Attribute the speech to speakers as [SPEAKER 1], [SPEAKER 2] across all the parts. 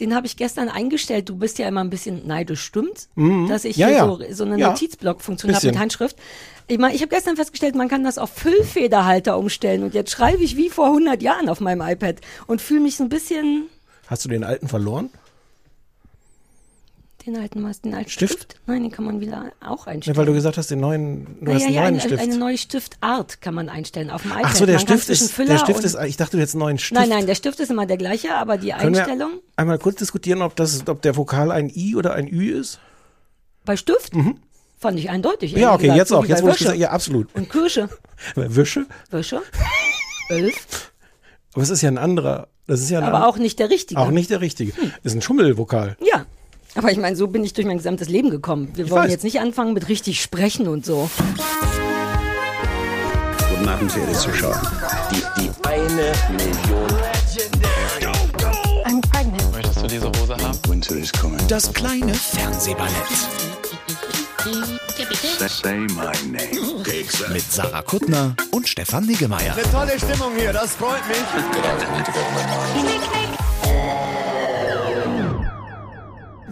[SPEAKER 1] den habe ich gestern eingestellt. Du bist ja immer ein bisschen neidisch, stimmt's? Dass ich
[SPEAKER 2] Mhm. Ja,
[SPEAKER 1] hier
[SPEAKER 2] ja.
[SPEAKER 1] so, so eine
[SPEAKER 2] Ja.
[SPEAKER 1] Notizblock-Funktion habe mit Handschrift. Ich, mein, ich habe gestern festgestellt, man kann das auf Füllfederhalter umstellen. Und jetzt schreibe ich wie vor 100 Jahren auf meinem iPad und fühle mich so ein bisschen...
[SPEAKER 2] Hast du den alten verloren?
[SPEAKER 1] Den alten was? Den alten
[SPEAKER 2] Stift?
[SPEAKER 1] Stift? Nein, den kann man wieder auch
[SPEAKER 2] Ja,
[SPEAKER 1] einstellen.
[SPEAKER 2] weil du gesagt hast, den neuen, du
[SPEAKER 1] ja,
[SPEAKER 2] hast
[SPEAKER 1] ja,
[SPEAKER 2] einen
[SPEAKER 1] ja,
[SPEAKER 2] neuen
[SPEAKER 1] eine,
[SPEAKER 2] Stift.
[SPEAKER 1] eine neue Stiftart kann man einstellen auf dem iPad.
[SPEAKER 2] Ach so, der
[SPEAKER 1] man
[SPEAKER 2] Stift ist, der Stift ist, ich dachte, du hättest einen neuen Stift.
[SPEAKER 1] Nein, nein, der Stift ist immer der gleiche, aber die
[SPEAKER 2] Können
[SPEAKER 1] Einstellung
[SPEAKER 2] wir einmal kurz diskutieren, ob das, ob der Vokal ein I oder ein Ü ist?
[SPEAKER 1] bei Stift fand ich eindeutig.
[SPEAKER 2] Mhm. Ja, okay,
[SPEAKER 1] gesagt,
[SPEAKER 2] jetzt
[SPEAKER 1] so
[SPEAKER 2] auch. Jetzt wurde ich gesagt, ja, absolut.
[SPEAKER 1] Und Kirsche.
[SPEAKER 2] Wische?
[SPEAKER 1] Wäsche. Elf.
[SPEAKER 2] Aber es ist ja ein anderer. Das ist ja
[SPEAKER 1] Aber auch nicht der richtige.
[SPEAKER 2] auch nicht der richtige. Ist ein Schummelvokal.
[SPEAKER 1] Ja. Aber ich meine, so bin ich durch mein gesamtes Leben gekommen. Wir wollen
[SPEAKER 2] weiß.
[SPEAKER 1] jetzt nicht anfangen mit richtig sprechen und so.
[SPEAKER 3] Guten Abend, verehrte Zuschauer. Die, die eine Million.
[SPEAKER 4] I'm pregnant.
[SPEAKER 5] Möchtest du diese Hose haben?
[SPEAKER 3] Winter is coming.
[SPEAKER 6] Das kleine Fernsehballett
[SPEAKER 3] Say my name.
[SPEAKER 6] mit Sarah Kuttner und Stefan Niggemeier.
[SPEAKER 7] Tolle Stimmung hier, das freut mich.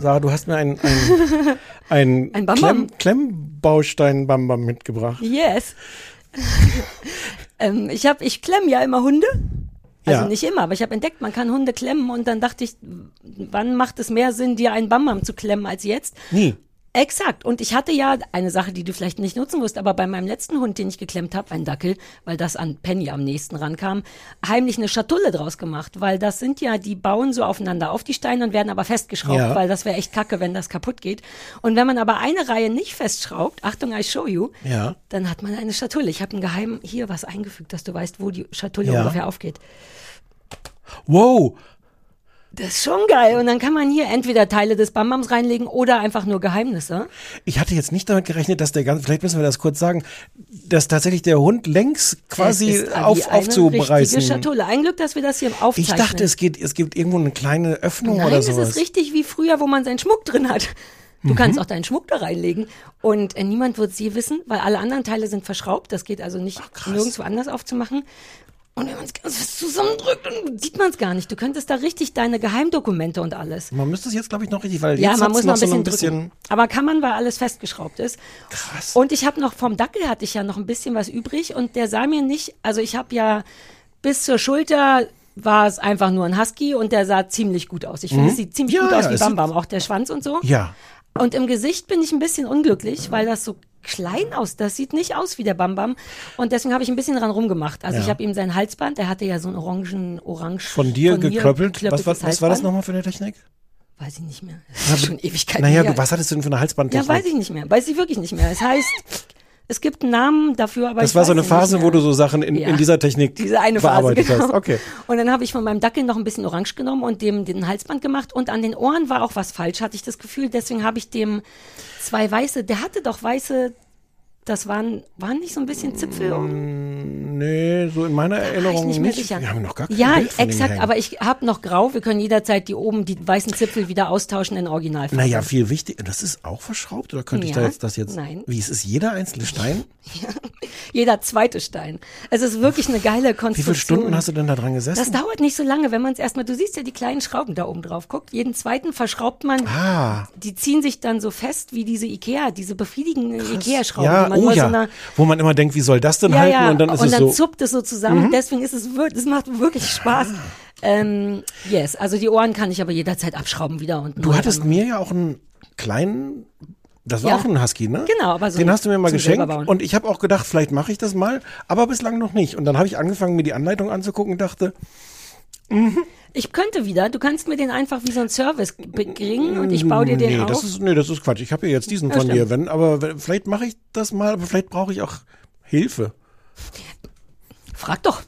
[SPEAKER 2] Sarah, du hast mir einen, einen, einen
[SPEAKER 1] Ein Bam-Bam.
[SPEAKER 2] Klemm, Klemmbaustein-Bambam mitgebracht.
[SPEAKER 1] Yes. ähm, ich hab, ich klemm ja immer Hunde. Also
[SPEAKER 2] Ja.
[SPEAKER 1] nicht immer, aber ich habe entdeckt, man kann Hunde klemmen und dann dachte ich, wann macht es mehr Sinn, dir einen Bambam zu klemmen als jetzt?
[SPEAKER 2] Nie.
[SPEAKER 1] Exakt. Und ich hatte ja eine Sache, die du vielleicht nicht nutzen musst, aber bei meinem letzten Hund, den ich geklemmt habe, ein Dackel, weil das an Penny am nächsten rankam, heimlich eine Schatulle draus gemacht, weil das sind ja, die bauen so aufeinander auf die Steine und werden aber festgeschraubt,
[SPEAKER 2] Ja.
[SPEAKER 1] weil das wäre echt kacke, wenn das kaputt geht. Und wenn man aber eine Reihe nicht festschraubt, Achtung, I show you,
[SPEAKER 2] Ja.
[SPEAKER 1] dann hat man eine Schatulle. Ich habe ein geheim hier was eingefügt, dass du weißt, wo die Schatulle
[SPEAKER 2] Ja.
[SPEAKER 1] ungefähr aufgeht.
[SPEAKER 2] Wow.
[SPEAKER 1] Das ist schon geil. Und dann kann man hier entweder Teile des Bambams reinlegen oder einfach nur Geheimnisse.
[SPEAKER 2] Ich hatte jetzt nicht damit gerechnet, dass der ganze, vielleicht müssen wir das kurz sagen, dass tatsächlich der Hund längs quasi
[SPEAKER 1] Es
[SPEAKER 2] auf,
[SPEAKER 1] eine
[SPEAKER 2] aufzureißen.
[SPEAKER 1] richtige Schatulle. Ein Glück, dass wir das hier
[SPEAKER 2] Ich
[SPEAKER 1] aufzeichnen.
[SPEAKER 2] dachte, es geht, es gibt irgendwo eine kleine Öffnung
[SPEAKER 1] Nein,
[SPEAKER 2] oder
[SPEAKER 1] es
[SPEAKER 2] sowas.
[SPEAKER 1] ist richtig wie früher, wo man seinen Schmuck drin hat. Du
[SPEAKER 2] Mhm.
[SPEAKER 1] kannst auch deinen Schmuck da reinlegen und äh, niemand wird es je wissen, weil alle anderen Teile sind verschraubt. Das geht also nicht nirgendwo anders aufzumachen. Und wenn man es ganz zusammendrückt, dann sieht man es gar nicht. Du könntest da richtig deine Geheimdokumente und alles.
[SPEAKER 2] Man müsste es jetzt, glaube ich, noch richtig, weil
[SPEAKER 1] Ja,
[SPEAKER 2] jetzt
[SPEAKER 1] man muss noch ein
[SPEAKER 2] so
[SPEAKER 1] bisschen,
[SPEAKER 2] ein bisschen
[SPEAKER 1] drücken. Aber kann man, weil alles festgeschraubt ist.
[SPEAKER 2] krass.
[SPEAKER 1] Und ich habe noch vom Dackel hatte ich ja noch ein bisschen was übrig und der sah mir nicht, also ich habe ja bis zur Schulter war es einfach nur ein Husky und der sah ziemlich gut aus. Ich finde, es sieht ziemlich
[SPEAKER 2] Mhm. Ja,
[SPEAKER 1] gut aus
[SPEAKER 2] ja,
[SPEAKER 1] wie Bam Bam, auch der Schwanz und so.
[SPEAKER 2] ja.
[SPEAKER 1] Und im Gesicht bin ich ein bisschen unglücklich, weil das so klein aus. Das sieht nicht aus wie der Bam Bam. Und deswegen habe ich ein bisschen dran rumgemacht. Also
[SPEAKER 2] Ja.
[SPEAKER 1] ich habe ihm sein Halsband, der hatte ja so ein orangen, orange.
[SPEAKER 2] Von dir
[SPEAKER 1] mir
[SPEAKER 2] gekröppelt. Was, war- was war das nochmal für eine Technik?
[SPEAKER 1] Weiß ich nicht mehr. Das ist schon Ewigkeiten
[SPEAKER 2] Naja,
[SPEAKER 1] her.
[SPEAKER 2] was hattest du denn für eine
[SPEAKER 1] Ja,
[SPEAKER 2] Halsbandtechnik?
[SPEAKER 1] weiß ich nicht mehr. Weiß ich wirklich nicht mehr. Es heißt, es gibt einen Namen dafür, aber
[SPEAKER 2] Das war so eine Phase, wo du so Sachen in,
[SPEAKER 1] Ja.
[SPEAKER 2] in dieser Technik
[SPEAKER 1] diese eine Phase,
[SPEAKER 2] bearbeitet
[SPEAKER 1] genau.
[SPEAKER 2] hast. Okay.
[SPEAKER 1] Und dann habe ich von meinem Dackel noch ein bisschen Orange genommen und dem den Halsband gemacht und an den Ohren war auch was falsch, hatte ich das Gefühl. Deswegen habe ich dem zwei weiße, der hatte doch weiße, das waren, waren nicht so ein bisschen Zipfel um.
[SPEAKER 2] Nee, so in meiner
[SPEAKER 1] ich
[SPEAKER 2] Erinnerung
[SPEAKER 1] nicht mehr
[SPEAKER 2] nicht.
[SPEAKER 1] sicher.
[SPEAKER 2] Wir haben noch gar kein
[SPEAKER 1] Ja,
[SPEAKER 2] Bild von
[SPEAKER 1] exakt, aber ich habe noch grau. Wir können jederzeit die oben, die weißen Zipfel wieder austauschen in Originalfarbe.
[SPEAKER 2] Naja, viel wichtiger. Das ist auch verschraubt oder könnte ich da
[SPEAKER 1] Ja.
[SPEAKER 2] jetzt das jetzt?
[SPEAKER 1] Nein.
[SPEAKER 2] Wie ist es jeder einzelne Stein?
[SPEAKER 1] Jeder zweite Stein. Es ist wirklich eine geile
[SPEAKER 2] Wie
[SPEAKER 1] Konstruktion.
[SPEAKER 2] viele Stunden hast du denn da dran gesessen?
[SPEAKER 1] Das dauert nicht so lange, wenn man es erstmal, du siehst ja die kleinen Schrauben da oben drauf. Guck, jeden zweiten verschraubt man.
[SPEAKER 2] Ah.
[SPEAKER 1] Die ziehen sich dann so fest wie diese Ikea, diese befriedigenden Ikea-Schrauben.
[SPEAKER 2] ja,
[SPEAKER 1] die man
[SPEAKER 2] oh ja.
[SPEAKER 1] so einer-
[SPEAKER 2] Wo man immer denkt, wie soll das denn
[SPEAKER 1] ja,
[SPEAKER 2] halten?
[SPEAKER 1] ja,
[SPEAKER 2] Und dann ist es so. Mhm.
[SPEAKER 1] zuppt es so zusammen. Deswegen ist es wirklich, es macht wirklich Spaß. Ähm, yes, also die Ohren kann ich aber jederzeit abschrauben wieder und
[SPEAKER 2] Du hattest mir ja auch einen kleinen, das war
[SPEAKER 1] Ja.
[SPEAKER 2] auch ein Husky, ne?
[SPEAKER 1] Genau, aber so
[SPEAKER 2] Den hast du mir mal geschenkt und ich habe auch gedacht, vielleicht mache ich das mal, aber bislang noch nicht. Und dann habe ich angefangen, mir die Anleitung anzugucken und dachte,
[SPEAKER 1] Ich könnte wieder, du kannst mir den einfach wie so ein Service bringen und ich baue dir den
[SPEAKER 2] nee,
[SPEAKER 1] auf.
[SPEAKER 2] das ist nee, das ist Quatsch. Ich habe ja jetzt diesen
[SPEAKER 1] Ja,
[SPEAKER 2] von
[SPEAKER 1] stimmt.
[SPEAKER 2] dir, wenn, aber wenn- vielleicht mache ich das mal, aber vielleicht brauche ich auch Hilfe.
[SPEAKER 1] Frag doch.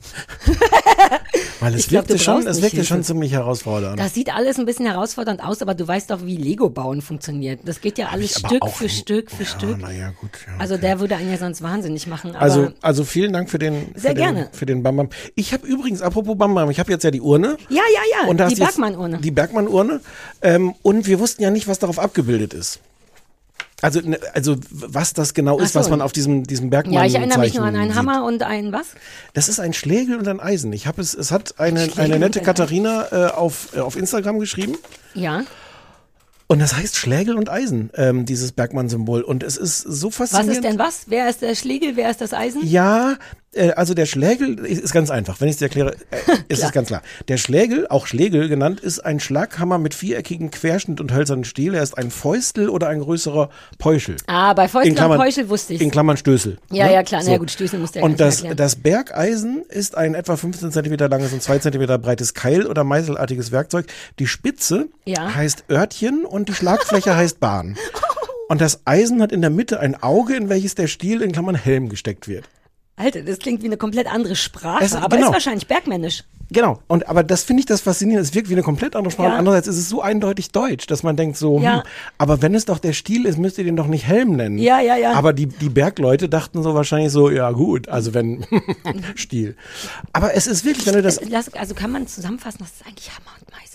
[SPEAKER 2] Weil es wirkte schon, es wirkte schon ziemlich herausfordernd.
[SPEAKER 1] Das sieht alles ein bisschen herausfordernd aus, aber du weißt doch, wie Lego-Bauen funktioniert. Das geht ja alles Stück für
[SPEAKER 2] nie-
[SPEAKER 1] Stück für
[SPEAKER 2] ja,
[SPEAKER 1] Stück.
[SPEAKER 2] naja, gut. Ja,
[SPEAKER 1] Also
[SPEAKER 2] okay.
[SPEAKER 1] der würde einen ja sonst wahnsinnig machen.
[SPEAKER 2] Also, also vielen Dank für den,
[SPEAKER 1] Sehr
[SPEAKER 2] für den,
[SPEAKER 1] gerne.
[SPEAKER 2] für den Bam Bam. Ich habe übrigens, apropos Bam Bam, ich habe jetzt ja die Urne.
[SPEAKER 1] ja, ja, ja,
[SPEAKER 2] Und
[SPEAKER 1] die Bergmann-Urne.
[SPEAKER 2] Die Bergmann-Urne. Ähm, und wir wussten ja nicht, was darauf abgebildet ist. Also, ne, also was das genau ist, was
[SPEAKER 1] so.
[SPEAKER 2] man auf diesem, diesem Bergmann
[SPEAKER 1] Ja, ich erinnere mich nur an einen
[SPEAKER 2] sieht.
[SPEAKER 1] Hammer und ein was?
[SPEAKER 2] Das ist ein Schlägel und ein Eisen. Ich habe es, es hat eine,
[SPEAKER 1] Schlägel
[SPEAKER 2] eine nette Katharina äh, auf, äh, auf Instagram geschrieben.
[SPEAKER 1] Ja.
[SPEAKER 2] Und das heißt Schlägel und Eisen, ähm, dieses Bergmann-Symbol. Und es ist so
[SPEAKER 1] Was
[SPEAKER 2] faszinierend.
[SPEAKER 1] ist denn was? Wer ist der Schlegel? Wer ist das Eisen?
[SPEAKER 2] Ja, also der Schlägel ist ganz einfach. Wenn ich es dir erkläre, äh, ist es ganz klar. Der Schlägel, auch Schlägel genannt, ist ein Schlaghammer mit viereckigem Querschnitt und hölzernen Stiel. Er ist ein Fäustel oder ein größerer Peuschel.
[SPEAKER 1] Ah, bei Fäustel
[SPEAKER 2] Klammern-
[SPEAKER 1] und Peuschel wusste ich.
[SPEAKER 2] In Klammern Stößel.
[SPEAKER 1] Ja,
[SPEAKER 2] ne?
[SPEAKER 1] ja, klar. Na ja, gut, Stößel musst du ja
[SPEAKER 2] Und das,
[SPEAKER 1] erklären.
[SPEAKER 2] das Bergeisen ist ein etwa 15 Zentimeter langes und 2 Zentimeter breites Keil- oder meißelartiges Werkzeug. Die Spitze
[SPEAKER 1] Ja.
[SPEAKER 2] heißt Örtchen und die Schlagfläche heißt Bahn. Und das Eisen hat in der Mitte ein Auge, in welches der Stiel in Klammern Helm gesteckt wird.
[SPEAKER 1] Alter, das klingt wie eine komplett andere Sprache,
[SPEAKER 2] Es-
[SPEAKER 1] aber
[SPEAKER 2] genau.
[SPEAKER 1] ist wahrscheinlich bergmännisch.
[SPEAKER 2] Genau. Und aber das finde ich das faszinierende. Es wirkt wie eine komplett andere Sprache.
[SPEAKER 1] Ja.
[SPEAKER 2] Andererseits ist es so eindeutig deutsch, dass man denkt so,
[SPEAKER 1] Ja.
[SPEAKER 2] hm, aber wenn es doch der Stil ist, müsst ihr den doch nicht Helm nennen.
[SPEAKER 1] Ja, ja, ja.
[SPEAKER 2] Aber die, die Bergleute dachten so wahrscheinlich so, ja gut, also wenn Stil. Aber es ist wirklich, wenn du das
[SPEAKER 1] also kann man zusammenfassen, dass es eigentlich Hammer und ist.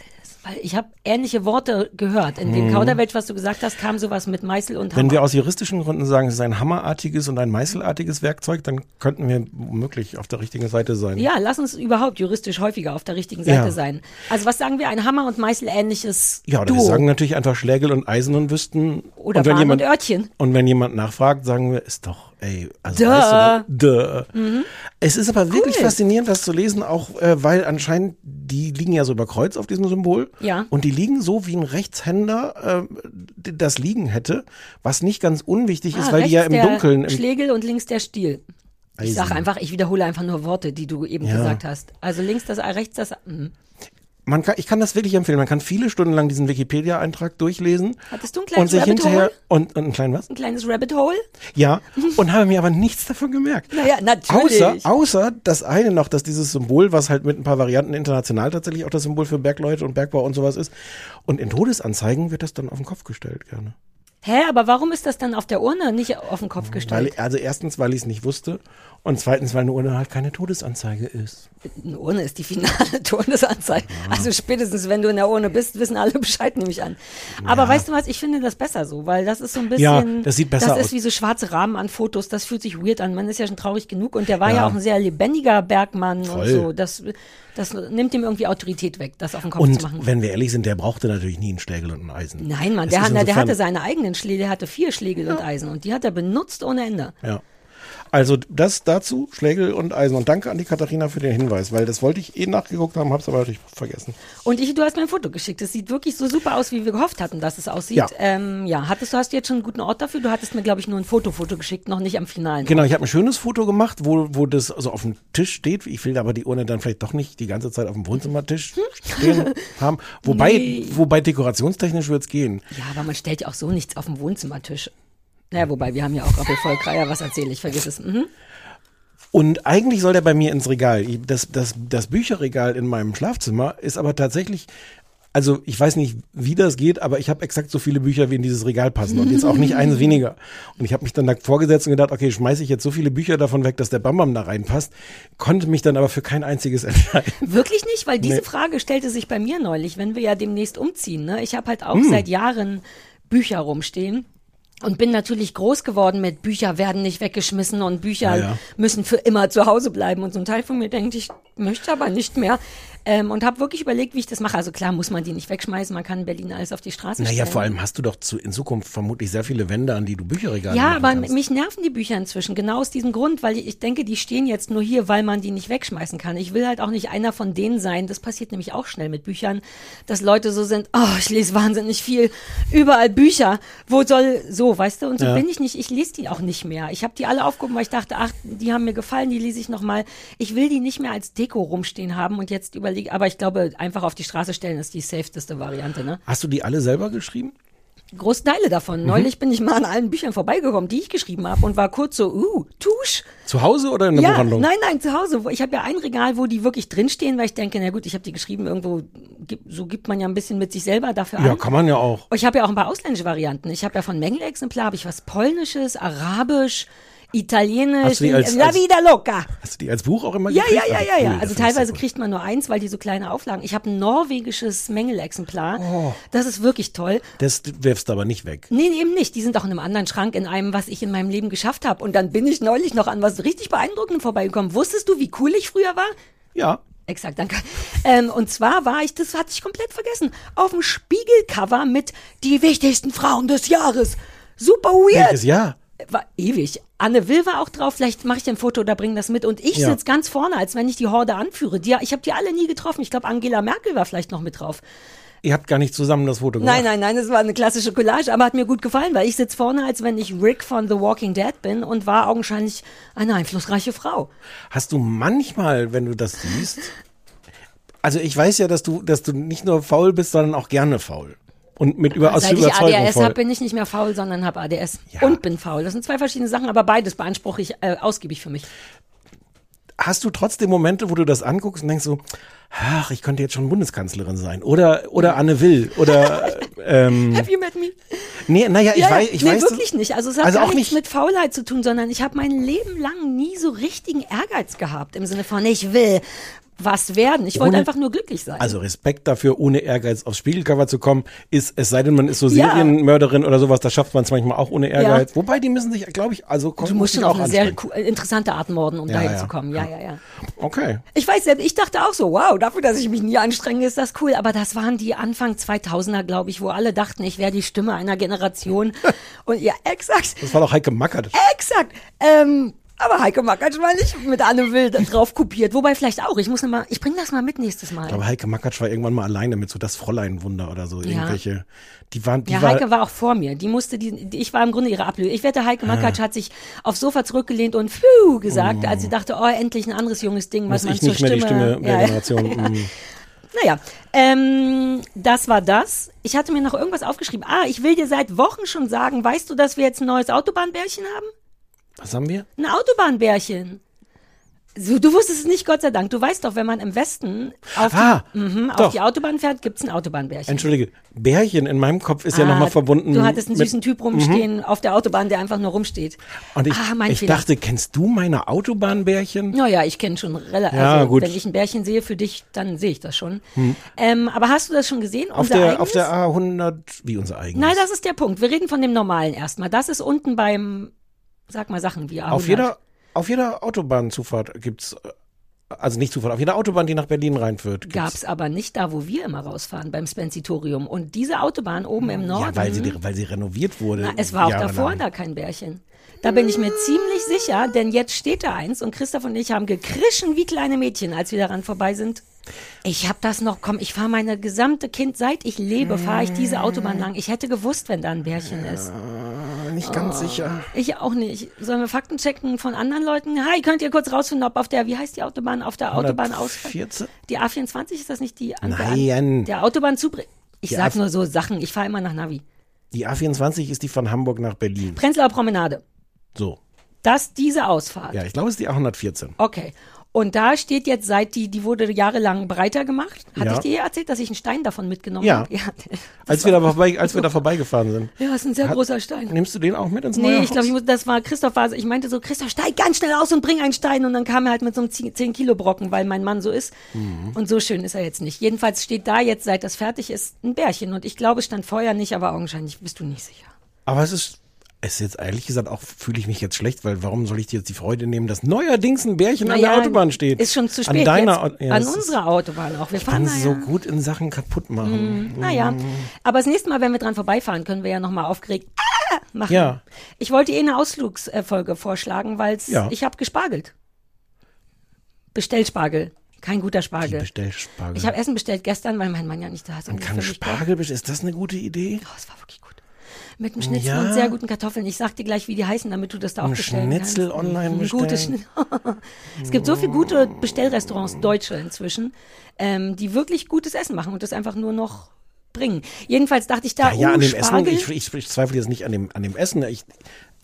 [SPEAKER 1] Weil ich habe ähnliche Worte gehört. In dem Kauderwelsch, was du gesagt hast, kam sowas mit Meißel und Hammer.
[SPEAKER 2] Mhm. Wenn wir aus juristischen Gründen sagen, es ist ein hammerartiges und ein meißelartiges Werkzeug, dann könnten wir womöglich auf der richtigen Seite sein.
[SPEAKER 1] ja, lass uns überhaupt juristisch häufiger auf der richtigen Seite
[SPEAKER 2] Ja.
[SPEAKER 1] sein. Also was sagen wir, ein Hammer und Meißel ähnliches
[SPEAKER 2] Ja, oder
[SPEAKER 1] Duo.
[SPEAKER 2] wir sagen natürlich einfach Schlägel und Eisen und wüssten.
[SPEAKER 1] Oder
[SPEAKER 2] und wenn
[SPEAKER 1] Bahn
[SPEAKER 2] jemand,
[SPEAKER 1] und Örtchen.
[SPEAKER 2] Und wenn jemand nachfragt, sagen wir, ist doch, ey, also
[SPEAKER 1] Duh.
[SPEAKER 2] weißt du, duh. Es ist aber wirklich
[SPEAKER 1] Cool.
[SPEAKER 2] faszinierend, das zu lesen, auch äh, weil anscheinend die liegen ja so über Kreuz auf diesem Symbol.
[SPEAKER 1] Ja.
[SPEAKER 2] Und die liegen so, wie ein Rechtshänder äh, das liegen hätte, was nicht ganz unwichtig ist,
[SPEAKER 1] Ah,
[SPEAKER 2] weil die ja im Dunkeln. Im,
[SPEAKER 1] Schlegel und links der Stiel. Ich sage einfach, ich wiederhole einfach nur Worte, die du eben
[SPEAKER 2] Ja.
[SPEAKER 1] gesagt hast. Also links das, rechts das. mhm.
[SPEAKER 2] Man kann, ich kann das wirklich empfehlen. Man kann viele Stunden lang diesen Wikipedia-Eintrag durchlesen.
[SPEAKER 1] Hattest du ein
[SPEAKER 2] und
[SPEAKER 1] kleines
[SPEAKER 2] sich
[SPEAKER 1] Rabbit
[SPEAKER 2] hinterher
[SPEAKER 1] Hole?
[SPEAKER 2] und, und ein klein was?
[SPEAKER 1] Ein kleines Rabbit Hole?
[SPEAKER 2] Ja, und habe mir aber nichts davon gemerkt.
[SPEAKER 1] Naja, natürlich.
[SPEAKER 2] Außer, außer das eine noch, dass dieses Symbol, was halt mit ein paar Varianten international tatsächlich auch das Symbol für Bergleute und Bergbau und sowas ist. Und in Todesanzeigen wird das dann auf den Kopf gestellt, gerne.
[SPEAKER 1] Hä, aber warum ist das dann auf der Urne nicht auf den Kopf
[SPEAKER 2] Weil,
[SPEAKER 1] gestellt?
[SPEAKER 2] also erstens, weil ich es nicht wusste und zweitens, weil eine Urne halt keine Todesanzeige ist.
[SPEAKER 1] Eine Urne ist die finale Todesanzeige. Also spätestens, wenn du in der Urne bist, wissen alle Bescheid, nehme ich an. Aber weißt du was, ich finde das besser so, weil das ist so ein bisschen.
[SPEAKER 2] Ja, das sieht besser
[SPEAKER 1] Das
[SPEAKER 2] aus.
[SPEAKER 1] ist wie so schwarze Rahmen an Fotos, das fühlt sich weird an. Man ist ja schon traurig genug und der war ja,
[SPEAKER 2] Ja.
[SPEAKER 1] auch ein sehr lebendiger Bergmann
[SPEAKER 2] Voll.
[SPEAKER 1] und so. Das, das nimmt ihm irgendwie Autorität weg, das auf den Kopf
[SPEAKER 2] Und
[SPEAKER 1] zu machen.
[SPEAKER 2] wenn wir ehrlich sind, der brauchte natürlich nie einen Schlägel und ein Eisen.
[SPEAKER 1] Nein, Mann, der, hat, der hatte seine eigenen Schläge, der hatte vier Schlägel und Eisen und die hat er benutzt ohne Ende.
[SPEAKER 2] Ja. Also das dazu, Schlägel und Eisen. Und danke an die Katharina für den Hinweis, weil das wollte ich eh nachgeguckt haben, hab's aber natürlich vergessen.
[SPEAKER 1] Und ich, du hast mir ein Foto geschickt. Es sieht wirklich so super aus, wie wir gehofft hatten, dass es aussieht.
[SPEAKER 2] Ja.
[SPEAKER 1] Ähm, ja. Hattest du hast du jetzt schon einen guten Ort dafür? Du hattest mir, glaube ich, nur ein Fotofoto geschickt, noch nicht am finalen.
[SPEAKER 2] Genau, ich habe ein schönes Foto gemacht, wo, wo das also auf dem Tisch steht. Ich will aber die Urne dann vielleicht doch nicht die ganze Zeit auf dem Wohnzimmertisch stehen haben. Wobei,
[SPEAKER 1] Nee.
[SPEAKER 2] wobei dekorationstechnisch wird's gehen.
[SPEAKER 1] Ja, aber man stellt ja auch so nichts auf dem Wohnzimmertisch. Naja, wobei, wir haben ja auch Rappelvollkreier, was erzähle ich, vergiss es. Mhm.
[SPEAKER 2] Und eigentlich soll der bei mir ins Regal. Das, das, das Bücherregal in meinem Schlafzimmer ist aber tatsächlich, also ich weiß nicht, wie das geht, aber ich habe exakt so viele Bücher, wie in dieses Regal passen und jetzt auch nicht eins weniger. Und ich habe mich dann da vorgesetzt und gedacht, okay, schmeiße ich jetzt so viele Bücher davon weg, dass der Bambam da reinpasst, konnte mich dann aber für kein einziges entscheiden.
[SPEAKER 1] Wirklich nicht, weil diese
[SPEAKER 2] Nee.
[SPEAKER 1] Frage stellte sich bei mir neulich, wenn wir ja demnächst umziehen. Ne? Ich habe halt auch
[SPEAKER 2] Hm.
[SPEAKER 1] seit Jahren Bücher rumstehen. Und bin natürlich groß geworden mit Bücher werden nicht weggeschmissen und Bücher
[SPEAKER 2] Ja, ja.
[SPEAKER 1] müssen für immer zu Hause bleiben. Und so ein Teil von mir denkt, ich möchte aber nicht mehr. Ähm, und habe wirklich überlegt, wie ich das mache. Also klar muss man die nicht wegschmeißen, man kann in Berlin alles auf die Straße
[SPEAKER 2] Naja,
[SPEAKER 1] stellen.
[SPEAKER 2] vor allem hast du doch zu, in Zukunft vermutlich sehr viele Wände, an die du Bücherregale
[SPEAKER 1] Ja, aber
[SPEAKER 2] kannst.
[SPEAKER 1] mich nerven die Bücher inzwischen, genau aus diesem Grund, weil ich, ich denke, die stehen jetzt nur hier, weil man die nicht wegschmeißen kann. Ich will halt auch nicht einer von denen sein, das passiert nämlich auch schnell mit Büchern, dass Leute so sind, oh, ich lese wahnsinnig viel, überall Bücher, wo soll, so, weißt du, und so
[SPEAKER 2] Ja.
[SPEAKER 1] bin ich nicht, ich lese die auch nicht mehr. Ich habe die alle aufgehoben, weil ich dachte, ach, die haben mir gefallen, die lese ich nochmal. Ich will die nicht mehr als Deko rumstehen haben und jetzt überlege, aber ich glaube, einfach auf die Straße stellen ist die safeteste Variante, ne?
[SPEAKER 2] Hast du die alle selber geschrieben?
[SPEAKER 1] große Teile davon.
[SPEAKER 2] Mhm.
[SPEAKER 1] Neulich bin ich mal an allen Büchern vorbeigekommen, die ich geschrieben habe und war kurz so, uh, Tusch.
[SPEAKER 2] Zu Hause oder in der
[SPEAKER 1] Ja,
[SPEAKER 2] Buchhandlung?
[SPEAKER 1] nein, nein, zu Hause. Ich habe ja ein Regal, wo die wirklich drinstehen, weil ich denke, na gut, ich habe die geschrieben, irgendwo, so gibt man ja ein bisschen mit sich selber dafür
[SPEAKER 2] Ja,
[SPEAKER 1] an.
[SPEAKER 2] kann man ja auch.
[SPEAKER 1] Oh, Ich habe ja auch ein paar ausländische Varianten. Ich habe ja von Mengele-Exemplar, habe ich was Polnisches, Arabisch, Italienisch,
[SPEAKER 2] als-
[SPEAKER 1] La Vida Loca.
[SPEAKER 2] Hast du die als Buch auch immer
[SPEAKER 1] Ja,
[SPEAKER 2] gekriegt?
[SPEAKER 1] ja, ja, ja,
[SPEAKER 2] cool,
[SPEAKER 1] ja.
[SPEAKER 2] das
[SPEAKER 1] Also teilweise kriegt man nur eins, weil die so kleine Auflagen. Ich habe ein norwegisches Mengele-Exemplar.
[SPEAKER 2] Oh.
[SPEAKER 1] Das ist wirklich toll.
[SPEAKER 2] Das wirfst du aber nicht weg.
[SPEAKER 1] Nee, eben nicht. Die sind auch in einem anderen Schrank, in einem, was ich in meinem Leben geschafft habe. Und dann bin ich neulich noch an was richtig Beeindruckendem vorbeigekommen. Wusstest du, wie cool ich früher war?
[SPEAKER 2] Ja.
[SPEAKER 1] Exakt, danke. Ähm, und zwar war ich, das hatte ich komplett vergessen, auf dem Spiegelcover mit die wichtigsten Frauen des Jahres. Super weird.
[SPEAKER 2] Welches Jahr?
[SPEAKER 1] War ewig. Anne Will war auch drauf, vielleicht mache ich dir ein Foto oder bring das mit. Und ich
[SPEAKER 2] Ja.
[SPEAKER 1] sitz ganz vorne, als wenn ich die Horde anführe. Die, ich habe die alle nie getroffen. Ich glaube, Angela Merkel war vielleicht noch mit drauf.
[SPEAKER 2] Ihr habt gar nicht zusammen das Foto gemacht.
[SPEAKER 1] Nein, nein, nein, das war eine klassische Collage, aber hat mir gut gefallen, weil ich sitz vorne, als wenn ich Rick von The Walking Dead bin und war augenscheinlich eine einflussreiche Frau.
[SPEAKER 2] Hast du manchmal, wenn du das siehst, also ich weiß ja, dass du, dass du nicht nur faul bist, sondern auch gerne faul. Und mit über, aus
[SPEAKER 1] Seit ich
[SPEAKER 2] Überzeugung
[SPEAKER 1] ADS
[SPEAKER 2] faul.
[SPEAKER 1] habe, bin ich nicht mehr faul, sondern habe ADS
[SPEAKER 2] Ja.
[SPEAKER 1] und bin faul. Das sind zwei verschiedene Sachen, aber beides beanspruche ich äh, ausgiebig für mich.
[SPEAKER 2] Hast du trotzdem Momente, wo du das anguckst und denkst so, ach, ich könnte jetzt schon Bundeskanzlerin sein. Oder, oder Anne Will. Oder, ähm,
[SPEAKER 1] Have you met me?
[SPEAKER 2] nee, naja, ich
[SPEAKER 1] Ja,
[SPEAKER 2] weiß, ich
[SPEAKER 1] nee,
[SPEAKER 2] weiß.
[SPEAKER 1] wirklich nicht. Also es hat
[SPEAKER 2] Also
[SPEAKER 1] gar
[SPEAKER 2] auch
[SPEAKER 1] nichts
[SPEAKER 2] nicht-
[SPEAKER 1] mit Faulheit zu tun, sondern ich habe mein Leben lang nie so richtigen Ehrgeiz gehabt im Sinne von ich will was werden. Ich wollte einfach nur glücklich sein.
[SPEAKER 2] Also Respekt dafür, ohne Ehrgeiz aufs Spiegelcover zu kommen, ist, es sei denn, man ist so
[SPEAKER 1] Ja.
[SPEAKER 2] Serienmörderin oder sowas, da schafft man es manchmal auch ohne Ehrgeiz. Wobei, die müssen sich, glaube ich, also
[SPEAKER 1] du musst schon
[SPEAKER 2] auch
[SPEAKER 1] auf eine sehr cool- interessante Art morden, um
[SPEAKER 2] Ja,
[SPEAKER 1] dahin
[SPEAKER 2] ja.
[SPEAKER 1] zu kommen. Ja, ja, ja.
[SPEAKER 2] Okay.
[SPEAKER 1] Ich weiß selbst, ich dachte auch so, wow, dafür, dass ich mich nie anstrenge, ist das cool. Aber das waren die Anfang 2000er, glaube ich, wo alle dachten, ich wäre die Stimme einer Generation. Und ja, exakt,
[SPEAKER 2] Das war doch Heike Mackert.
[SPEAKER 1] exakt. Ähm, aber Heike Makatsch war nicht mit Anne Will drauf kopiert. Wobei vielleicht auch. Ich muss noch mal, ich bringe das mal mit nächstes Mal.
[SPEAKER 2] Aber Heike Mackert war irgendwann mal alleine mit so das Fräulein-Wunder oder so. Irgendwelche. Die waren, die
[SPEAKER 1] Ja,
[SPEAKER 2] war,
[SPEAKER 1] Heike war auch vor mir. Die musste, die, die ich war im Grunde ihre Ablöse. Ich wette, Heike
[SPEAKER 2] Ah.
[SPEAKER 1] Makatsch hat sich aufs Sofa zurückgelehnt und Pfiuh gesagt, als sie dachte, oh, endlich ein anderes junges Ding, was
[SPEAKER 2] muss
[SPEAKER 1] man
[SPEAKER 2] ich
[SPEAKER 1] zur
[SPEAKER 2] nicht mehr die Stimme der
[SPEAKER 1] ja, ja.
[SPEAKER 2] Generation. mm.
[SPEAKER 1] Naja, ähm, das war das. Ich hatte mir noch irgendwas aufgeschrieben. Ah, ich will dir seit Wochen schon sagen, weißt du, dass wir jetzt ein neues Autobahnbärchen haben?
[SPEAKER 2] Was haben wir?
[SPEAKER 1] Ein Autobahnbärchen. So, du wusstest es nicht, Gott sei Dank. Du weißt doch, wenn man im Westen auf,
[SPEAKER 2] Ah,
[SPEAKER 1] die, mhm, auf die Autobahn fährt, gibt's ein Autobahnbärchen.
[SPEAKER 2] Entschuldige, Bärchen in meinem Kopf ist ja
[SPEAKER 1] Ah,
[SPEAKER 2] nochmal verbunden.
[SPEAKER 1] Du hattest einen süßen Typ rumstehen auf der Autobahn, der einfach nur rumsteht.
[SPEAKER 2] Und ich,
[SPEAKER 1] ah,
[SPEAKER 2] ich dachte, kennst du meine Autobahnbärchen?
[SPEAKER 1] Naja, ich kenne schon relativ.
[SPEAKER 2] Ja,
[SPEAKER 1] also,
[SPEAKER 2] gut.
[SPEAKER 1] wenn ich ein Bärchen sehe für dich, dann sehe ich das schon. Ähm, aber hast du das schon gesehen?
[SPEAKER 2] Auf
[SPEAKER 1] Unser
[SPEAKER 2] der, auf der A100, wie unser eigenes?
[SPEAKER 1] Nein, das ist der Punkt. Wir reden von dem normalen erstmal. Das ist unten beim, sag mal Sachen wie A100.
[SPEAKER 2] auf jeder, auf jeder Autobahnzufahrt gibt's, äh, also nicht Zufahrt, auf jeder Autobahn, die nach Berlin reinführt. gibt's-
[SPEAKER 1] Gab's aber nicht da, wo wir immer rausfahren, beim Spensitorium. Und diese Autobahn oben im Norden.
[SPEAKER 2] Ja, weil sie, weil sie renoviert wurde.
[SPEAKER 1] Na, es war auch
[SPEAKER 2] jahrelang.
[SPEAKER 1] davor da kein Bärchen. Da bin ich mir ziemlich sicher, denn jetzt steht da eins und Christoph und ich haben gekrischen wie kleine Mädchen, als wir daran vorbei sind. Ich habe das noch, komm, ich fahre meine gesamte Kind, seit ich lebe, fahre ich diese Autobahn lang. Ich hätte gewusst, wenn da ein Bärchen ist.
[SPEAKER 2] Nicht
[SPEAKER 1] Oh.
[SPEAKER 2] ganz sicher.
[SPEAKER 1] Ich auch nicht. Sollen wir Fakten checken von anderen Leuten? Hi, könnt ihr kurz rausfinden, ob auf der, wie heißt die Autobahn, auf der Autobahn aus?
[SPEAKER 2] 14?
[SPEAKER 1] Die A24 ist das nicht die?
[SPEAKER 2] Nein.
[SPEAKER 1] Der, der Autobahnzug. Ich sag nur so Sachen. Ich fahre immer nach Navi.
[SPEAKER 2] Die A24 ist die von Hamburg nach Berlin.
[SPEAKER 1] Prenzlauer Promenade.
[SPEAKER 2] So.
[SPEAKER 1] Das, diese Ausfahrt.
[SPEAKER 2] Ja, ich glaube, es ist die A114.
[SPEAKER 1] Okay. Und da steht jetzt seit die, die wurde jahrelang breiter gemacht. Hatte
[SPEAKER 2] Ja.
[SPEAKER 1] ich dir erzählt, dass ich einen Stein davon mitgenommen
[SPEAKER 2] Ja.
[SPEAKER 1] habe? Ja.
[SPEAKER 2] Als wir da, vorbei, als wir da vorbeigefahren sind.
[SPEAKER 1] Ja, ist ein sehr großer Stein.
[SPEAKER 2] Nimmst du den auch mit ins
[SPEAKER 1] Nee,
[SPEAKER 2] neue
[SPEAKER 1] ich glaube,
[SPEAKER 2] Haus?
[SPEAKER 1] ich muss, das war Christoph war, ich meinte so, Christoph, steig ganz schnell aus und bring einen Stein. Und dann kam er halt mit so einem 10 Kilo Brocken, weil mein Mann so ist.
[SPEAKER 2] Mhm.
[SPEAKER 1] Und so schön ist er jetzt nicht. Jedenfalls steht da jetzt, seit das fertig ist, ein Bärchen. Und ich glaube, es stand vorher nicht, aber augenscheinlich bist du nicht sicher.
[SPEAKER 2] Aber es ist, ist jetzt ehrlich gesagt auch, fühle ich mich jetzt schlecht, weil warum soll ich dir jetzt die Freude nehmen, dass neuerdings ein Bärchen an der
[SPEAKER 1] Naja,
[SPEAKER 2] Autobahn steht?
[SPEAKER 1] Ist schon zu spät.
[SPEAKER 2] An deiner,
[SPEAKER 1] jetzt,
[SPEAKER 2] ja,
[SPEAKER 1] an
[SPEAKER 2] es
[SPEAKER 1] unserer Autobahn auch. Wir
[SPEAKER 2] Ich
[SPEAKER 1] fahren
[SPEAKER 2] kann
[SPEAKER 1] da
[SPEAKER 2] so
[SPEAKER 1] ja.
[SPEAKER 2] gut in Sachen kaputt machen.
[SPEAKER 1] Naja, aber das nächste Mal, wenn wir dran vorbeifahren, können wir ja nochmal aufgeregt ah, machen.
[SPEAKER 2] Ja.
[SPEAKER 1] Ich wollte eh eine Ausflugsfolge vorschlagen, weil
[SPEAKER 2] Ja.
[SPEAKER 1] ich habe gespargelt. Bestellspargel. Kein guter Spargel.
[SPEAKER 2] Bestellspargel.
[SPEAKER 1] Ich habe Essen bestellt gestern, weil mein Mann ja nicht da ist.
[SPEAKER 2] Man
[SPEAKER 1] und
[SPEAKER 2] kann Spargel bestellen. Ist das eine gute Idee?
[SPEAKER 1] Oh, es war wirklich gut. Mit einem Schnitzel
[SPEAKER 2] Ja.
[SPEAKER 1] und sehr guten Kartoffeln. Ich sag dir gleich, wie die heißen, damit du das da auch
[SPEAKER 2] Ein
[SPEAKER 1] bestellen
[SPEAKER 2] Schnitzel
[SPEAKER 1] kannst.
[SPEAKER 2] online
[SPEAKER 1] Ein
[SPEAKER 2] bestellen.
[SPEAKER 1] gutes Schni- es gibt so viele gute Bestellrestaurants, deutsche inzwischen, ähm, die wirklich gutes Essen machen und das einfach nur noch bringen. Jedenfalls dachte ich da,
[SPEAKER 2] Ja, ja
[SPEAKER 1] oh,
[SPEAKER 2] an dem Essen,
[SPEAKER 1] Spargel.
[SPEAKER 2] ich, ich, ich zweifle jetzt nicht an dem, an dem Essen. Ich,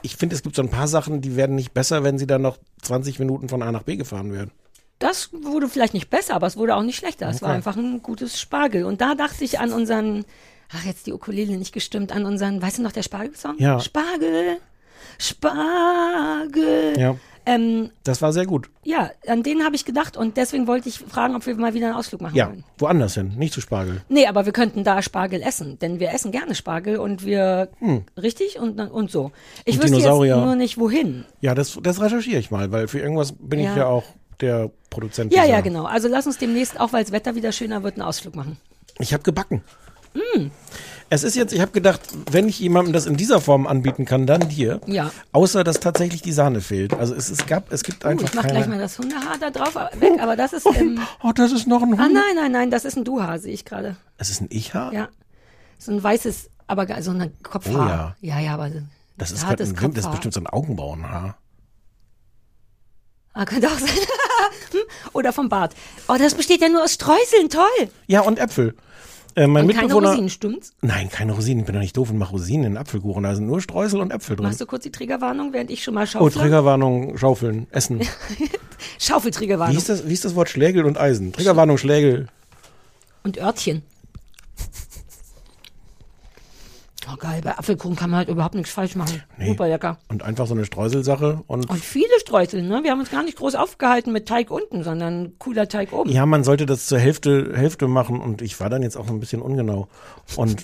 [SPEAKER 2] ich finde, es gibt so ein paar Sachen, die werden nicht besser, wenn sie dann noch 20 Minuten von A nach B gefahren werden.
[SPEAKER 1] Das wurde vielleicht nicht besser, aber es wurde auch nicht schlechter. Es war
[SPEAKER 2] Okay.
[SPEAKER 1] einfach ein gutes Spargel. Und da dachte ich an unseren, ach, jetzt die Ukulele nicht gestimmt, an unseren, weißt du noch, der Spargel-Song?
[SPEAKER 2] Ja.
[SPEAKER 1] Spargel, Spargel.
[SPEAKER 2] Ja.
[SPEAKER 1] Ähm,
[SPEAKER 2] Das war sehr gut.
[SPEAKER 1] ja, an den habe ich gedacht und deswegen wollte ich fragen, ob wir mal wieder einen Ausflug machen
[SPEAKER 2] Ja,
[SPEAKER 1] wollen.
[SPEAKER 2] woanders hin, nicht zu Spargel.
[SPEAKER 1] Nee, aber wir könnten da Spargel essen, denn wir essen gerne Spargel und wir, richtig, und, und so. Ich
[SPEAKER 2] Hm. Und
[SPEAKER 1] wüsste jetzt nur nicht, wohin.
[SPEAKER 2] Ja, das, das recherchiere ich mal, weil für irgendwas bin ich
[SPEAKER 1] Ja.
[SPEAKER 2] ja auch der Produzent.
[SPEAKER 1] Ja, ja, genau. Also lass uns demnächst, auch weil das Wetter wieder schöner wird, einen Ausflug machen.
[SPEAKER 2] Ich habe gebacken.
[SPEAKER 1] Hm.
[SPEAKER 2] Es ist jetzt, ich habe gedacht, wenn ich jemandem das in dieser Form anbieten kann, dann dir.
[SPEAKER 1] Ja.
[SPEAKER 2] Außer, dass tatsächlich die Sahne fehlt. Also es, es gab, es gibt
[SPEAKER 1] Uh,
[SPEAKER 2] einfach
[SPEAKER 1] ich mach
[SPEAKER 2] keine.
[SPEAKER 1] gleich mal das Hundehaar da drauf weg, aber das ist, ähm,
[SPEAKER 2] oh, das ist noch ein
[SPEAKER 1] ah
[SPEAKER 2] Hund.
[SPEAKER 1] nein, nein, nein, das ist ein Duhaar, sehe ich gerade.
[SPEAKER 2] Es ist ein Ich-Haar?
[SPEAKER 1] Ja. So ein weißes, aber so ein Kopfhaar. ja. ja, aber
[SPEAKER 2] Das ist, ein, das ist
[SPEAKER 1] Kopfhaar.
[SPEAKER 2] bestimmt so ein Augenbrauenhaar.
[SPEAKER 1] Ah, könnte auch sein. Hm? Oder vom Bart. Oh, das besteht ja nur aus Streuseln, toll.
[SPEAKER 2] Ja, und Äpfel. Äh, mein
[SPEAKER 1] Und keine
[SPEAKER 2] Mitbewohner.
[SPEAKER 1] Rosinen, stimmt's?
[SPEAKER 2] Nein, keine Rosinen. Ich bin doch nicht doof und mache Rosinen in Apfelkuchen. Da sind nur Streusel und Äpfel drin.
[SPEAKER 1] Machst du kurz die Triggerwarnung, während ich schon mal
[SPEAKER 2] Oh,
[SPEAKER 1] schaufle?
[SPEAKER 2] Triggerwarnung, Schaufeln, Essen. Wie
[SPEAKER 1] Schaufeltriggerwarnung.
[SPEAKER 2] ist, das, wie ist das Wort Schlägel und Eisen? Triggerwarnung, Schlägel.
[SPEAKER 1] Und Örtchen. Oh geil, bei Apfelkuchen kann man halt überhaupt nichts falsch machen. Super lecker.
[SPEAKER 2] Und einfach so eine Streuselsache. Und
[SPEAKER 1] Und viele Streusel, ne? Wir haben uns gar nicht groß aufgehalten mit Teig unten, sondern cooler Teig oben.
[SPEAKER 2] ja, man sollte das zur Hälfte, Hälfte machen. Und ich war dann jetzt auch so ein bisschen ungenau. Und,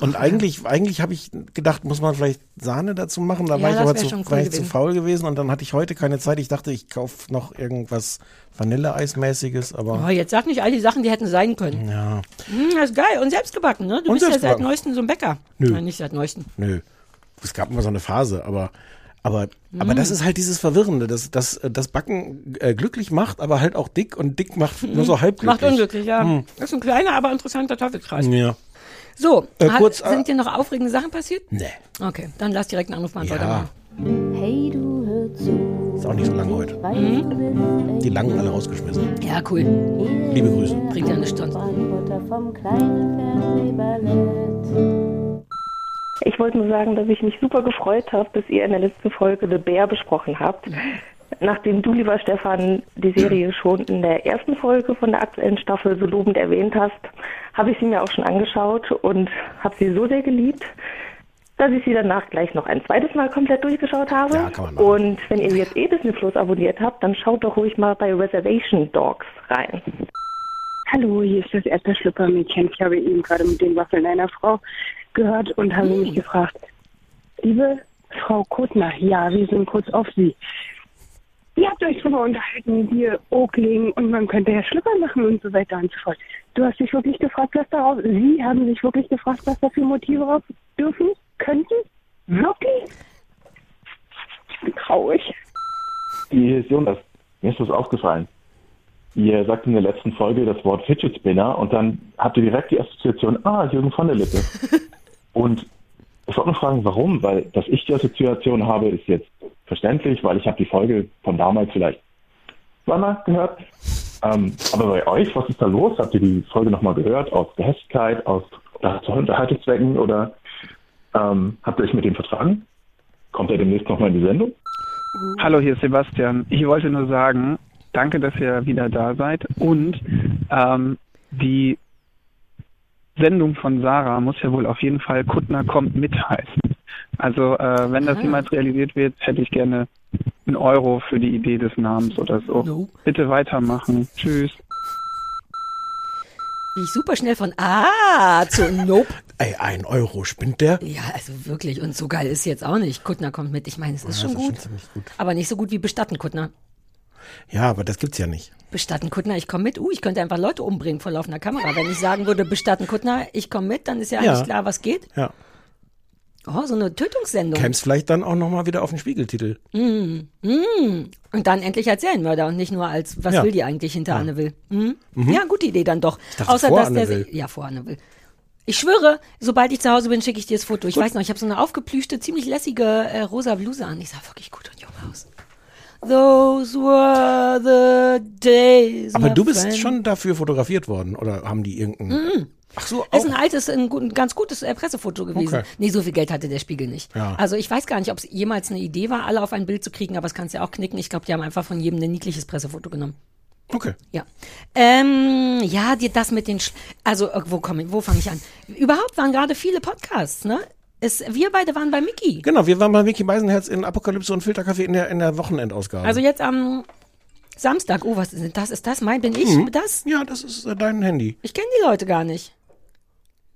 [SPEAKER 2] und eigentlich, eigentlich habe ich gedacht, muss man vielleicht Sahne dazu machen. Da
[SPEAKER 1] Ja,
[SPEAKER 2] war ich aber zu,
[SPEAKER 1] cool
[SPEAKER 2] war ich zu faul gewesen. Und dann hatte ich heute keine Zeit. Ich dachte, ich kaufe noch irgendwas Vanilleeismäßiges. Aber
[SPEAKER 1] Oh, jetzt sag nicht all die Sachen, die hätten sein können.
[SPEAKER 2] ja,
[SPEAKER 1] Hm, das ist geil. Und selbst gebacken, ne? Du
[SPEAKER 2] Und
[SPEAKER 1] bist ja seit neuestem so ein Bäcker.
[SPEAKER 2] Nö.
[SPEAKER 1] Nein, nicht seit neuestem.
[SPEAKER 2] nö. Es gab immer so eine Phase, aber aber aber
[SPEAKER 1] Mm.
[SPEAKER 2] das ist halt dieses Verwirrende, dass das das Backen äh, glücklich macht, aber halt auch dick und dick macht nur so halb glücklich.
[SPEAKER 1] Mm. Macht unglücklich, ja. Das ist ein kleiner, aber interessanter Teufelskreis.
[SPEAKER 2] Ja.
[SPEAKER 1] So,
[SPEAKER 2] Äh,
[SPEAKER 1] hat,
[SPEAKER 2] kurz, äh,
[SPEAKER 1] sind dir noch aufregende Sachen passiert?
[SPEAKER 2] Nee.
[SPEAKER 1] Okay, dann lass direkt einen Anrufbeantworter
[SPEAKER 2] Ja,
[SPEAKER 1] machen.
[SPEAKER 4] Hey, du hör zu.
[SPEAKER 2] ist auch nicht so lang heute.
[SPEAKER 4] Bist
[SPEAKER 2] Die langen alle rausgeschmissen.
[SPEAKER 1] Ja, cool.
[SPEAKER 2] Liebe Grüße.
[SPEAKER 1] Bringt ja eine Stunde.
[SPEAKER 5] Ich wollte nur sagen, dass ich mich super gefreut habe, dass ihr in der letzten Folge The Bear besprochen habt. Nachdem du, lieber Stefan, die Serie schon in der ersten Folge von der aktuellen Staffel so lobend erwähnt hast, habe ich sie mir auch schon angeschaut und habe sie so sehr geliebt, dass ich sie danach gleich noch ein zweites Mal komplett durchgeschaut habe.
[SPEAKER 2] Ja, kann man machen.
[SPEAKER 5] und wenn ihr jetzt eh Disney Plus abonniert habt, dann schaut doch ruhig mal bei Reservation Dogs rein.
[SPEAKER 8] Hallo, hier ist das erste Schlüppermädchen. Ich habe eben gerade mit den Waffeln einer Frau gehört und habe mich gefragt, liebe Frau Kotner, ja, wir sind kurz auf Sie. Ihr habt euch drüber unterhalten, wir Oakling und man könnte ja Schlüpper machen und so weiter und so fort. Du hast dich wirklich gefragt, was darauf, Sie haben sich wirklich gefragt, was da für Motive drauf dürfen, könnten? Wirklich? Ich bin traurig.
[SPEAKER 9] Hier ist Jonas. Mir ist was aufgefallen. Ihr sagt in der letzten Folge das Wort Fidget Spinner und dann habt ihr direkt die Assoziation, ah, Jürgen von der Lippe. und ich wollte nur fragen, warum? Weil, dass ich die Assoziation habe, ist jetzt verständlich, weil ich habe die Folge von damals vielleicht zweimal gehört. Ähm, aber bei euch, was ist da los? Habt ihr die Folge nochmal gehört? Aus Gehässigkeit, aus zu Unterhaltungszwecken oder ähm, habt ihr euch mit dem vertragen? Kommt er demnächst nochmal in die Sendung?
[SPEAKER 10] Hallo, hier ist Sebastian. Ich wollte nur sagen, danke, dass ihr wieder da seid. Und ähm, die Sendung von Sarah muss ja wohl auf jeden Fall Kuttner kommt mit heißen. Also äh, wenn das
[SPEAKER 1] Ah.
[SPEAKER 10] jemals realisiert wird, hätte ich gerne einen Euro für die Idee des Namens oder so.
[SPEAKER 1] No.
[SPEAKER 10] Bitte weitermachen. Tschüss.
[SPEAKER 1] Wie ich super schnell von Ah zu Nope.
[SPEAKER 2] Ey, ein Euro, spinnt der?
[SPEAKER 1] Ja, also wirklich. Und so geil ist jetzt auch nicht. Kuttner kommt mit. Ich meine, es ist
[SPEAKER 2] Ja,
[SPEAKER 1] schon
[SPEAKER 2] das ist
[SPEAKER 1] gut,
[SPEAKER 2] schon ziemlich gut.
[SPEAKER 1] aber nicht so gut wie Bestatten Kuttner.
[SPEAKER 2] Ja, aber das gibt's ja nicht.
[SPEAKER 1] Bestatten Kuttner, ich komme mit. Uh, ich könnte einfach Leute umbringen vor laufender Kamera. Wenn ich sagen würde, Bestatten Kuttner, ich komme mit, dann ist ja,
[SPEAKER 2] Ja.
[SPEAKER 1] eigentlich klar, was geht.
[SPEAKER 2] Ja.
[SPEAKER 1] Oh, so eine Tötungssendung.
[SPEAKER 2] Käm's vielleicht dann auch nochmal wieder auf den Spiegeltitel.
[SPEAKER 1] Und dann endlich als Serienmörder und nicht nur als, was
[SPEAKER 2] Ja.
[SPEAKER 1] will die eigentlich hinter Anne Will? Mhm. Ja, gute Idee dann doch.
[SPEAKER 2] dachte,
[SPEAKER 1] Außer
[SPEAKER 2] vor
[SPEAKER 1] dass
[SPEAKER 2] Anne
[SPEAKER 1] der
[SPEAKER 2] Will.
[SPEAKER 1] ja vor Anne Will. Ich schwöre, sobald ich zu Hause bin, schicke ich dir das Foto. Ich weiß noch, ich habe so eine aufgeplüschte, ziemlich lässige äh, rosa Bluse an. Ich sah wirklich gut und jung aus. Those were the days.
[SPEAKER 2] Aber du bist
[SPEAKER 1] friend.
[SPEAKER 2] schon dafür fotografiert worden oder haben die irgendeinen? Ach so,
[SPEAKER 1] Ist
[SPEAKER 2] auch.
[SPEAKER 1] ein altes, ein, ein ganz gutes äh, Pressefoto gewesen.
[SPEAKER 2] Okay.
[SPEAKER 1] Nee, so viel Geld hatte der Spiegel nicht.
[SPEAKER 2] Ja.
[SPEAKER 1] Also ich weiß gar nicht, ob es jemals eine Idee war, alle auf ein Bild zu kriegen, aber es kannst ja auch knicken. Ich glaube, die haben einfach von jedem ein niedliches Pressefoto genommen.
[SPEAKER 2] Okay.
[SPEAKER 1] Ja. Ähm, ja, dir das mit den, Sch also äh, wo komme ich, wo fange ich an? Überhaupt waren gerade viele Podcasts, ne? Es, wir beide waren bei Mickey.
[SPEAKER 2] Genau, wir waren bei Vicky Beisenherz in Apokalypse und Filterkaffee in der, in der Wochenendausgabe.
[SPEAKER 1] Also jetzt am Samstag. Oh, was ist das? Ist das mein? Bin ich
[SPEAKER 2] Mhm.
[SPEAKER 1] das?
[SPEAKER 2] Ja, das ist äh, dein Handy.
[SPEAKER 1] Ich kenne die Leute gar nicht.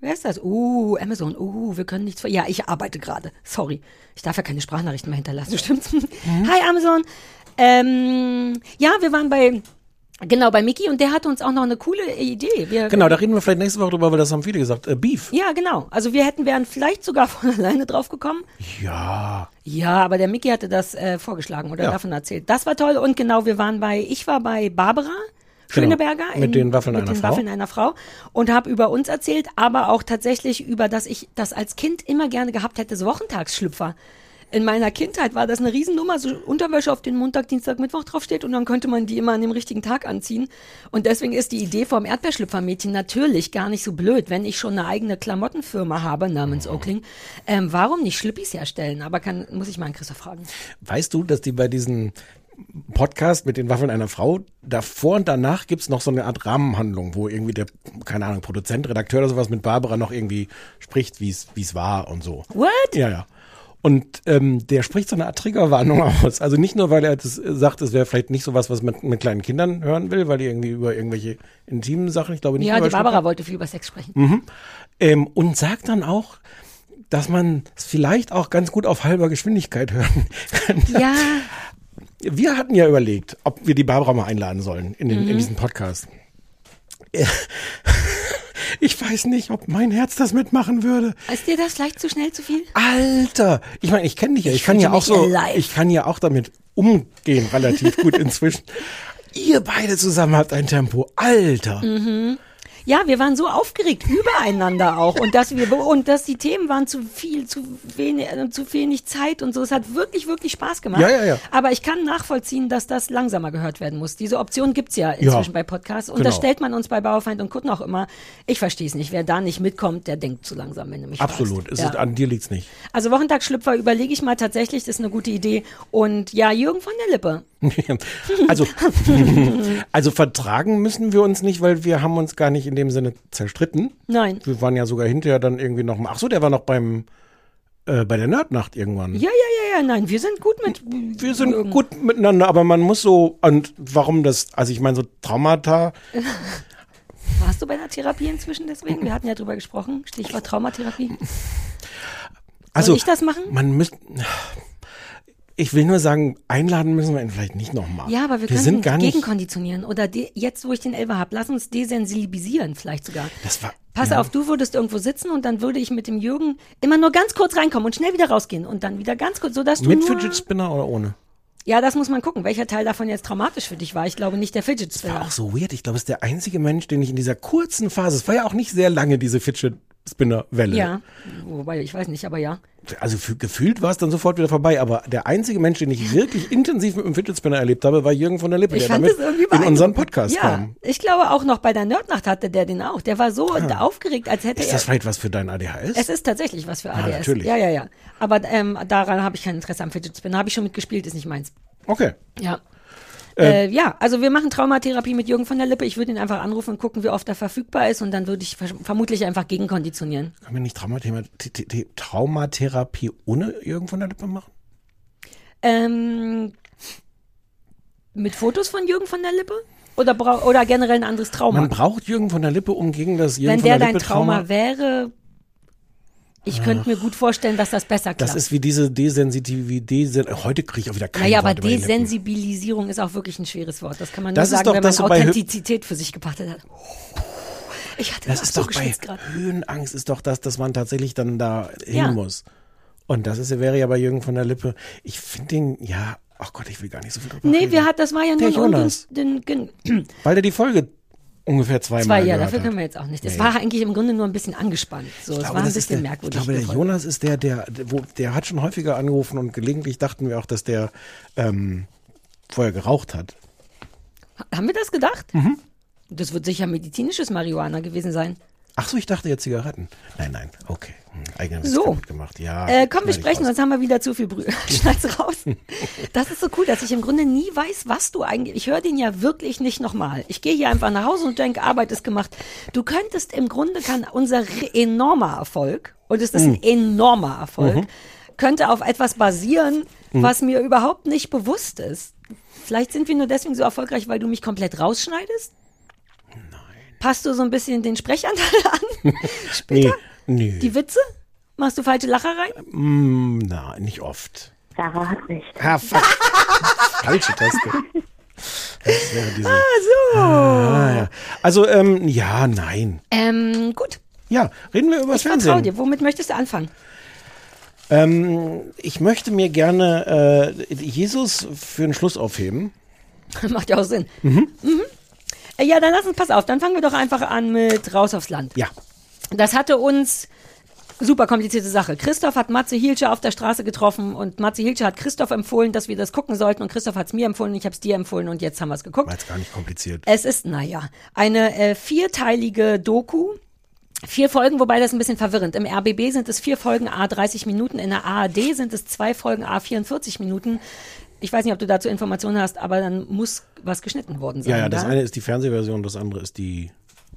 [SPEAKER 1] Wer ist das? Uh, Amazon. Uh, wir können nichts. ver- Ja, ich arbeite gerade. Sorry. Ich darf ja keine Sprachnachrichten mehr hinterlassen, stimmt's? Hi, Amazon. Ähm, ja, wir waren bei, genau, bei Mickey und der hatte uns auch noch eine coole Idee. Wir,
[SPEAKER 2] Genau, da reden wir vielleicht nächste Woche drüber, weil das haben viele gesagt. Äh, Beef.
[SPEAKER 1] Ja, genau. Also wir hätten, wären vielleicht sogar von alleine drauf gekommen.
[SPEAKER 2] Ja.
[SPEAKER 1] Ja, aber der Mickey hatte das äh, vorgeschlagen oder
[SPEAKER 2] Ja.
[SPEAKER 1] davon erzählt. Das war toll und genau, wir waren bei, ich war bei Barbara Schöneberger
[SPEAKER 2] Genau. Mit den Waffeln
[SPEAKER 1] mit
[SPEAKER 2] einer
[SPEAKER 1] den
[SPEAKER 2] Frau.
[SPEAKER 1] Waffeln einer Frau und habe über uns erzählt, aber auch tatsächlich über, dass ich das als Kind immer gerne gehabt hätte, so Wochentagsschlüpfer. In meiner Kindheit war das eine Riesennummer, so Unterwäsche auf den Montag, Dienstag, Mittwoch draufsteht und dann konnte man die immer an dem richtigen Tag anziehen. Und deswegen ist die Idee vom Erdbeerschlüpfermädchen natürlich gar nicht so blöd, wenn ich schon eine eigene Klamottenfirma habe namens Oakling. Ähm, warum nicht Schlüppis herstellen? Aber kann, muss ich mal an Christoph fragen.
[SPEAKER 2] Weißt du, dass die bei diesen Podcast mit den Waffeln einer Frau, davor und danach gibt's noch so eine Art Rahmenhandlung, wo irgendwie der, keine Ahnung, Produzent, Redakteur oder sowas mit Barbara noch irgendwie spricht, wie es es war und so.
[SPEAKER 1] What?
[SPEAKER 2] Ja, ja. Und ähm, der spricht so eine Art Triggerwarnung aus. Also nicht nur, weil er das sagt, es wäre vielleicht nicht so was, was man mit kleinen Kindern hören will, weil die irgendwie über irgendwelche intimen Sachen, ich glaube nicht
[SPEAKER 1] Ja, die Barbara wollte viel über Sex sprechen.
[SPEAKER 2] Mhm. Ähm, und sagt dann auch, dass man es vielleicht auch ganz gut auf halber Geschwindigkeit hören kann.
[SPEAKER 1] Ja,
[SPEAKER 2] Wir hatten ja überlegt, ob wir die Barbara mal einladen sollen in, den, in
[SPEAKER 1] Mhm.
[SPEAKER 2] diesen Podcast. Ich weiß nicht, ob mein Herz das mitmachen würde.
[SPEAKER 1] ist dir das vielleicht zu schnell zu viel?
[SPEAKER 2] Alter, ich meine, ich kenne dich ja, ich,
[SPEAKER 1] Ich
[SPEAKER 2] kann ja auch so,
[SPEAKER 1] alive.
[SPEAKER 2] ich kann ja auch damit umgehen, relativ gut inzwischen. Ihr beide zusammen habt ein Tempo, Alter.
[SPEAKER 1] Mhm. Ja, wir waren so aufgeregt übereinander auch und dass wir und dass die Themen waren zu viel, zu wenig, äh, zu wenig Zeit und so. Es hat wirklich, wirklich Spaß gemacht.
[SPEAKER 2] Ja, ja, ja.
[SPEAKER 1] Aber ich kann nachvollziehen, dass das langsamer gehört werden muss. Diese Option gibt's ja
[SPEAKER 2] Ja,
[SPEAKER 1] inzwischen bei Podcasts und das
[SPEAKER 2] genau.
[SPEAKER 1] stellt man uns bei Bauerfeind und Kutten auch immer. Ich verstehe es nicht. Wer da nicht mitkommt, der denkt zu langsam, wenn du mich
[SPEAKER 2] Absolut,
[SPEAKER 1] fragst.
[SPEAKER 2] es
[SPEAKER 1] Ja.
[SPEAKER 2] ist, an dir liegt's nicht.
[SPEAKER 1] Also Wochentagsschlüpfer überlege ich mal tatsächlich, das ist eine gute Idee. Und ja, Jürgen von der Lippe.
[SPEAKER 2] Also, also vertragen müssen wir uns nicht, weil wir haben uns gar nicht in dem Sinne zerstritten.
[SPEAKER 1] Nein.
[SPEAKER 2] Wir waren ja sogar hinterher dann irgendwie noch mal. Ach so, der war noch beim äh, bei der Nerdnacht irgendwann.
[SPEAKER 1] Ja, ja, ja, ja, nein, wir sind gut mit.
[SPEAKER 2] Wir sind gut miteinander, aber man muss so und warum das? Also ich meine so Traumata.
[SPEAKER 1] Warst du bei einer Therapie inzwischen deswegen? Wir hatten ja drüber gesprochen. Stichwort Traumatherapie.
[SPEAKER 2] Also
[SPEAKER 1] Soll ich das machen?
[SPEAKER 2] Man müsste. Ich will nur sagen, einladen müssen wir ihn vielleicht nicht nochmal.
[SPEAKER 1] Ja, aber wir,
[SPEAKER 2] wir
[SPEAKER 1] können
[SPEAKER 2] sind gar nicht.
[SPEAKER 1] gegenkonditionieren. Oder de jetzt, wo ich den Elber habe, lass uns desensibilisieren vielleicht sogar.
[SPEAKER 2] Das war.
[SPEAKER 1] Pass
[SPEAKER 2] ja.
[SPEAKER 1] auf, du würdest irgendwo sitzen und dann würde ich mit dem Jürgen immer nur ganz kurz reinkommen und schnell wieder rausgehen und dann wieder ganz kurz, sodass du
[SPEAKER 2] Mit Fidget Spinner oder ohne?
[SPEAKER 1] Ja, das muss man gucken, welcher Teil davon jetzt traumatisch für dich war. Ich glaube nicht der Fidget Spinner.
[SPEAKER 2] Auch so weird. Ich glaube, es ist der einzige Mensch, den ich in dieser kurzen Phase, es war ja auch nicht sehr lange, diese Fidget Spinner Welle.
[SPEAKER 1] Ja, wobei ich weiß nicht, aber ja.
[SPEAKER 2] Also für, gefühlt war es dann sofort wieder vorbei, aber der einzige Mensch, den ich wirklich intensiv mit dem Fidget Spinner erlebt habe, war Jürgen von der Lippe,
[SPEAKER 1] Ich
[SPEAKER 2] der
[SPEAKER 1] fand
[SPEAKER 2] damit in unseren. Podcast
[SPEAKER 1] ja,
[SPEAKER 2] kam.
[SPEAKER 1] ich glaube auch noch bei der Nerdnacht hatte der den auch. Der war so
[SPEAKER 2] Ah.
[SPEAKER 1] aufgeregt, als hätte
[SPEAKER 2] Ist
[SPEAKER 1] er.
[SPEAKER 2] das vielleicht was für dein ADHS?
[SPEAKER 1] Es ist tatsächlich was für
[SPEAKER 2] Ah,
[SPEAKER 1] ADS.
[SPEAKER 2] natürlich.
[SPEAKER 1] Ja, ja, ja. Aber ähm, daran habe ich kein Interesse am Fidget Spinner. Habe ich schon mitgespielt, ist nicht meins.
[SPEAKER 2] Okay.
[SPEAKER 1] Ja.
[SPEAKER 2] Äh,
[SPEAKER 1] Äh, ja, also wir machen Traumatherapie mit Jürgen von der Lippe. Ich würde ihn einfach anrufen und gucken, wie oft er verfügbar ist und dann würde ich ver vermutlich einfach gegenkonditionieren.
[SPEAKER 2] Können wir nicht Traumathema Traumatherapie ohne Jürgen von der Lippe machen?
[SPEAKER 1] Ähm, mit Fotos von Jürgen von der Lippe? Oder, oder generell ein anderes Trauma?
[SPEAKER 2] Man braucht Jürgen von der Lippe, um gegen das Jürgen
[SPEAKER 1] Wenn
[SPEAKER 2] von
[SPEAKER 1] der
[SPEAKER 2] der
[SPEAKER 1] dein
[SPEAKER 2] Lippe
[SPEAKER 1] Trauma wäre, ich könnte mir gut vorstellen, dass das besser klappt.
[SPEAKER 2] Das ist wie diese Desensitivität. Desen heute kriege ich auch wieder keine
[SPEAKER 1] naja, aber
[SPEAKER 2] Wort.
[SPEAKER 1] Desensibilisierung ist auch wirklich ein schweres Wort. Das kann man
[SPEAKER 2] Das
[SPEAKER 1] nur sagen, wenn man
[SPEAKER 2] so
[SPEAKER 1] Authentizität für sich gepachtet hat. Ich hatte
[SPEAKER 2] Das
[SPEAKER 1] auch
[SPEAKER 2] ist doch bei
[SPEAKER 1] gerade.
[SPEAKER 2] Höhenangst ist doch das, dass man tatsächlich dann da hin
[SPEAKER 1] Ja.
[SPEAKER 2] muss. Und das ist, wäre ja bei Jürgen von der Lippe. Ich finde den, ja, ach Gott, ich will gar nicht so viel drüber
[SPEAKER 1] Nee,
[SPEAKER 2] reden.
[SPEAKER 1] wir hat, das war ja
[SPEAKER 2] Der
[SPEAKER 1] nur
[SPEAKER 2] Jonas.
[SPEAKER 1] den, den, den
[SPEAKER 2] Weil der die Folge ungefähr zweimal
[SPEAKER 1] zwei, ja, dafür
[SPEAKER 2] hat.
[SPEAKER 1] können wir jetzt auch nicht. Es
[SPEAKER 2] Nee.
[SPEAKER 1] war eigentlich im Grunde nur ein bisschen angespannt. So, es
[SPEAKER 2] glaube,
[SPEAKER 1] war ein
[SPEAKER 2] das ist
[SPEAKER 1] bisschen
[SPEAKER 2] der,
[SPEAKER 1] merkwürdig.
[SPEAKER 2] Ich glaube, der. Jonas ist der, der, wo, der hat schon häufiger angerufen und gelegentlich dachten wir auch, dass der ähm, vorher geraucht hat.
[SPEAKER 1] Haben wir das gedacht?
[SPEAKER 2] Mhm.
[SPEAKER 1] Das wird sicher medizinisches Marihuana gewesen sein.
[SPEAKER 2] Ach so, ich dachte jetzt Zigaretten. Nein, nein, okay. Hm, Eigene Witz
[SPEAKER 1] So.
[SPEAKER 2] gemacht. Ja.
[SPEAKER 1] Äh, komm, wir sprechen, sonst haben wir wieder zu viel Brühe. Schneid's raus. Das ist so cool, dass ich im Grunde nie weiß, was du eigentlich. Ich höre den ja wirklich nicht nochmal. Ich gehe hier einfach nach Hause und denke, Arbeit ist gemacht. Du könntest im Grunde kann unser enormer Erfolg, und es ist ein enormer Erfolg,
[SPEAKER 2] Mhm.
[SPEAKER 1] könnte auf etwas basieren, was mir überhaupt nicht bewusst ist. Vielleicht sind wir nur deswegen so erfolgreich, weil du mich komplett rausschneidest? Nein. Passt du so ein bisschen den Sprechanteil an?
[SPEAKER 2] Nee, nee.
[SPEAKER 1] Die Witze? Machst du falsche Lacher rein?
[SPEAKER 2] Mm, na, nicht oft.
[SPEAKER 5] Sarah hat nicht.
[SPEAKER 2] Ah, fuck. Falsche Taste. Das wäre diese.
[SPEAKER 1] so.
[SPEAKER 2] Ah, ja. Also, ähm, ja, nein.
[SPEAKER 1] Ähm, gut.
[SPEAKER 2] Ja, reden wir über das Fernsehen.
[SPEAKER 1] dir. Womit möchtest du anfangen?
[SPEAKER 2] Ähm, ich möchte mir gerne äh, Jesus für den Schluss aufheben.
[SPEAKER 1] Macht ja auch Sinn.
[SPEAKER 2] Mhm.
[SPEAKER 1] Mhm. Äh, Ja, dann lass uns, pass auf, dann fangen wir doch einfach an mit Raus aufs Land.
[SPEAKER 2] Ja.
[SPEAKER 1] Das hatte uns super komplizierte Sache. Christoph hat Matze Hilsche auf der Straße getroffen und Matze Hilsche hat Christoph empfohlen, dass wir das gucken sollten und Christoph hat es mir empfohlen, ich habe es dir empfohlen und jetzt haben wir es geguckt.
[SPEAKER 2] War jetzt gar nicht kompliziert.
[SPEAKER 1] Es ist, naja, eine äh, vierteilige Doku. Vier Folgen, wobei das ein bisschen verwirrend. Im RBB sind es vier Folgen A 30 Minuten, in der ARD sind es zwei Folgen A 44 Minuten. Ich weiß nicht, ob du dazu Informationen hast, aber dann muss was geschnitten worden sein.
[SPEAKER 2] Ja, ja, das
[SPEAKER 1] da?
[SPEAKER 2] eine ist die Fernsehversion, das andere ist die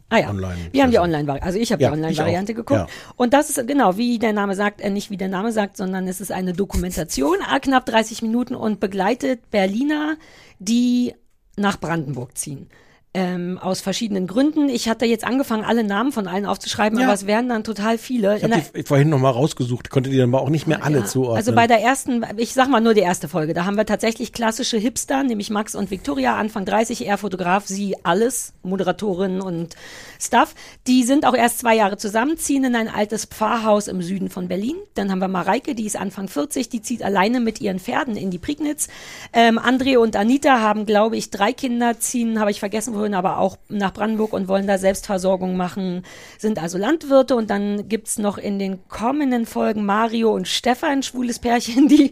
[SPEAKER 1] Ah ja.
[SPEAKER 2] Online.
[SPEAKER 1] Wir haben die Online-Variante, also ich habe
[SPEAKER 2] Ja,
[SPEAKER 1] die Online-Variante geguckt.
[SPEAKER 2] Ja.
[SPEAKER 1] Und das ist genau, wie der Name sagt, äh, nicht wie der Name sagt, sondern es ist eine Dokumentation, ah, knapp 30 Minuten und begleitet Berliner, die nach Brandenburg ziehen. Ähm, aus verschiedenen Gründen. Ich hatte jetzt angefangen, alle Namen von allen aufzuschreiben,
[SPEAKER 2] Ja.
[SPEAKER 1] aber es wären dann total viele.
[SPEAKER 2] Ich habe die vorhin nochmal rausgesucht, konnte die dann aber auch nicht mehr alle
[SPEAKER 1] ja,
[SPEAKER 2] zuordnen.
[SPEAKER 1] Also bei der ersten, ich sag mal nur die erste Folge, da haben wir tatsächlich klassische Hipster, nämlich Max und Victoria, Anfang 30, er Fotograf, sie alles, Moderatorin und Stuff. Die sind auch erst zwei Jahre zusammen, ziehen in ein altes Pfarrhaus im Süden von Berlin. Dann haben wir Mareike, die ist Anfang 40, die zieht alleine mit ihren Pferden in die Prignitz. Ähm, André und Anita haben, glaube ich, drei Kinder, ziehen, habe ich vergessen wohin, aber auch nach Brandenburg und wollen da Selbstversorgung machen, sind also Landwirte. Und dann gibt's noch in den kommenden Folgen Mario und Stefan, ein schwules Pärchen, die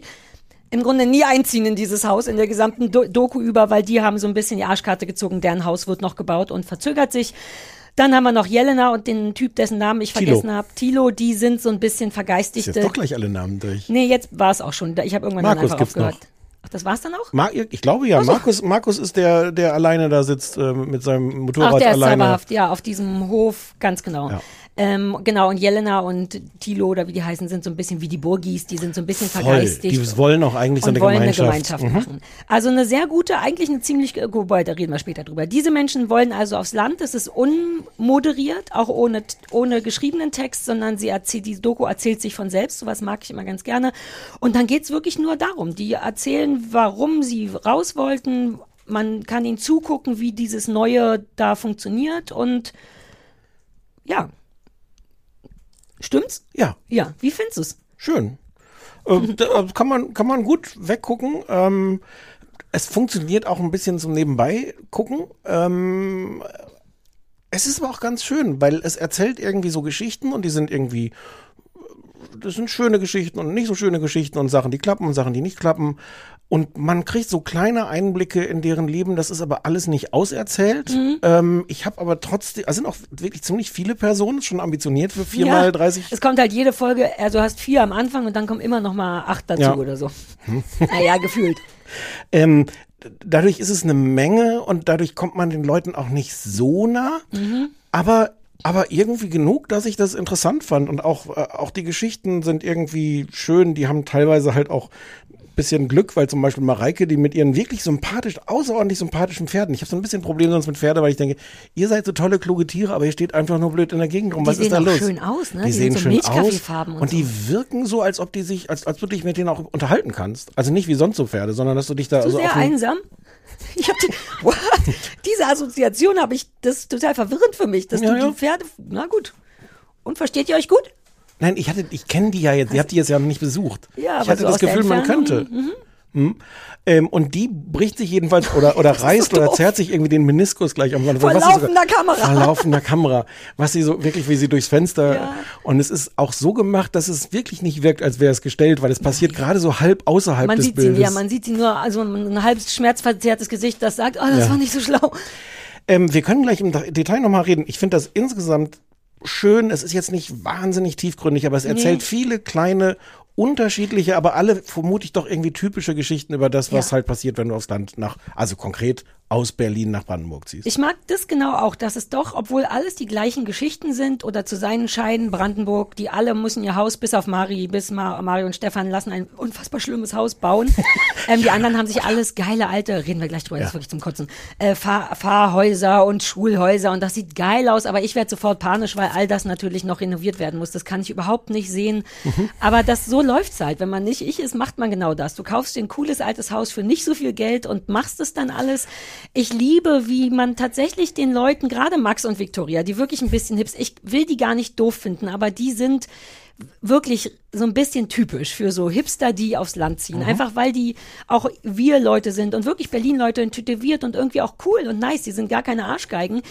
[SPEAKER 1] im Grunde nie einziehen in dieses Haus in der gesamten Do Doku über, weil die haben so ein bisschen die Arschkarte gezogen, deren Haus wird noch gebaut und verzögert sich. Dann haben wir noch Jelena und den Typ, dessen Namen ich
[SPEAKER 2] Thilo.
[SPEAKER 1] vergessen habe. Tilo, die sind so ein bisschen
[SPEAKER 2] ist
[SPEAKER 1] vergeistigte.
[SPEAKER 2] jetzt doch gleich alle Namen durch.
[SPEAKER 1] Nee, jetzt war es auch schon. Ich habe irgendwann dann
[SPEAKER 2] Markus
[SPEAKER 1] einfach
[SPEAKER 2] gibt's
[SPEAKER 1] aufgehört.
[SPEAKER 2] noch.
[SPEAKER 1] Ach, das war's dann auch?
[SPEAKER 2] Mar ich glaube ja, Markus, Markus ist der, der alleine da sitzt äh, mit seinem Motorrad
[SPEAKER 1] Ach, der ist
[SPEAKER 2] alleine.
[SPEAKER 1] zauberhaft, ja, auf diesem Hof, ganz genau.
[SPEAKER 2] Ja.
[SPEAKER 1] Ähm, genau, und Jelena und Thilo oder wie die heißen, sind so ein bisschen wie die Burgis, die sind so ein bisschen
[SPEAKER 2] Voll.
[SPEAKER 1] vergeistigt.
[SPEAKER 2] Die wollen auch eigentlich so eine
[SPEAKER 1] wollen
[SPEAKER 2] Gemeinschaft.
[SPEAKER 1] eine Gemeinschaft
[SPEAKER 2] Mhm.
[SPEAKER 1] machen. Also eine sehr gute, eigentlich eine ziemlich, äh, wobei, da reden wir später drüber. Diese Menschen wollen also aufs Land, es ist unmoderiert, auch ohne, ohne geschriebenen Text, sondern sie erzählt, die Doku erzählt sich von selbst, sowas mag ich immer ganz gerne. Und dann geht's wirklich nur darum, die erzählen, warum sie raus wollten, man kann ihnen zugucken, wie dieses Neue da funktioniert und ja. Stimmt's?
[SPEAKER 2] Ja.
[SPEAKER 1] Ja. Wie findest du's?
[SPEAKER 2] Schön. Äh, da äh, kann man, kann man gut weggucken. Ähm, es funktioniert auch ein bisschen zum Nebenbei gucken. Ähm, es ist aber auch ganz schön, weil es erzählt irgendwie so Geschichten und die sind irgendwie, das sind schöne Geschichten und nicht so schöne Geschichten und Sachen, die klappen und Sachen, die nicht klappen. Und man kriegt so kleine Einblicke in deren Leben. Das ist aber alles nicht auserzählt.
[SPEAKER 1] Mhm.
[SPEAKER 2] Ähm, ich habe aber trotzdem, also sind auch wirklich ziemlich viele Personen schon ambitioniert für viermal 30
[SPEAKER 1] Es kommt halt jede Folge, also hast vier am Anfang und dann kommen immer noch mal acht dazu
[SPEAKER 2] Ja.
[SPEAKER 1] oder so. Naja, gefühlt.
[SPEAKER 2] Ähm, dadurch ist es eine Menge und dadurch kommt man den Leuten auch nicht so nah. Aber, aber irgendwie genug, dass ich das interessant fand. Und auch, äh, auch die Geschichten sind irgendwie schön. Die haben teilweise halt auch ein bisschen Glück, weil zum Beispiel Mareike, die mit ihren wirklich sympathisch, außerordentlich sympathischen Pferden. Ich habe so ein bisschen Problem sonst mit Pferde, weil ich denke, ihr seid so tolle, kluge Tiere, aber ihr steht einfach nur blöd in der Gegend rum.
[SPEAKER 1] Die
[SPEAKER 2] Was ist
[SPEAKER 1] sehen
[SPEAKER 2] da
[SPEAKER 1] auch
[SPEAKER 2] los?
[SPEAKER 1] schön aus, ne?
[SPEAKER 2] Die,
[SPEAKER 1] Die
[SPEAKER 2] sehen
[SPEAKER 1] so
[SPEAKER 2] schön aus.
[SPEAKER 1] Und
[SPEAKER 2] Und die wirken so, als ob die sich, als, als wirklich mit denen auch unterhalten kannst. Also nicht wie sonst so Pferde, sondern dass du dich da
[SPEAKER 1] Zu
[SPEAKER 2] also
[SPEAKER 1] sehr einsam. Ich habe die, what? diese Assoziation habe ich, das ist total verwirrend für mich, dass
[SPEAKER 2] Ja,
[SPEAKER 1] du
[SPEAKER 2] ja.
[SPEAKER 1] die Pferde, na gut. Und versteht ihr euch gut?
[SPEAKER 2] Nein, ich hatte, ich kenne die ja jetzt, ihr habt die jetzt ja nicht besucht.
[SPEAKER 1] Ja,
[SPEAKER 2] ich hatte
[SPEAKER 1] so
[SPEAKER 2] das Gefühl, man könnte.
[SPEAKER 1] mhm.
[SPEAKER 2] Hm. Ähm, und die bricht sich jedenfalls oder, oder reißt oder zerrt sich irgendwie den Meniskus gleich am Sonntag.
[SPEAKER 1] Vor Kamera.
[SPEAKER 2] Vor laufender Kamera. Was sie so wirklich, wie sie durchs Fenster.
[SPEAKER 1] Ja.
[SPEAKER 2] Und es ist auch so gemacht, dass es wirklich nicht wirkt, als wäre es gestellt, weil es passiert gerade so halb außerhalb
[SPEAKER 1] Man
[SPEAKER 2] des
[SPEAKER 1] sieht sie, ja, man sieht sie nur, also ein halb schmerzverzerrtes Gesicht, das sagt, oh, das
[SPEAKER 2] Ja.
[SPEAKER 1] war nicht so schlau.
[SPEAKER 2] Ähm, wir können gleich im Detail nochmal reden. Ich finde das insgesamt schön. Es ist jetzt nicht wahnsinnig tiefgründig, aber es erzählt
[SPEAKER 1] Nee.
[SPEAKER 2] viele kleine unterschiedliche, aber alle vermutlich doch irgendwie typische Geschichten über das, was
[SPEAKER 1] Ja.
[SPEAKER 2] halt passiert, wenn du aufs Land nach, also konkret aus Berlin nach Brandenburg ziehst.
[SPEAKER 1] Ich mag das genau auch, dass es doch, obwohl alles die gleichen Geschichten sind oder zu sein scheinen, Brandenburg, die alle müssen ihr Haus bis auf Mari, bis Ma, Mari und Stefan lassen ein unfassbar schlimmes Haus bauen. ähm, die anderen haben sich alles geile alte, reden wir gleich drüber, das ist wirklich zum Kotzen, äh, Fahr Fahrhäuser und Schulhäuser und das sieht geil aus, aber ich werde sofort panisch, weil all das natürlich noch renoviert werden muss. Das kann ich überhaupt nicht sehen. Aber das so läuft's halt. Wenn man nicht ich ist, macht man genau das. Du kaufst dir ein cooles altes Haus für nicht so viel Geld und machst es dann alles. Ich liebe, wie man tatsächlich den Leuten, gerade Max und Victoria, die wirklich ein bisschen hips, ich will die gar nicht doof finden, aber die sind wirklich so ein bisschen typisch für so Hipster, die aufs Land ziehen. Einfach weil die auch wir Leute sind und wirklich Berlin-Leute und tätowiert und irgendwie auch cool und nice. Die sind gar keine Arschgeigen.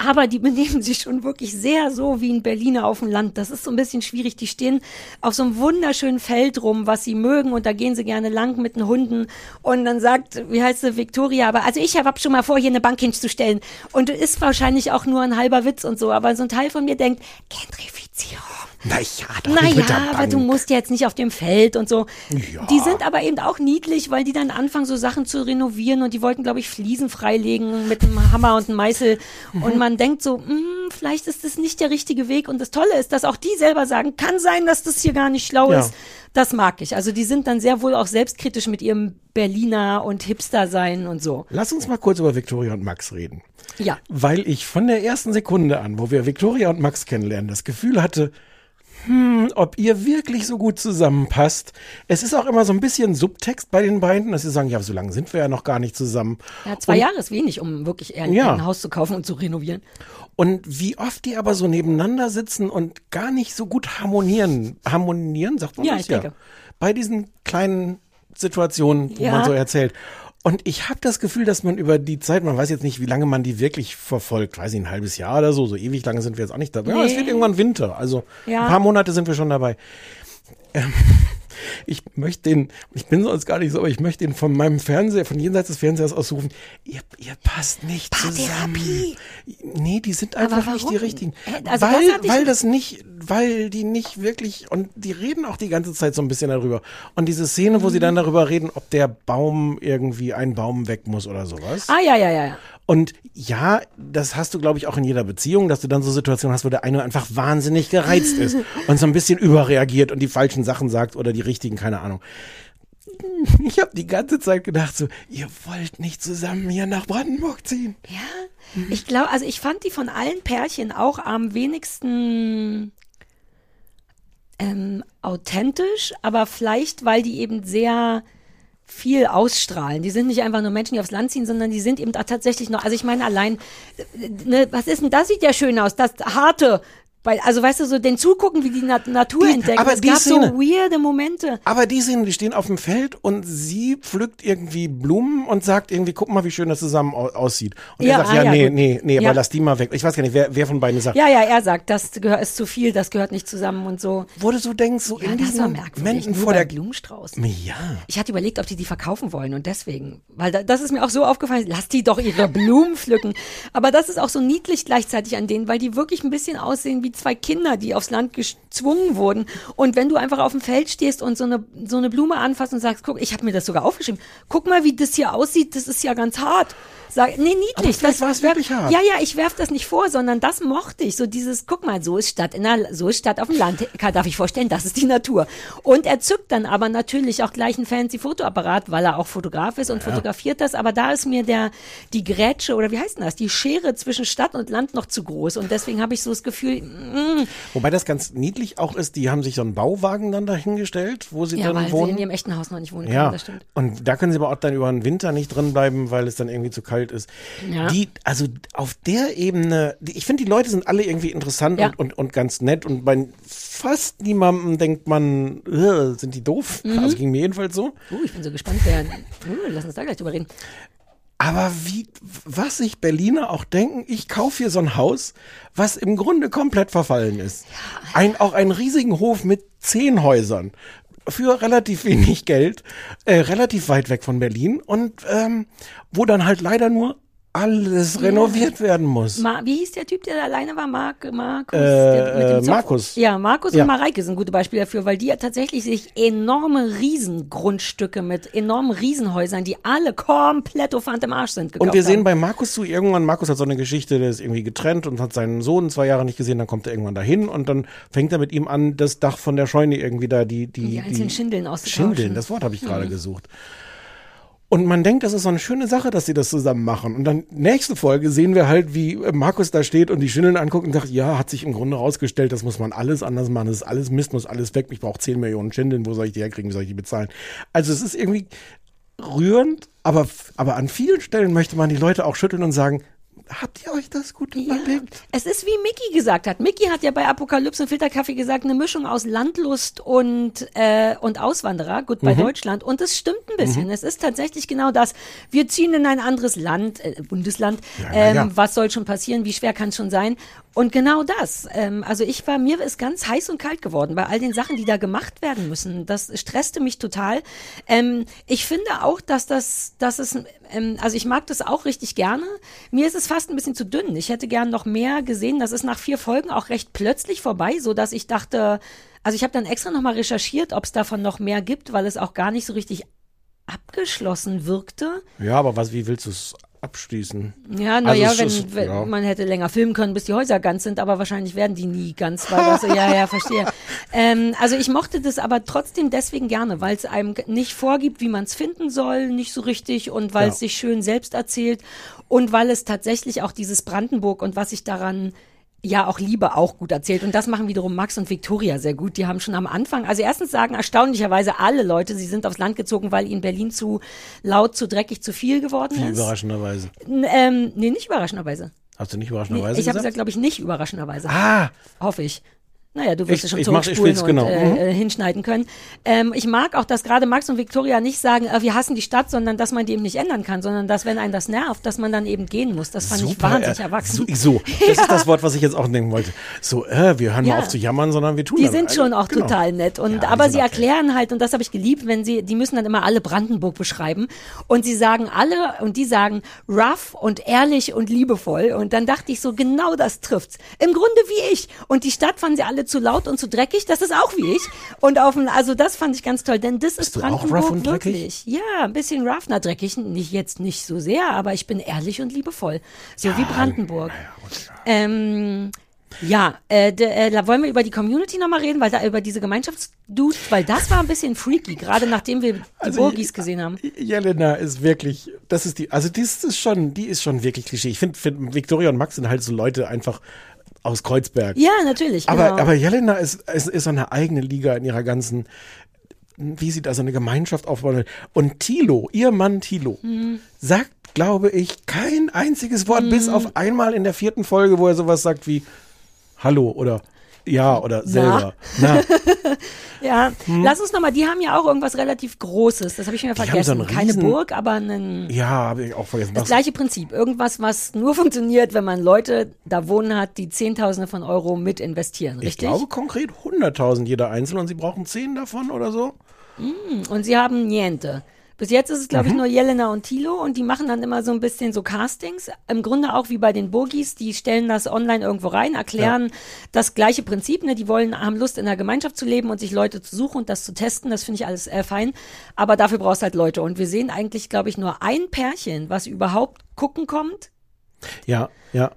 [SPEAKER 1] Aber die benehmen sich schon wirklich sehr so wie ein Berliner auf dem Land. Das ist so ein bisschen schwierig. Die stehen auf so einem wunderschönen Feld rum, was sie mögen und da gehen sie gerne lang mit den Hunden. Und dann sagt, wie heißt sie, Victoria, aber also ich habe schon mal vor, hier eine Bank hinzustellen. Und ist wahrscheinlich auch nur ein halber Witz und so. Aber so ein Teil von mir denkt, Gentrifizierung.
[SPEAKER 2] Naja, doch
[SPEAKER 1] Naja, aber du musst jetzt nicht auf dem Feld und so.
[SPEAKER 2] Ja.
[SPEAKER 1] Die sind aber eben auch niedlich, weil die dann anfangen, so Sachen zu renovieren und die wollten, glaube ich, Fliesen freilegen mit einem Hammer und einem Meißel.
[SPEAKER 2] Mhm.
[SPEAKER 1] Und man denkt so, "Hm, vielleicht ist das nicht der richtige Weg. Und das Tolle ist, dass auch die selber sagen, kann sein, dass das hier gar nicht schlau
[SPEAKER 2] Ja.
[SPEAKER 1] ist. Das mag ich. Also die sind dann sehr wohl auch selbstkritisch mit ihrem Berliner und Hipster sein und so.
[SPEAKER 2] Lass uns mal kurz über Victoria und Max reden.
[SPEAKER 1] Ja.
[SPEAKER 2] Weil ich von der ersten Sekunde an, wo wir Victoria und Max kennenlernen, das Gefühl hatte, hm, ob ihr wirklich so gut zusammenpasst. Es ist auch immer so ein bisschen Subtext bei den beiden, dass sie sagen, ja, so lange sind wir ja noch gar nicht zusammen.
[SPEAKER 1] Ja, zwei
[SPEAKER 2] Und-
[SPEAKER 1] Jahre ist wenig, um wirklich eher
[SPEAKER 2] Ja.
[SPEAKER 1] ein Haus zu kaufen und zu renovieren.
[SPEAKER 2] Und wie oft die aber so nebeneinander sitzen und gar nicht so gut harmonieren. Harmonieren, sagt man
[SPEAKER 1] Ja,
[SPEAKER 2] das?
[SPEAKER 1] ich denke.
[SPEAKER 2] Bei diesen kleinen Situationen, wo
[SPEAKER 1] Ja.
[SPEAKER 2] man so erzählt. Und ich habe das Gefühl, dass man über die Zeit, man weiß jetzt nicht, wie lange man die wirklich verfolgt, weiß ich, ein halbes Jahr oder so, so ewig lange sind wir jetzt auch nicht dabei. Ja, es
[SPEAKER 1] Nee.
[SPEAKER 2] wird irgendwann Winter, also
[SPEAKER 1] Ja.
[SPEAKER 2] ein paar Monate sind wir schon dabei. Ähm, ich möchte den, ich bin sonst gar nicht so, aber ich möchte den von meinem Fernseher, von jenseits des Fernsehers ausrufen. Ihr, ihr passt nicht zusammen. Nee, die sind einfach nicht die richtigen.
[SPEAKER 1] Äh, also das
[SPEAKER 2] weil,
[SPEAKER 1] ich-
[SPEAKER 2] weil das nicht, weil die nicht wirklich, und die reden auch die ganze Zeit so ein bisschen darüber. Und diese Szene, wo sie
[SPEAKER 1] Mhm.
[SPEAKER 2] dann darüber reden, ob der Baum irgendwie, ein Baum weg muss oder sowas.
[SPEAKER 1] Ah, ja, ja, ja, ja.
[SPEAKER 2] Und ja, das hast du, glaube ich, auch in jeder Beziehung, dass du dann so Situationen hast, wo der eine einfach wahnsinnig gereizt ist und so ein bisschen überreagiert und die falschen Sachen sagt oder die richtigen, keine Ahnung. Ich habe die ganze Zeit gedacht, so, ihr wollt nicht zusammen hier nach Brandenburg ziehen.
[SPEAKER 1] Ja, ich glaube, also ich fand die von allen Pärchen auch am wenigsten ähm, authentisch, aber vielleicht, weil die eben sehr viel ausstrahlen. Die sind nicht einfach nur Menschen, die aufs Land ziehen, sondern die sind eben da tatsächlich noch, also ich meine allein, äh, ne, was ist denn, das sieht ja schön aus, das harte, weil, also weißt du, so den zugucken, wie die Na Natur
[SPEAKER 2] Die-
[SPEAKER 1] entdecken.
[SPEAKER 2] aber
[SPEAKER 1] es
[SPEAKER 2] die
[SPEAKER 1] gab
[SPEAKER 2] Szene-
[SPEAKER 1] so weirde Momente.
[SPEAKER 2] Aber die Szenen, die stehen auf dem Feld und sie pflückt irgendwie Blumen und sagt irgendwie, guck mal, wie schön das zusammen au aussieht. Und
[SPEAKER 1] Ja,
[SPEAKER 2] er sagt,
[SPEAKER 1] ah,
[SPEAKER 2] ja,
[SPEAKER 1] ja,
[SPEAKER 2] nee,
[SPEAKER 1] gut.
[SPEAKER 2] nee, nee,
[SPEAKER 1] Ja.
[SPEAKER 2] aber lass die mal weg. Ich weiß gar nicht, wer, wer von beiden sagt.
[SPEAKER 1] Ja, ja, er sagt, das gehört, ist zu viel, das gehört nicht zusammen und so.
[SPEAKER 2] Wo du so denkst, so
[SPEAKER 1] Ja,
[SPEAKER 2] in diesen. Momenten vor der
[SPEAKER 1] Blumenstrauß.
[SPEAKER 2] Ja.
[SPEAKER 1] Ich hatte überlegt, ob die die verkaufen wollen und deswegen, weil da, das ist mir auch so aufgefallen, lass die doch ihre Blumen pflücken. Aber das ist auch so niedlich gleichzeitig an denen, weil die wirklich ein bisschen aussehen wie zwei Kinder, die aufs Land gezwungen wurden. Und wenn du einfach auf dem Feld stehst und so eine, so eine Blume anfasst und sagst, guck, ich habe mir das sogar aufgeschrieben, guck mal, wie das hier aussieht, das ist ja ganz hart. Sag, nee, niedlich.
[SPEAKER 2] Vielleicht war es wirklich hart.
[SPEAKER 1] Ja, ja, ich werf das nicht vor, sondern das mochte ich. So dieses, guck mal, so ist Stadt in der, so ist Stadt auf dem Land. Kann, darf ich vorstellen, das ist die Natur. Und er zückt dann aber natürlich auch gleich einen fancy Fotoapparat, weil er auch Fotograf ist und fotografiert das. Aber da ist mir der, die Grätsche oder wie heißt denn das? Die Schere zwischen Stadt und Land noch zu groß. Und deswegen habe ich so das Gefühl, mm,
[SPEAKER 2] Wobei das ganz niedlich auch ist, die haben sich so einen Bauwagen dann dahingestellt, wo sie
[SPEAKER 1] ja,
[SPEAKER 2] dann
[SPEAKER 1] weil sie
[SPEAKER 2] wohnen.
[SPEAKER 1] in ihrem echten Haus noch nicht wohnen können.
[SPEAKER 2] Ja,
[SPEAKER 1] Das stimmt.
[SPEAKER 2] und da können sie aber auch dann über den Winter nicht drin bleiben, weil es dann irgendwie zu kalt ist.
[SPEAKER 1] Ja.
[SPEAKER 2] Die, also auf der Ebene, die, ich finde, die Leute sind alle irgendwie interessant
[SPEAKER 1] Ja.
[SPEAKER 2] und, und, und ganz nett und bei fast niemandem denkt man, äh, sind die doof?
[SPEAKER 1] Mhm.
[SPEAKER 2] Also ging mir jedenfalls so.
[SPEAKER 1] Uh, ich bin so gespannt, wer, uh, lass uns da gleich drüber reden.
[SPEAKER 2] Aber wie, was sich Berliner auch denken, ich kaufe hier so ein Haus, was im Grunde komplett verfallen ist. Ein, auch einen riesigen Hof mit zehn Häusern für relativ wenig Geld, äh, relativ weit weg von Berlin und ähm, wo dann halt leider nur alles renoviert werden muss.
[SPEAKER 1] Ma wie hieß der Typ, der da alleine war? Mark, Markus?
[SPEAKER 2] Äh, äh? Markus.
[SPEAKER 1] Ja, Markus
[SPEAKER 2] Ja.
[SPEAKER 1] und Mareike sind gute Beispiele dafür, weil die ja tatsächlich sich enorme Riesengrundstücke mit enormen Riesenhäusern, die alle komplett Ofant im Arsch sind, gekauft
[SPEAKER 2] Und wir sehen
[SPEAKER 1] haben.
[SPEAKER 2] bei Markus zu, irgendwann, Markus hat so eine Geschichte, der ist irgendwie getrennt und hat seinen Sohn zwei Jahre nicht gesehen, dann kommt er irgendwann dahin und dann fängt er mit ihm an, das Dach von der Scheune irgendwie da, die, die,
[SPEAKER 1] Die einzelnen Schindeln auszutauschen.
[SPEAKER 2] Schindeln, das Wort habe ich gerade
[SPEAKER 1] Mhm.
[SPEAKER 2] gesucht. Und man denkt, das ist so eine schöne Sache, dass sie das zusammen machen. Und dann nächste Folge sehen wir halt, wie Markus da steht und die Schindeln anguckt und sagt, ja, hat sich im Grunde rausgestellt, das muss man alles anders machen, das ist alles Mist, muss alles weg, ich brauche 10 Millionen Schindeln, wo soll ich die herkriegen, wie soll ich die bezahlen? Also es ist irgendwie rührend, aber, aber an vielen Stellen möchte man die Leute auch schütteln und sagen, habt ihr euch das gut überlegt?
[SPEAKER 1] Es ist wie Mickey gesagt hat. Mickey hat ja bei Apokalypse und Filterkaffee gesagt, eine Mischung aus Landlust und, äh, und Auswanderer, gut bei
[SPEAKER 11] Mhm.
[SPEAKER 1] Deutschland. Und es stimmt ein bisschen.
[SPEAKER 11] Mhm.
[SPEAKER 1] Es ist tatsächlich genau das. Wir ziehen in ein anderes Land, äh, Bundesland.
[SPEAKER 11] Ja,
[SPEAKER 1] ähm,
[SPEAKER 11] ja.
[SPEAKER 1] Was soll schon passieren? Wie schwer kann es schon sein? Und genau das. Ähm, also ich war, mir ist ganz heiß und kalt geworden bei all den Sachen, die da gemacht werden müssen. Das stresste mich total. Ähm, ich finde auch, dass das, dass es, ähm, also ich mag das auch richtig gerne. Mir ist es fast ein bisschen zu dünn. Ich hätte gern noch mehr gesehen. Das ist nach vier Folgen auch recht plötzlich vorbei, so dass ich dachte, also ich habe dann extra noch mal recherchiert, ob es davon noch mehr gibt, weil es auch gar nicht so richtig abgeschlossen wirkte.
[SPEAKER 2] Ja, aber was, wie willst du es abschließen?
[SPEAKER 1] Ja,
[SPEAKER 2] Also
[SPEAKER 1] naja,
[SPEAKER 2] es
[SPEAKER 1] wenn, wenn
[SPEAKER 2] ja.
[SPEAKER 1] man hätte länger filmen können, bis die Häuser ganz sind, aber wahrscheinlich werden die nie ganz, weil das, ja, ja, verstehe. Ähm, also ich mochte das aber trotzdem deswegen gerne, weil es einem nicht vorgibt, wie man es finden soll, nicht so richtig und weil
[SPEAKER 11] Ja.
[SPEAKER 1] es sich schön selbst erzählt und weil es tatsächlich auch dieses Brandenburg und was ich daran ja auch Liebe auch gut erzählt. Und das machen wiederum Max und Victoria sehr gut. Die haben schon am Anfang, also erstens sagen erstaunlicherweise alle Leute, sie sind aufs Land gezogen, weil ihnen Berlin zu laut, zu dreckig, zu viel geworden ist.
[SPEAKER 2] überraschenderweise.
[SPEAKER 1] N- Ähm, nee, nicht überraschenderweise.
[SPEAKER 2] Hast du nicht
[SPEAKER 1] Nee,
[SPEAKER 2] überraschenderweise
[SPEAKER 1] ich habe
[SPEAKER 2] gesagt?
[SPEAKER 1] gesagt, glaube ich, nicht überraschenderweise.
[SPEAKER 2] Ah.
[SPEAKER 1] Hoffe ich. Naja, du wirst
[SPEAKER 2] Ich-
[SPEAKER 1] es schon
[SPEAKER 2] ich mach- ich
[SPEAKER 1] zurückspulen
[SPEAKER 2] will's
[SPEAKER 1] und
[SPEAKER 2] genau.
[SPEAKER 1] äh,
[SPEAKER 2] Mhm.
[SPEAKER 1] hinschneiden können. Ähm, ich mag auch, dass gerade Max und Victoria nicht sagen, äh, wir hassen die Stadt, sondern dass man die eben nicht ändern kann, sondern dass, wenn einen das nervt, dass man dann eben gehen muss. Das fand ich
[SPEAKER 2] Super,
[SPEAKER 1] wahnsinnig
[SPEAKER 2] äh,
[SPEAKER 1] erwachsen.
[SPEAKER 2] So, so das ist das Wort, was ich jetzt auch denken wollte. So, äh, wir hören
[SPEAKER 1] Ja.
[SPEAKER 2] mal auf zu jammern, sondern wir tun
[SPEAKER 1] Die sind schon auch
[SPEAKER 2] Genau.
[SPEAKER 1] total nett. Und,
[SPEAKER 2] Ja,
[SPEAKER 1] aber sie erklären halt, und das habe ich geliebt, wenn sie, die müssen dann immer alle Brandenburg beschreiben. Und sie sagen alle, und die sagen rough und ehrlich und liebevoll. Und dann dachte ich so, genau das trifft's. Im Grunde wie ich. Und die Stadt fanden sie alle zu laut und zu dreckig. Das ist auch wie ich. Und auf dem, also das fand ich ganz toll, denn das ist
[SPEAKER 2] du auch
[SPEAKER 1] Brandenburg
[SPEAKER 2] rough und dreckig?
[SPEAKER 1] wirklich. Ja, ein bisschen rough. Na, dreckig nicht jetzt nicht so sehr, aber ich bin ehrlich und liebevoll. So wie Brandenburg. Ähm, ja, äh, de, äh, da wollen wir über die Community nochmal reden, weil da über diese Gemeinschaftsdudes, weil das war ein bisschen freaky, gerade nachdem wir die
[SPEAKER 2] Also,
[SPEAKER 1] Burgis gesehen haben.
[SPEAKER 2] Jelena ist wirklich, das ist die, also die ist ist schon, die ist schon wirklich Klischee. Ich finde, find, Victoria und Max sind halt so Leute einfach aus Kreuzberg.
[SPEAKER 1] Ja, natürlich,
[SPEAKER 2] Aber,
[SPEAKER 1] genau.
[SPEAKER 2] aber Jelena ist, ist, ist so eine eigene Liga in ihrer ganzen, wie sie da so eine Gemeinschaft aufbauen. Und Thilo, ihr Mann Thilo,
[SPEAKER 1] Hm.
[SPEAKER 2] sagt, glaube ich, kein einziges Wort, bis
[SPEAKER 1] Hm.
[SPEAKER 2] auf einmal in der vierten Folge, wo er sowas sagt wie Hallo oder Ja oder selber. Na.
[SPEAKER 1] Ja,
[SPEAKER 2] Hm.
[SPEAKER 1] lass uns nochmal, die haben ja auch irgendwas relativ Großes, das habe ich mir
[SPEAKER 2] Die
[SPEAKER 1] vergessen.
[SPEAKER 2] so einen
[SPEAKER 1] Keine
[SPEAKER 2] riesen-
[SPEAKER 1] Burg, aber einen,
[SPEAKER 2] Ja, habe ich auch vergessen.
[SPEAKER 1] das
[SPEAKER 2] Was-
[SPEAKER 1] gleiche Prinzip. Irgendwas, was nur funktioniert, wenn man Leute da wohnen hat, die Zehntausende von Euro mit investieren,
[SPEAKER 2] Ich
[SPEAKER 1] richtig?
[SPEAKER 2] glaube konkret 100.000 jeder einzeln und sie brauchen 10 davon oder so.
[SPEAKER 1] Mm, Und sie haben Niente. Bis jetzt ist es, glaube ich,
[SPEAKER 2] Mhm.
[SPEAKER 1] nur Jelena und Thilo und die machen dann immer so ein bisschen so Castings. Im Grunde auch wie bei den Burgis, die stellen das online irgendwo rein, erklären das gleiche Prinzip. Ne? Die wollen, haben Lust in der Gemeinschaft zu leben und sich Leute zu suchen und das zu testen. Das finde ich alles äh, fein. Aber dafür brauchst du halt Leute. Und wir sehen eigentlich, glaube ich, nur ein Pärchen, was überhaupt gucken kommt.
[SPEAKER 2] Ja, ja.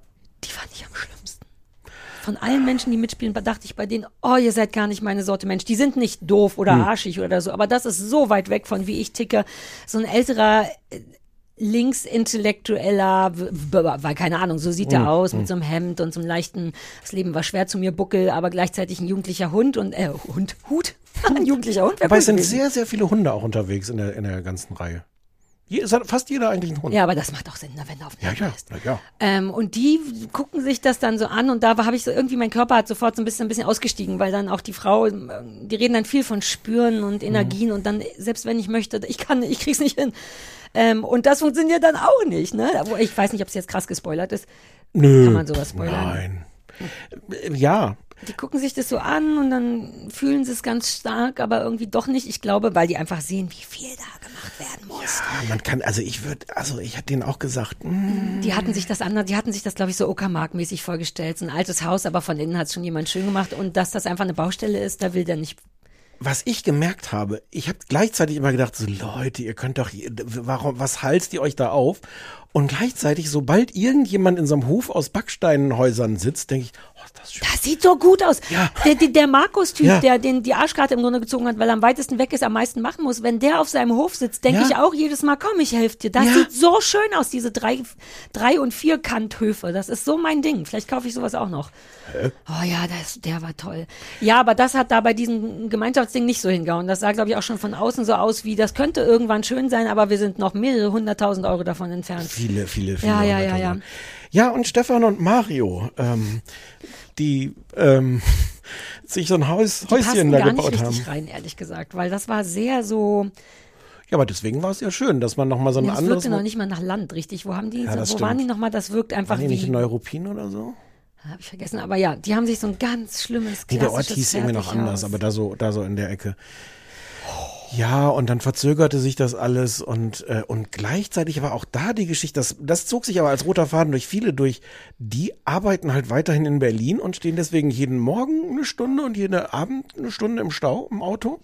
[SPEAKER 1] Die fand ich am schlimmsten. Von allen Menschen, die mitspielen, dachte ich bei denen, oh, ihr seid gar nicht meine Sorte Mensch. Die sind nicht doof oder
[SPEAKER 2] Hm.
[SPEAKER 1] arschig oder so, aber das ist so weit weg von wie ich ticke. So ein älterer äh, linksintellektueller, weil keine Ahnung, so sieht
[SPEAKER 2] Hm,
[SPEAKER 1] er aus,
[SPEAKER 2] hm.
[SPEAKER 1] mit so einem Hemd und so einem leichten, das Leben war schwer zu mir Buckel, aber gleichzeitig ein jugendlicher Hund und, äh, Hund, Hut, ein jugendlicher Hund. wär
[SPEAKER 2] Aber es sind
[SPEAKER 1] gewesen.
[SPEAKER 2] sehr, sehr viele Hunde auch unterwegs in der, in der ganzen Reihe. Je, fast jeder eigentlich einen Hund.
[SPEAKER 1] Ja, aber das macht auch Sinn, ne, wenn du auf
[SPEAKER 2] ja, ja, na ja.
[SPEAKER 1] Ähm, und die gucken sich das dann so an und da habe ich so irgendwie, mein Körper hat sofort so ein bisschen, ein bisschen ausgestiegen, weil dann auch die Frau, ähm, die reden dann viel von Spüren und Energien
[SPEAKER 2] Mhm.
[SPEAKER 1] und dann, selbst wenn ich möchte, ich kann, ich krieg's nicht hin. Ähm, und das funktioniert dann auch nicht, ne? Ich weiß nicht, ob es jetzt krass gespoilert ist.
[SPEAKER 2] Nö.
[SPEAKER 1] Kann man sowas spoilern?
[SPEAKER 2] Nein. Ja,
[SPEAKER 1] Die gucken sich das so an und dann fühlen sie es ganz stark, aber irgendwie doch nicht. Ich glaube, weil die einfach sehen, wie viel da gemacht werden muss.
[SPEAKER 2] Ja, man kann, also ich würde, also ich hatte denen auch gesagt, mm,
[SPEAKER 1] Die hatten sich das andere, die hatten sich das, glaube ich, so Uckermark-mäßig vorgestellt. So ein altes Haus, aber von innen hat es schon jemand schön gemacht. Und dass das einfach eine Baustelle ist, da will der nicht.
[SPEAKER 2] was ich gemerkt habe, ich habe gleichzeitig immer gedacht, so Leute, ihr könnt doch, warum, was halst ihr euch da auf? Und gleichzeitig, sobald irgendjemand in so einem Hof aus Backsteinhäusern sitzt, denke ich, das schön.
[SPEAKER 1] Das sieht so gut aus.
[SPEAKER 2] Ja.
[SPEAKER 1] Der, der, der Markus-Typ,
[SPEAKER 2] Ja.
[SPEAKER 1] der den die Arschkarte im Grunde gezogen hat, weil er am weitesten weg ist, am meisten machen muss. Wenn der auf seinem Hof sitzt, denke
[SPEAKER 2] Ja.
[SPEAKER 1] ich auch jedes Mal, komm, ich helfe dir. Das sieht so schön aus, diese drei, drei und vier Kanthöfe. Das ist so mein Ding. Vielleicht kaufe ich sowas auch noch. Oh ja, das, der war toll. Ja, aber das hat da bei diesem Gemeinschaftsding nicht so hingehauen. Das sah, glaube ich, auch schon von außen so aus, wie das könnte irgendwann schön sein, aber wir sind noch mehrere hunderttausend Euro davon entfernt.
[SPEAKER 2] Viele, viele, viele.
[SPEAKER 1] Ja, ja, ja, ja.
[SPEAKER 2] Ja, und Stefan und Mario, ähm, die ähm, sich so ein Haus,
[SPEAKER 1] Die
[SPEAKER 2] Häuschen da
[SPEAKER 1] gar nicht
[SPEAKER 2] gebaut
[SPEAKER 1] richtig
[SPEAKER 2] haben.
[SPEAKER 1] rein, ehrlich gesagt, weil das war sehr so,
[SPEAKER 2] Ja, aber deswegen war es ja schön, dass man nochmal so ein
[SPEAKER 1] Nee, das
[SPEAKER 2] anderes.
[SPEAKER 1] wirkte noch nicht mal nach Land, richtig. Wo haben die,
[SPEAKER 2] Ja,
[SPEAKER 1] so,
[SPEAKER 2] das
[SPEAKER 1] wo
[SPEAKER 2] stimmt.
[SPEAKER 1] waren die nochmal? Das wirkt einfach
[SPEAKER 2] Waren die nicht
[SPEAKER 1] wie,
[SPEAKER 2] in Neuruppin oder so?
[SPEAKER 1] habe ich vergessen, aber ja, die haben sich so ein ganz schlimmes,
[SPEAKER 2] Nee, der Ort hieß irgendwie noch anders, aber da so, da so in der Ecke. Ja, und dann verzögerte sich das alles und, äh, und gleichzeitig war auch da die Geschichte, das, das zog sich aber als roter Faden durch viele durch. Die arbeiten halt weiterhin in Berlin und stehen deswegen jeden Morgen eine Stunde und jeden Abend eine Stunde im Stau, im Auto.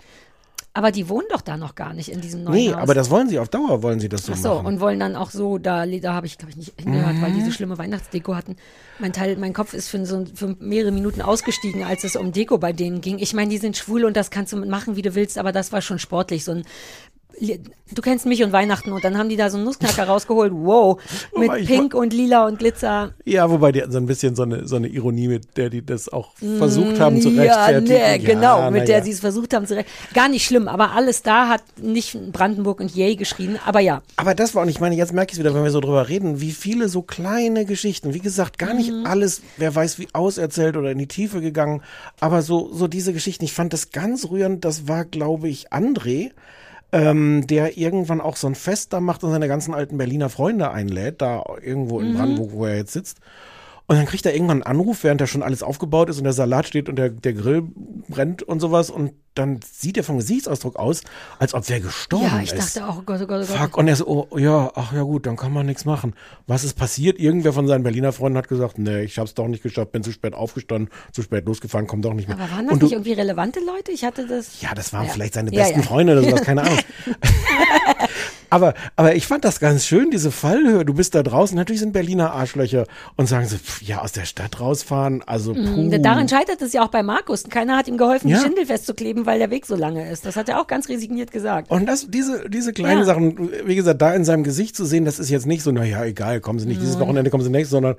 [SPEAKER 1] Aber die wohnen doch da noch gar nicht in diesem neuen
[SPEAKER 2] Nee,
[SPEAKER 1] Haus.
[SPEAKER 2] aber das wollen sie auf Dauer, wollen sie das so
[SPEAKER 1] Ach so,
[SPEAKER 2] machen.
[SPEAKER 1] und wollen dann auch so, da, da habe ich, glaube ich, nicht hingehört, weil die so schlimme Weihnachtsdeko hatten. Mein Teil, mein Kopf ist für, so, für mehrere Minuten ausgestiegen, als es um Deko bei denen ging. Ich meine, die sind schwul und das kannst du machen, wie du willst, aber das war schon sportlich. So ein, du kennst mich und Weihnachten und dann haben die da so einen Nussknacker rausgeholt. Wow, mit
[SPEAKER 2] Wobei
[SPEAKER 1] Pink und Lila und Glitzer.
[SPEAKER 2] Ja, wobei die hatten so ein bisschen so eine, so eine Ironie, mit der die das auch versucht haben zu
[SPEAKER 1] Mm, Ja,
[SPEAKER 2] rechtfertigen.
[SPEAKER 1] nee, genau,
[SPEAKER 2] na
[SPEAKER 1] mit der
[SPEAKER 2] ja.
[SPEAKER 1] sie es versucht haben zu recht. Gar nicht schlimm, aber alles da hat nicht Brandenburg und Yay geschrien, aber ja.
[SPEAKER 2] Aber das war, und ich meine, jetzt merke ich es wieder, wenn wir so drüber reden, wie viele so kleine Geschichten, wie gesagt, gar nicht
[SPEAKER 1] Mhm.
[SPEAKER 2] alles, wer weiß wie auserzählt oder in die Tiefe gegangen, aber so, so diese Geschichten, ich fand das ganz rührend, das war, glaube ich, André, ähm, der irgendwann auch so ein Fest da macht und seine ganzen alten Berliner Freunde einlädt, da irgendwo in
[SPEAKER 1] Mhm.
[SPEAKER 2] Brandenburg, wo er jetzt sitzt. Und dann kriegt er irgendwann einen Anruf, während da schon alles aufgebaut ist und der Salat steht und der, der Grill brennt und sowas. Und dann sieht er vom Gesichtsausdruck aus, als ob wer gestorben
[SPEAKER 1] Ja, ich
[SPEAKER 2] ist.
[SPEAKER 1] dachte auch, oh Gott, oh Gott, oh Gott.
[SPEAKER 2] Fuck. Und er so, oh, ja, ach ja gut, dann kann man nichts machen. Was ist passiert? Irgendwer von seinen Berliner Freunden hat gesagt, nee, ich hab's doch nicht geschafft, bin zu spät aufgestanden, zu spät losgefahren, komm doch nicht mehr.
[SPEAKER 1] Aber waren das
[SPEAKER 2] Und du,
[SPEAKER 1] nicht irgendwie relevante Leute? Ich hatte das.
[SPEAKER 2] ja, das waren
[SPEAKER 1] Ja.
[SPEAKER 2] vielleicht seine
[SPEAKER 1] Ja,
[SPEAKER 2] besten
[SPEAKER 1] ja.
[SPEAKER 2] Freunde oder sowas, keine Ahnung. aber, aber ich fand das ganz schön, diese Fallhöhe. Du bist da draußen, natürlich sind Berliner Arschlöcher und sagen so, pff, ja, aus der Stadt rausfahren, also puh.
[SPEAKER 1] Mhm, Daran scheitert es ja auch bei Markus. Keiner hat ihm geholfen, die Schindel festzukleben, weil der Weg so lange ist. Das hat er auch ganz resigniert gesagt.
[SPEAKER 2] Und das, diese, diese kleinen
[SPEAKER 1] Ja.
[SPEAKER 2] Sachen, wie gesagt, da in seinem Gesicht zu sehen, das ist jetzt nicht so, naja, egal, kommen Sie nicht dieses Wochenende, kommen Sie nächstes, sondern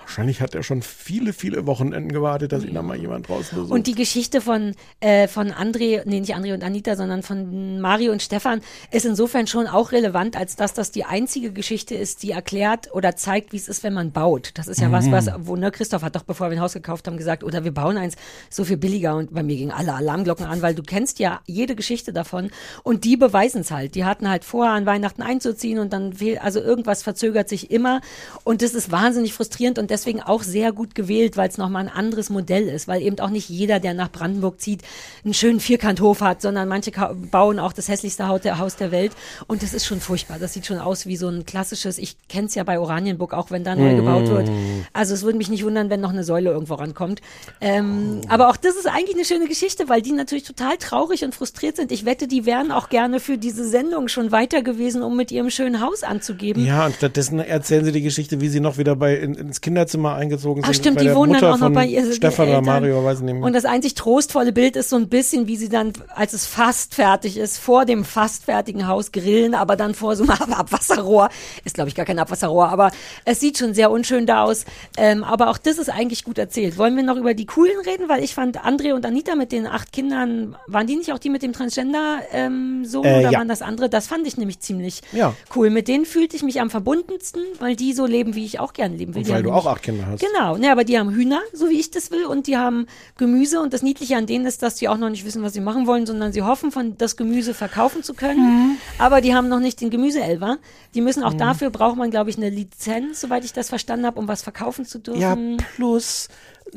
[SPEAKER 2] wahrscheinlich hat er schon viele, viele Wochenenden gewartet, dass ihn da mal jemand draußen besucht.
[SPEAKER 1] Und die Geschichte von, äh, von André, nee, nicht André und Anita, sondern von Mario und Stefan ist insofern schon auch relevant, als dass das die einzige Geschichte ist, die erklärt oder zeigt, wie es ist, wenn man baut. Das ist ja was, was, wo, ne, Christoph hat doch, bevor wir ein Haus gekauft haben, gesagt, oder wir bauen eins so viel billiger und bei mir gingen alle Alarmglocken an, weil du kennst ja jede Geschichte davon und die beweisen es halt. Die hatten halt vor, an Weihnachten einzuziehen und dann fehlt, also irgendwas verzögert sich immer und das ist wahnsinnig frustrierend und deswegen auch sehr gut gewählt, weil es nochmal ein anderes Modell ist, weil eben auch nicht jeder, der nach Brandenburg zieht, einen schönen Vierkanthof hat, sondern manche bauen auch das hässlichste Haus der, Welt und das ist schon furchtbar. Das sieht schon aus wie so ein klassisches, ich kenne es ja bei Oranienburg auch, wenn da neu gebaut wird. Also es würde mich nicht wundern, wenn noch eine Säule irgendwo rankommt. Ähm, aber auch das ist eigentlich eine schöne Geschichte, weil die natürlich total traurig und frustriert sind. Ich wette, die wären auch gerne für diese Sendung schon weiter gewesen, um mit ihrem schönen Haus anzugeben.
[SPEAKER 2] ja, und stattdessen erzählen sie die Geschichte, wie sie noch wieder bei in, ins Kinderzimmer eingezogen sind.
[SPEAKER 1] Ach stimmt, die wohnen
[SPEAKER 2] Mutter
[SPEAKER 1] dann auch noch bei ihr. die
[SPEAKER 2] Stefan oder. Mario, weiß ich nicht mehr.
[SPEAKER 1] Und das einzig trostvolle Bild ist so ein bisschen, wie sie dann, als es fast fertig ist, vor dem fast fertigen Haus grillen, aber dann vor so einem Ab Abwasserrohr. Ist, glaube ich, gar kein Abwasserrohr, aber es sieht schon sehr unschön da aus. Ähm, aber auch das ist eigentlich gut erzählt. Wollen wir noch über die coolen reden? Weil ich fand, André und Anita mit den acht Kindern, waren die nicht auch die mit dem Transgender ähm, Sohn
[SPEAKER 2] Äh,
[SPEAKER 1] oder
[SPEAKER 2] ja.
[SPEAKER 1] waren das andere? Das fand ich nämlich ziemlich
[SPEAKER 2] Ja.
[SPEAKER 1] cool. Mit denen fühlte ich mich am verbundensten, weil die so leben, wie ich auch gerne leben will.
[SPEAKER 2] Und weil du auch acht Kinder hast.
[SPEAKER 1] Genau, ne, aber die haben Hühner, so wie ich das will, und die haben Gemüse. Und das Niedliche an denen ist, dass die auch noch nicht wissen, was sie machen wollen, sondern sie hoffen, von das Gemüse verkaufen zu können.
[SPEAKER 2] Mhm.
[SPEAKER 1] Aber die haben noch nicht den Gemüseelver. Die müssen auch dafür braucht man, glaube ich, eine Lizenz, soweit ich das verstanden habe, um was verkaufen zu dürfen.
[SPEAKER 2] Ja, plus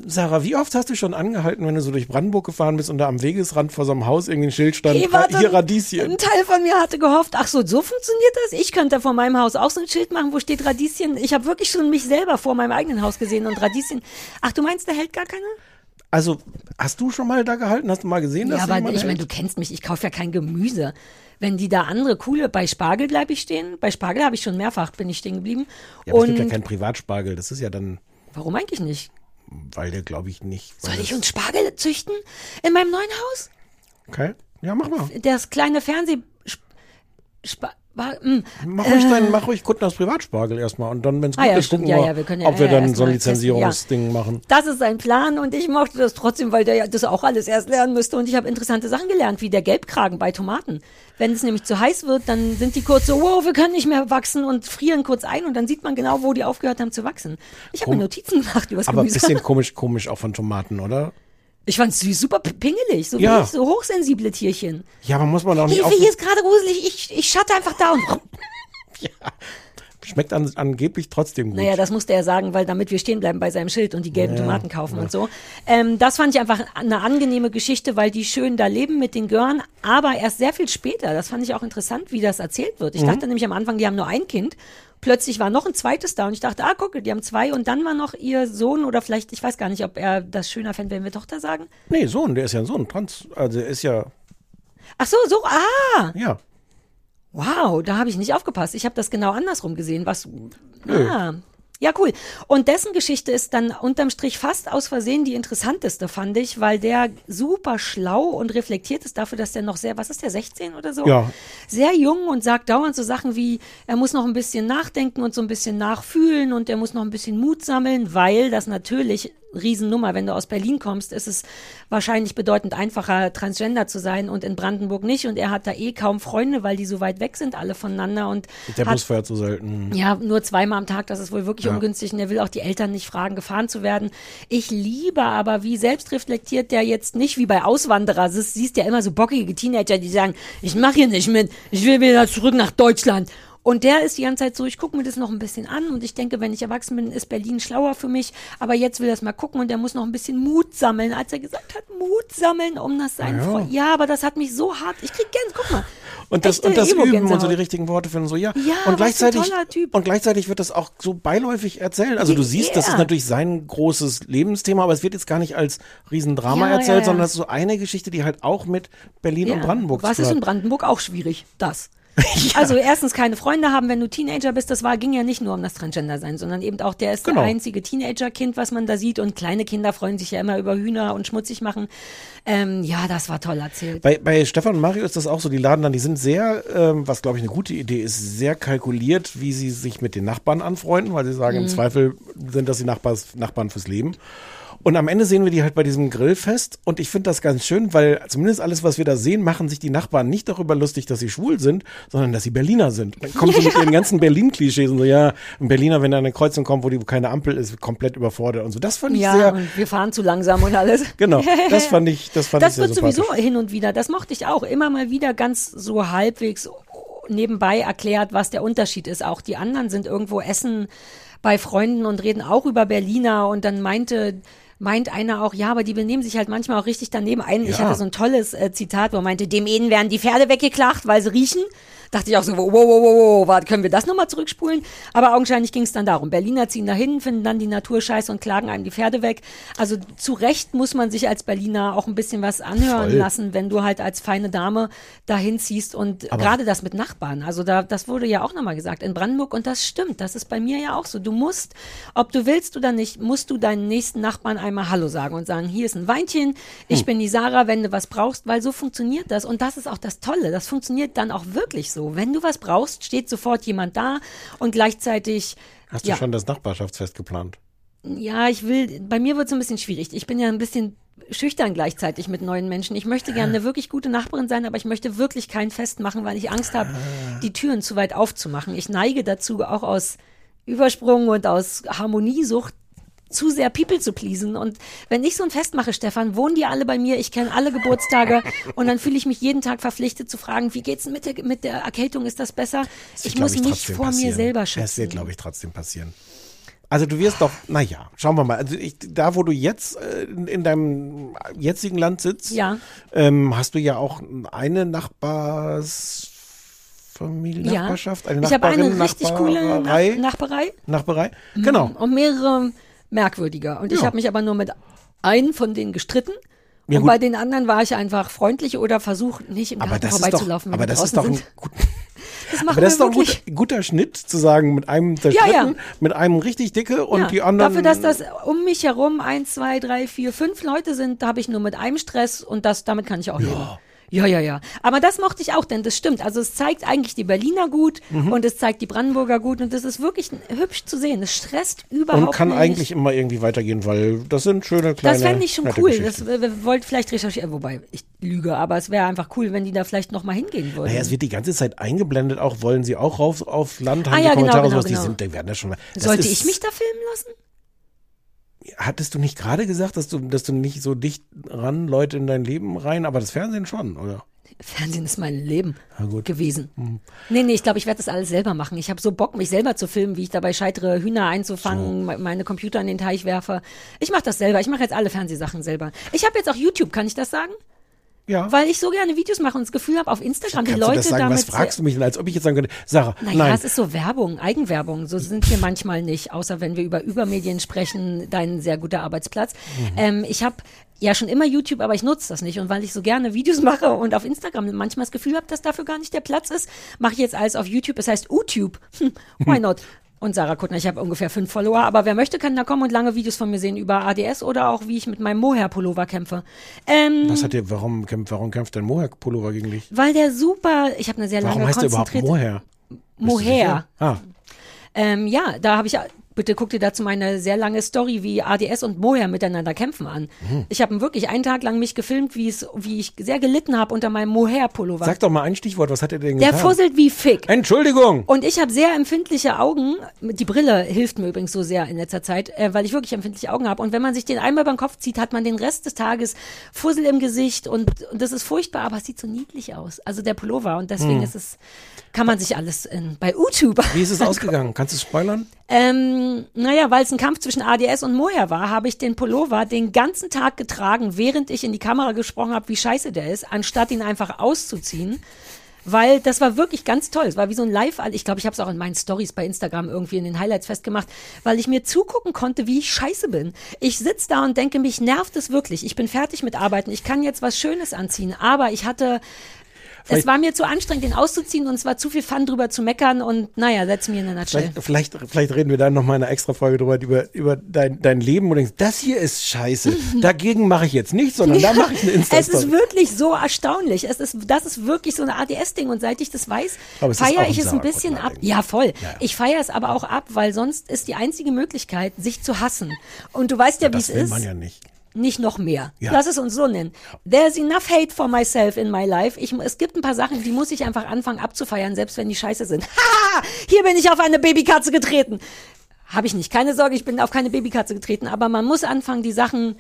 [SPEAKER 2] Sarah, wie oft hast du schon angehalten, wenn du so durch Brandenburg gefahren bist und da am Wegesrand vor so einem Haus irgendwie ein Schild stand,
[SPEAKER 1] Hey, warte,
[SPEAKER 2] hier Radieschen.
[SPEAKER 1] Ein Teil von mir hatte gehofft, ach so, so funktioniert das. Ich könnte vor meinem Haus auch so ein Schild machen, wo steht Radieschen. Ich habe wirklich schon mich selber vor meinem eigenen Haus gesehen und Radieschen. Ach, du meinst, da hält gar keiner?
[SPEAKER 2] Also, hast du schon mal da gehalten? Hast du mal gesehen, dass
[SPEAKER 1] Ja, aber ich meine, du kennst mich, ich kaufe ja kein Gemüse. Wenn die da andere coole, bei Spargel bleibe ich stehen. Bei Spargel habe ich schon mehrfach, bin ich stehen geblieben.
[SPEAKER 2] Ja, aber es
[SPEAKER 1] und
[SPEAKER 2] gibt ja keinen Privatspargel. Das ist ja dann,
[SPEAKER 1] warum eigentlich nicht?
[SPEAKER 2] Weil der, glaube ich, nicht.
[SPEAKER 1] Soll ich uns Spargel züchten? In meinem neuen Haus?
[SPEAKER 2] Okay. Ja, mach mal.
[SPEAKER 1] Das kleine Fernseh... Sp Spa war, mh.
[SPEAKER 2] Mach ruhig deinen, mach ruhig Kuttners Privatspargel erstmal und dann, wenn es
[SPEAKER 1] Ah
[SPEAKER 2] gut
[SPEAKER 1] ja,
[SPEAKER 2] ist,
[SPEAKER 1] stimmt.
[SPEAKER 2] gucken
[SPEAKER 1] Ja,
[SPEAKER 2] wir,
[SPEAKER 1] ja, wir ja-
[SPEAKER 2] ob wir dann so ein. Lizenzierungsding machen.
[SPEAKER 1] Das ist sein Plan und ich mochte das trotzdem, weil der ja das auch alles erst lernen müsste und ich habe interessante Sachen gelernt, wie der Gelbkragen bei Tomaten. Wenn es nämlich zu heiß wird, dann sind die kurz so, wow, wir können nicht mehr wachsen und frieren kurz ein und dann sieht man genau, wo die aufgehört haben zu wachsen. Ich habe mir Notizen gemacht über das
[SPEAKER 2] Aber ein bisschen komisch, komisch auch von Tomaten, oder?
[SPEAKER 1] Ich fand's süß, super pingelig, so
[SPEAKER 2] Ja.
[SPEAKER 1] so hochsensible Tierchen.
[SPEAKER 2] Ja, aber muss man auch nicht
[SPEAKER 1] Hilfe, hier ist gerade gruselig, ich, ich schatte einfach da und
[SPEAKER 2] Schmeckt an, angeblich trotzdem gut.
[SPEAKER 1] Naja, das musste er sagen, weil damit wir stehen bleiben bei seinem Schild und die gelben Tomaten kaufen und so. Ähm, das fand ich einfach eine angenehme Geschichte, weil die schön da leben mit den Gören, aber erst sehr viel später. Das fand ich auch interessant, wie das erzählt wird. Ich dachte nämlich am Anfang, die haben nur ein Kind. Plötzlich war noch ein zweites da und ich dachte, ah, gucke, die haben zwei und dann war noch ihr Sohn oder vielleicht, ich weiß gar nicht, ob er das schöner fände, wenn wir Tochter sagen.
[SPEAKER 2] Nee, Sohn, der ist ja ein Sohn. Trans, also der ist ja,
[SPEAKER 1] Ach so, so, ah,
[SPEAKER 2] ja.
[SPEAKER 1] Wow, da habe ich nicht aufgepasst. Ich habe das genau andersrum gesehen. Was? Ah. Ja, cool. Und dessen Geschichte ist dann unterm Strich fast aus Versehen die interessanteste, fand ich, weil der super schlau und reflektiert ist dafür, dass der noch sehr, was ist der, 16 oder so?
[SPEAKER 2] Ja.
[SPEAKER 1] Sehr jung und sagt dauernd so Sachen wie, er muss noch ein bisschen nachdenken und so ein bisschen nachfühlen und er muss noch ein bisschen Mut sammeln, weil das natürlich Riesennummer. Wenn du aus Berlin kommst, ist es wahrscheinlich bedeutend einfacher, Transgender zu sein und in Brandenburg nicht. Und er hat da eh kaum Freunde, weil die so weit weg sind, alle voneinander. Und
[SPEAKER 2] Der
[SPEAKER 1] hat
[SPEAKER 2] Bus fährt so selten.
[SPEAKER 1] ja, nur zweimal am Tag, das ist wohl wirklich
[SPEAKER 2] Ja.
[SPEAKER 1] ungünstig und er will auch die Eltern nicht fragen, gefahren zu werden. Ich liebe aber, wie selbstreflektiert der jetzt nicht wie bei Auswanderer, siehst ja immer so bockige Teenager, die sagen, ich mache hier nicht mit, ich will wieder zurück nach Deutschland. Und der ist die ganze Zeit so, ich gucke mir das noch ein bisschen an und ich denke, wenn ich erwachsen bin, ist Berlin schlauer für mich. Aber jetzt will er es mal gucken und der muss noch ein bisschen Mut sammeln, als er gesagt hat, Mut sammeln, um das seinen
[SPEAKER 2] Ja.
[SPEAKER 1] Freund. Ja, aber das hat mich so hart. Ich krieg Gänse, guck mal.
[SPEAKER 2] Und das, und das Üben und so die richtigen Worte finden, so ja.
[SPEAKER 1] Ja,
[SPEAKER 2] und
[SPEAKER 1] was
[SPEAKER 2] gleichzeitig und gleichzeitig wird das auch so beiläufig erzählt. Also du siehst, das ist natürlich sein großes Lebensthema, aber es wird jetzt gar nicht als Riesendrama
[SPEAKER 1] Ja,
[SPEAKER 2] erzählt, sondern das ist so eine Geschichte, die halt auch mit Berlin und Brandenburg
[SPEAKER 1] Was
[SPEAKER 2] zu
[SPEAKER 1] ist
[SPEAKER 2] tun
[SPEAKER 1] in. Brandenburg auch schwierig? Das. Also erstens keine Freunde haben, wenn du Teenager bist. Das war ging ja nicht nur um das Transgender sein, sondern eben auch der ist
[SPEAKER 2] Genau.
[SPEAKER 1] der einzige Teenager-Kind, was man da sieht. Und kleine Kinder freuen sich ja immer über Hühner und schmutzig machen. Ähm, ja, das war toll erzählt.
[SPEAKER 2] Bei, bei Stefan und Mario ist das auch so, die laden dann, die sind sehr, ähm, was glaube ich eine gute Idee ist, sehr kalkuliert, wie sie sich mit den Nachbarn anfreunden, weil sie sagen,
[SPEAKER 1] Mhm.
[SPEAKER 2] im Zweifel sind das die Nachbars, Nachbarn fürs Leben. Und am Ende sehen wir die halt bei diesem Grillfest und ich finde das ganz schön, weil zumindest alles, was wir da sehen, machen sich die Nachbarn nicht darüber lustig, dass sie schwul sind, sondern dass sie Berliner sind. Dann kommen sie mit ihren ganzen Berlin-Klischees und so, ja, ein Berliner, wenn er an eine Kreuzung kommt, wo die keine Ampel ist, komplett überfordert und so. Das fand ich
[SPEAKER 1] Ja,
[SPEAKER 2] sehr,
[SPEAKER 1] wir fahren zu langsam und alles.
[SPEAKER 2] genau, das fand ich, das fand
[SPEAKER 1] Das
[SPEAKER 2] ich sehr
[SPEAKER 1] wird
[SPEAKER 2] sympathisch.
[SPEAKER 1] sowieso hin und wieder, das mochte ich auch, immer mal wieder ganz so halbwegs nebenbei erklärt, was der Unterschied ist. Auch die anderen sind irgendwo essen bei Freunden und reden auch über Berliner und dann meinte meint einer auch, ja, aber die benehmen sich halt manchmal auch richtig daneben ein. Ich
[SPEAKER 2] Ja.
[SPEAKER 1] hatte so ein tolles äh, Zitat, wo er meinte, dem einen werden die Pferde weggeklagt, weil sie riechen. Dachte ich auch so, wow, wow, wow, wow, können wir das nochmal zurückspulen? Aber augenscheinlich ging es dann darum. Berliner ziehen dahin, finden dann die Natur scheiße und klagen einem die Pferde weg. Also zu Recht muss man sich als Berliner auch ein bisschen was anhören
[SPEAKER 2] Voll.
[SPEAKER 1] lassen, wenn du halt als feine Dame dahin ziehst und gerade das mit Nachbarn. Also da, das wurde ja auch nochmal gesagt in Brandenburg und das stimmt. Das ist bei mir ja auch so. Du musst, ob du willst oder nicht, musst du deinen nächsten Nachbarn einmal Hallo sagen und sagen, hier ist ein Weinchen, ich
[SPEAKER 2] Hm.
[SPEAKER 1] bin die Sarah, wenn du was brauchst, weil so funktioniert das. Und das ist auch das Tolle. Das funktioniert dann auch wirklich so. Wenn du was brauchst, steht sofort jemand da und gleichzeitig
[SPEAKER 2] Hast du
[SPEAKER 1] ja.
[SPEAKER 2] schon das Nachbarschaftsfest geplant?
[SPEAKER 1] Ja, ich will, bei mir wird es ein bisschen schwierig. Ich bin ja ein bisschen schüchtern gleichzeitig mit neuen Menschen. Ich möchte gerne eine wirklich gute Nachbarin sein, aber ich möchte wirklich kein Fest machen, weil ich Angst habe, die Türen zu weit aufzumachen. Ich neige dazu, auch aus Übersprung und aus Harmoniesucht zu sehr People zu pleasen. Und wenn ich so ein Fest mache, Stefan, wohnen die alle bei mir, ich kenne alle Geburtstage und dann fühle ich mich jeden Tag verpflichtet zu fragen, wie geht's denn mit der, mit der Erkältung, ist das besser?
[SPEAKER 2] Das wird,
[SPEAKER 1] Ich muss
[SPEAKER 2] glaub
[SPEAKER 1] mich vor
[SPEAKER 2] passieren.
[SPEAKER 1] mir selber
[SPEAKER 2] Das
[SPEAKER 1] schützen.
[SPEAKER 2] wird, glaube ich, trotzdem passieren. Also du wirst doch, naja, schauen wir mal. Also ich, da, wo du jetzt äh, in, in deinem jetzigen Land sitzt,
[SPEAKER 1] Ja.
[SPEAKER 2] ähm, hast du ja auch eine Nachbarsfamilie,
[SPEAKER 1] Ja.
[SPEAKER 2] Nachbarschaft, eine
[SPEAKER 1] Ich habe eine richtig coole Nach
[SPEAKER 2] Nachbarei,
[SPEAKER 1] Nachbarei.
[SPEAKER 2] Nachbarei. Genau.
[SPEAKER 1] Und mehrere merkwürdiger. Und ich
[SPEAKER 2] Ja.
[SPEAKER 1] habe mich aber nur mit einem von denen gestritten.
[SPEAKER 2] Ja,
[SPEAKER 1] und
[SPEAKER 2] gut.
[SPEAKER 1] bei den anderen war ich einfach freundlich oder versucht nicht im
[SPEAKER 2] Aber
[SPEAKER 1] Garten
[SPEAKER 2] das ist doch,
[SPEAKER 1] vorbeizulaufen,
[SPEAKER 2] aber das ist doch ein, gut,
[SPEAKER 1] Das
[SPEAKER 2] aber das ist doch ein guter,
[SPEAKER 1] wirklich.
[SPEAKER 2] guter Schnitt zu sagen, mit einem zerstritten,
[SPEAKER 1] Ja, ja.
[SPEAKER 2] mit einem richtig dicke und
[SPEAKER 1] ja.
[SPEAKER 2] die anderen.
[SPEAKER 1] Dafür, dass das um mich herum eins, zwei, drei, vier, fünf Leute sind, da habe ich nur mit einem Stress und das, damit kann ich auch leben. Ja, ja, ja. Aber das mochte ich auch, denn das stimmt. Also es zeigt eigentlich die Berliner gut
[SPEAKER 2] Mhm.
[SPEAKER 1] und es zeigt die Brandenburger gut und das ist wirklich hübsch zu sehen. Es stresst überhaupt
[SPEAKER 2] und kann
[SPEAKER 1] nicht.
[SPEAKER 2] eigentlich immer irgendwie weitergehen, weil das sind schöne kleine.
[SPEAKER 1] Das fände ich schon cool. Das wir wollten vielleicht recherchieren, wobei ich lüge, aber es wäre einfach cool, wenn die da vielleicht noch mal hingehen würden.
[SPEAKER 2] Naja, es wird die ganze Zeit eingeblendet, auch wollen sie auch rauf auf Land, haben
[SPEAKER 1] Ah
[SPEAKER 2] die
[SPEAKER 1] ja, genau,
[SPEAKER 2] Kommentare
[SPEAKER 1] genau,
[SPEAKER 2] sowas, die
[SPEAKER 1] genau.
[SPEAKER 2] sind, die werden das schon. Das
[SPEAKER 1] Sollte
[SPEAKER 2] ist,
[SPEAKER 1] ich mich da filmen lassen?
[SPEAKER 2] Hattest du nicht gerade gesagt, dass du, dass du nicht so dicht ran Leute in dein Leben rein, aber das Fernsehen schon, oder?
[SPEAKER 1] Fernsehen ist mein Leben gewesen. Nee, nee, ich glaube, ich werde das alles selber machen. Ich habe so Bock, mich selber zu filmen, wie ich dabei scheitere, Hühner einzufangen, me- meine Computer in den Teich werfe. Ich mache das selber. Ich mache jetzt alle Fernsehsachen selber. Ich habe jetzt auch YouTube, kann ich das sagen?
[SPEAKER 2] Ja.
[SPEAKER 1] Weil ich so gerne Videos mache und das Gefühl habe, auf Instagram die
[SPEAKER 2] Kannst
[SPEAKER 1] Leute
[SPEAKER 2] du das sagen?
[SPEAKER 1] damit
[SPEAKER 2] Was fragst du mich denn, als ob ich jetzt sagen könnte, Sarah,
[SPEAKER 1] Naja,
[SPEAKER 2] nein.
[SPEAKER 1] es ist so Werbung, Eigenwerbung. So sind wir manchmal nicht, außer wenn wir über Übermedien sprechen, dein sehr guter Arbeitsplatz.
[SPEAKER 2] Mhm.
[SPEAKER 1] Ähm, ich habe ja schon immer YouTube, aber ich nutze das nicht. Und weil ich so gerne Videos mache und auf Instagram manchmal das Gefühl habe, dass dafür gar nicht der Platz ist, mache ich jetzt alles auf YouTube. Es heißt YouTube. Hm, why not? Und Sarah Kuttner, ich habe ungefähr fünf Follower, aber wer möchte, kann da kommen und lange Videos von mir sehen über ADS oder auch, wie ich mit meinem Mohair-Pullover kämpfe. Ähm,
[SPEAKER 2] Was hat dir, warum kämpft, warum kämpft dein Mohair-Pullover gegen dich?
[SPEAKER 1] weil der super, ich habe eine sehr
[SPEAKER 2] Warum
[SPEAKER 1] lange
[SPEAKER 2] heißt der überhaupt
[SPEAKER 1] konzentrierte-
[SPEAKER 2] Mohair? Bist du
[SPEAKER 1] Mohair.
[SPEAKER 2] sicher? Ah,
[SPEAKER 1] Ähm, ja, da habe ich, bitte guck dir dazu meine sehr lange Story, wie ADS und Moher miteinander kämpfen an.
[SPEAKER 2] Mhm.
[SPEAKER 1] Ich habe wirklich einen Tag lang mich gefilmt, wie es, wie ich sehr gelitten habe unter meinem Moher-Pullover.
[SPEAKER 2] sag doch mal ein Stichwort, was hat er denn
[SPEAKER 1] Der
[SPEAKER 2] getan?
[SPEAKER 1] fusselt wie Fick.
[SPEAKER 2] Entschuldigung!
[SPEAKER 1] Und ich habe sehr empfindliche Augen. Die Brille hilft mir übrigens so sehr in letzter Zeit, äh, weil ich wirklich empfindliche Augen habe. Und wenn man sich den einmal beim Kopf zieht, hat man den Rest des Tages Fussel im Gesicht und, und das ist furchtbar, aber es sieht so niedlich aus. Also der Pullover und deswegen
[SPEAKER 2] Hm.
[SPEAKER 1] ist es, kann man sich alles in, bei YouTube.
[SPEAKER 2] Wie ist es ausgegangen? Kannst du es spoilern?
[SPEAKER 1] Ähm, naja, weil es ein Kampf zwischen ADS und Moher war, habe ich den Pullover den ganzen Tag getragen, während ich in die Kamera gesprochen habe, wie scheiße der ist, anstatt ihn einfach auszuziehen. Weil das war wirklich ganz toll. Es war wie so ein Live, ich glaube, ich habe es auch in meinen Stories bei Instagram irgendwie in den Highlights festgemacht, weil ich mir zugucken konnte, wie ich scheiße bin. Ich sitz da und denke, mich nervt es wirklich. Ich bin fertig mit Arbeiten. Ich kann jetzt was Schönes anziehen. Aber ich hatte, es war mir zu anstrengend, den auszuziehen und es war zu viel Fun drüber zu meckern und naja, setz mir in der Nutshell.
[SPEAKER 2] Vielleicht, vielleicht, vielleicht reden wir dann noch mal in einer extra Folge drüber, über, über dein, dein Leben und denkst, das hier ist scheiße. Dagegen mache ich jetzt nichts, sondern da mache ich eine insta
[SPEAKER 1] Es ist wirklich so erstaunlich. Es ist, das ist wirklich so eine ADS-Ding. Und seit ich das weiß,
[SPEAKER 2] ist
[SPEAKER 1] feiere ich es ein bisschen ab. Ja, voll. Ich feiere es aber auch ab, weil sonst ist die einzige Möglichkeit, sich zu hassen. Und du weißt ja, wie es
[SPEAKER 2] Das will
[SPEAKER 1] ist.
[SPEAKER 2] man ja nicht.
[SPEAKER 1] Nicht noch mehr.
[SPEAKER 2] Ja.
[SPEAKER 1] Lass es uns so nennen. There's enough hate for myself in my life. Ich, es gibt ein paar Sachen, die muss ich einfach anfangen abzufeiern, selbst wenn die scheiße sind. Haha, hier bin ich auf eine Babykatze getreten. Habe ich nicht. Keine Sorge, ich bin auf keine Babykatze getreten. Aber man muss anfangen, die Sachen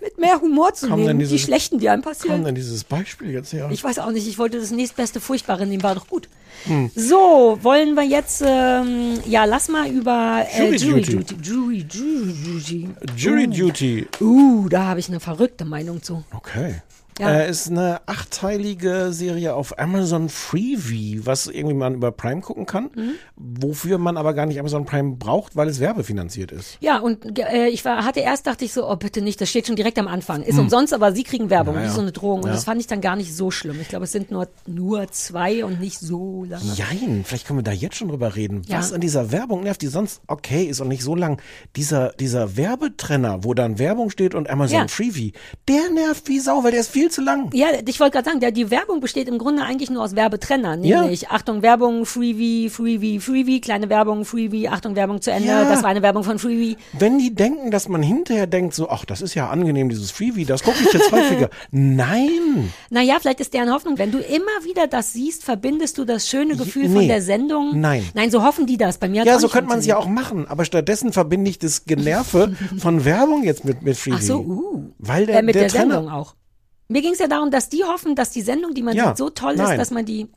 [SPEAKER 1] mit mehr Humor zu nehmen.
[SPEAKER 2] denn
[SPEAKER 1] Die
[SPEAKER 2] dieses-
[SPEAKER 1] schlechten, die einem passieren.
[SPEAKER 2] denn dieses Beispiel jetzt her?
[SPEAKER 1] Ich weiß auch nicht, ich wollte das nächstbeste Furchtbare nehmen, war doch gut.
[SPEAKER 2] Hm.
[SPEAKER 1] So, wollen wir jetzt, ähm, ja, lass mal über äh,
[SPEAKER 2] Jury
[SPEAKER 1] Jury
[SPEAKER 2] Duty.
[SPEAKER 1] Duty. Jury, Jury Duty.
[SPEAKER 2] Jury
[SPEAKER 1] uh.
[SPEAKER 2] Duty.
[SPEAKER 1] Uh, da habe ich eine verrückte Meinung zu.
[SPEAKER 2] Okay.
[SPEAKER 1] Ja.
[SPEAKER 2] Äh, ist eine achteilige Serie auf Amazon Freevee, was irgendwie man über Prime gucken kann,
[SPEAKER 1] Mhm.
[SPEAKER 2] wofür man aber gar nicht Amazon Prime braucht, weil es werbefinanziert ist.
[SPEAKER 1] Ja, und äh, ich war, hatte erst, dachte ich so, oh bitte nicht, das steht schon direkt am Anfang. Ist
[SPEAKER 2] Hm.
[SPEAKER 1] umsonst, aber sie kriegen Werbung,
[SPEAKER 2] Ja,
[SPEAKER 1] wie so eine Drohung. Und
[SPEAKER 2] Ja.
[SPEAKER 1] das fand ich dann gar nicht so schlimm. Ich glaube, es sind nur, nur zwei und nicht so lange.
[SPEAKER 2] Jein, vielleicht können wir da jetzt schon drüber reden.
[SPEAKER 1] Ja.
[SPEAKER 2] Was an dieser Werbung nervt, die sonst okay ist und nicht so lang. Dieser, dieser Werbetrenner, wo dann Werbung steht und Amazon
[SPEAKER 1] Ja.
[SPEAKER 2] Freevee, der nervt wie Sau, weil der ist viel zu lang.
[SPEAKER 1] Ja, ich wollte gerade sagen, der, die Werbung besteht im Grunde eigentlich nur aus Werbetrennern.
[SPEAKER 2] Ja.
[SPEAKER 1] Nämlich, Achtung, Werbung, Freebie, Freebie, Freebie, kleine Werbung, Freebie, Achtung, Werbung zu Ende.
[SPEAKER 2] Ja.
[SPEAKER 1] Das war eine Werbung von Freebie.
[SPEAKER 2] Wenn die denken, dass man hinterher denkt, so, ach, das ist ja angenehm, dieses Freebie, das gucke ich jetzt häufiger. Nein.
[SPEAKER 1] Naja, vielleicht ist deren Hoffnung, wenn du immer wieder das siehst, verbindest du das schöne Gefühl
[SPEAKER 2] nee.
[SPEAKER 1] von der Sendung.
[SPEAKER 2] Nein.
[SPEAKER 1] Nein, so hoffen die das. Bei mir
[SPEAKER 2] Ja, so könnte man es ja auch machen, aber stattdessen verbinde ich das Generve von Werbung jetzt mit, mit Freebie.
[SPEAKER 1] Ach so, uh.
[SPEAKER 2] Weil der,
[SPEAKER 1] äh, mit
[SPEAKER 2] der,
[SPEAKER 1] der, Sendung auch. Mir ging es ja darum, dass die hoffen, dass die Sendung, die man
[SPEAKER 2] Ja,
[SPEAKER 1] sieht, so toll
[SPEAKER 2] nein.
[SPEAKER 1] ist, dass man die.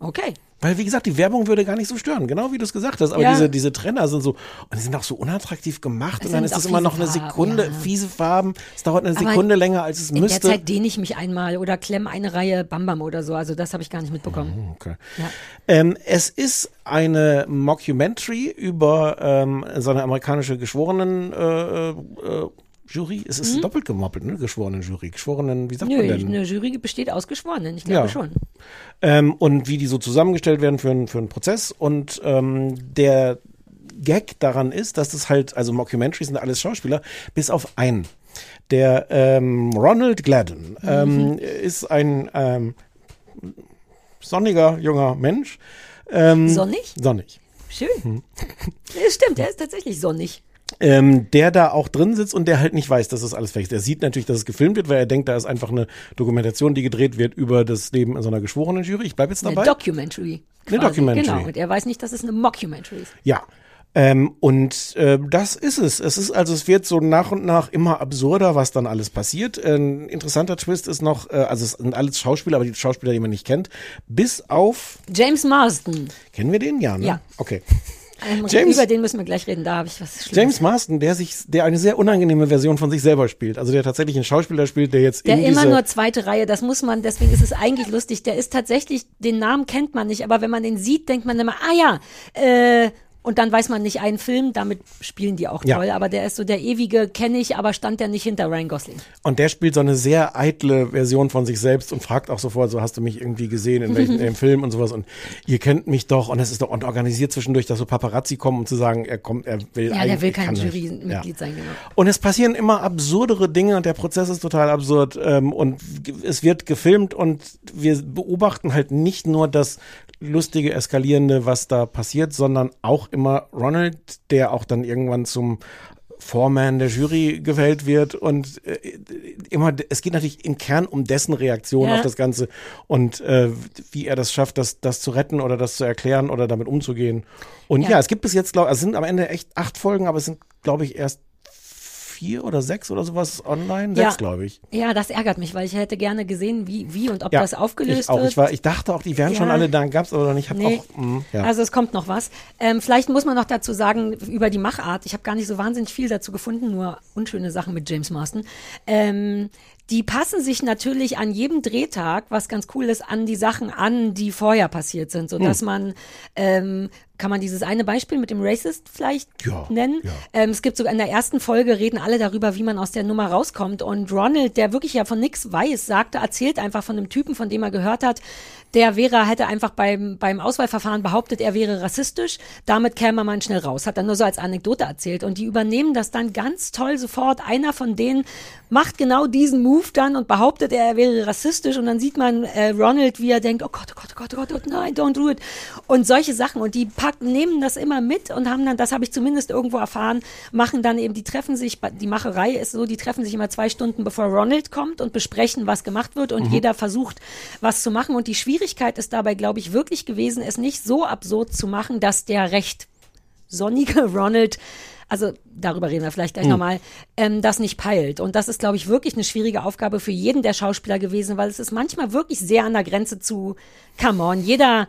[SPEAKER 1] Okay.
[SPEAKER 2] Weil, wie gesagt, die Werbung würde gar nicht so stören, genau wie du es gesagt hast. Aber
[SPEAKER 1] Ja.
[SPEAKER 2] diese, diese Trenner sind so, und die sind auch so unattraktiv gemacht.
[SPEAKER 1] Es
[SPEAKER 2] und dann ist
[SPEAKER 1] auch
[SPEAKER 2] immer noch eine
[SPEAKER 1] Farben,
[SPEAKER 2] Sekunde,
[SPEAKER 1] ja.
[SPEAKER 2] fiese Farben. Es dauert eine
[SPEAKER 1] Aber
[SPEAKER 2] Sekunde länger, als es
[SPEAKER 1] In
[SPEAKER 2] müsste.
[SPEAKER 1] der Zeit dehne ich mich einmal oder klemme eine Reihe Bambam oder so. Also das habe ich gar nicht mitbekommen.
[SPEAKER 2] Okay.
[SPEAKER 1] Ja.
[SPEAKER 2] Ähm, es ist eine Mockumentary über ähm, so eine amerikanische Geschworenen äh, äh, Jury. Es ist doppelt gemoppelt, ne? Geschworenen Jury. Geschworenen, wie sagt
[SPEAKER 1] Mhm. Nö,
[SPEAKER 2] man denn?
[SPEAKER 1] eine Jury besteht aus Geschworenen, ich glaube
[SPEAKER 2] Ja.
[SPEAKER 1] schon.
[SPEAKER 2] Ähm, und wie die so zusammengestellt werden für, einen- für einen Prozess. Und ähm, der Gag daran ist, dass es halt, also Mockumentaries sind alles Schauspieler, bis auf einen. Der ähm, Ronald Gladden ähm, ist ein ähm, sonniger junger Mensch. Ähm,
[SPEAKER 1] Sonnig?
[SPEAKER 2] Sonnig.
[SPEAKER 1] Schön.
[SPEAKER 2] Hm.
[SPEAKER 1] Stimmt, der ist tatsächlich sonnig.
[SPEAKER 2] Ähm, der da auch drin sitzt und der halt nicht weiß, dass das alles fake ist. Er sieht natürlich, dass es gefilmt wird, weil er denkt, da ist einfach eine Dokumentation, die gedreht wird über das Leben in so einer geschworenen Jury. Ich bleibe jetzt
[SPEAKER 1] Eine
[SPEAKER 2] dabei.
[SPEAKER 1] Documentary.
[SPEAKER 2] Eine
[SPEAKER 1] quasi.
[SPEAKER 2] Documentary.
[SPEAKER 1] Genau, und er weiß nicht, dass es eine Mockumentary ist.
[SPEAKER 2] Ja. Ähm, und äh, das ist es. Es ist also, es wird so nach und nach immer absurder, was dann alles passiert. Ein interessanter Twist ist noch, äh, also es sind alles Schauspieler, aber die Schauspieler, die man nicht kennt, bis auf,
[SPEAKER 1] James Marsden.
[SPEAKER 2] kennen wir den? Ja, ne?
[SPEAKER 1] Ja.
[SPEAKER 2] Okay.
[SPEAKER 1] Ähm,
[SPEAKER 2] James-
[SPEAKER 1] über den müssen wir gleich reden, da habe ich was Schlimmes.
[SPEAKER 2] James Marsden, der sich, der eine sehr unangenehme Version von sich selber spielt. Also der tatsächlich einen Schauspieler spielt, der jetzt
[SPEAKER 1] Der immer nur zweite Reihe, das muss man, deswegen ist es eigentlich lustig. Der ist tatsächlich, den Namen kennt man nicht, aber wenn man den sieht, denkt man immer, ah ja, äh, und dann weiß man nicht einen Film, damit spielen die auch
[SPEAKER 2] Ja.
[SPEAKER 1] toll, aber der ist so der ewige, kenne ich, aber stand der nicht hinter Ryan Gosling.
[SPEAKER 2] Und der spielt so eine sehr eitle Version von sich selbst und fragt auch sofort, so hast du mich irgendwie gesehen in welchem im Film und sowas und ihr kennt mich doch und es ist doch und organisiert zwischendurch, dass so Paparazzi kommen, um zu sagen, er kommt, er will
[SPEAKER 1] Ja, der will kein. Jurymitglied
[SPEAKER 2] Ja.
[SPEAKER 1] sein, genau.
[SPEAKER 2] Und es passieren immer absurdere Dinge und der Prozess ist total absurd ähm, und es wird gefilmt und wir beobachten halt nicht nur das lustige, eskalierende, was da passiert, sondern auch immer Ronald, der auch dann irgendwann zum Foreman der Jury gewählt wird und äh, immer, es geht natürlich im Kern um dessen Reaktion
[SPEAKER 1] Ja.
[SPEAKER 2] auf das Ganze und äh, wie er das schafft, das, das zu retten oder das zu erklären oder damit umzugehen. Und ja,
[SPEAKER 1] Ja.
[SPEAKER 2] es gibt bis jetzt, glaube es sind am Ende echt acht Folgen, aber es sind, glaube ich, erst vier oder sechs oder sowas online.
[SPEAKER 1] Ja.
[SPEAKER 2] Sechs, glaube ich.
[SPEAKER 1] Ja, das ärgert mich, weil ich hätte gerne gesehen, wie, wie und ob
[SPEAKER 2] Ja,
[SPEAKER 1] das aufgelöst
[SPEAKER 2] ich auch.
[SPEAKER 1] wird.
[SPEAKER 2] Ich, war, ich dachte auch, die wären schon
[SPEAKER 1] Ja.
[SPEAKER 2] alle da, gab's aber noch nicht.
[SPEAKER 1] Nee.
[SPEAKER 2] auch, mh, ja.
[SPEAKER 1] Also es kommt noch was. Ähm, vielleicht muss man noch dazu sagen, über die Machart. Ich habe gar nicht so wahnsinnig viel dazu gefunden, nur unschöne Sachen mit James Marsden. Ähm, die passen sich natürlich an jedem Drehtag, was ganz cool ist, an die Sachen an, die vorher passiert sind, sodass
[SPEAKER 2] Hm.
[SPEAKER 1] man ähm, kann man dieses eine Beispiel mit dem Racist vielleicht
[SPEAKER 2] Ja,
[SPEAKER 1] nennen?
[SPEAKER 2] ja.
[SPEAKER 1] Ähm, es gibt sogar in der ersten Folge reden alle darüber, wie man aus der Nummer rauskommt. Und Ronald, der wirklich ja von nichts weiß, sagte, erzählt einfach von einem Typen, von dem er gehört hat, der wäre, hätte einfach beim, beim Auswahlverfahren behauptet, er wäre rassistisch. Damit käme man schnell raus. Hat er nur so als Anekdote erzählt. Und die übernehmen das dann ganz toll sofort. Einer von denen macht genau diesen Move dann und behauptet, er wäre rassistisch. Und dann sieht man äh, Ronald, wie er denkt, oh Gott, oh Gott, oh Gott, oh Gott, oh Gott, nein, don't do it. Und solche Sachen. Und die packen, nehmen das immer mit und haben dann, das habe ich zumindest irgendwo erfahren, machen dann eben, die treffen sich, die Macherei ist so, die treffen sich immer zwei Stunden bevor Ronald kommt und besprechen, was gemacht wird und jeder versucht, was zu machen. Und die Schwierigkeit ist dabei, glaube ich, wirklich gewesen, es nicht so absurd zu machen, dass der recht sonnige Ronald also darüber reden wir vielleicht gleich nochmal, ähm, das nicht peilt. Und das ist, glaube ich, wirklich eine schwierige Aufgabe für jeden der Schauspieler gewesen, weil es ist manchmal wirklich sehr an der Grenze zu, come on, jeder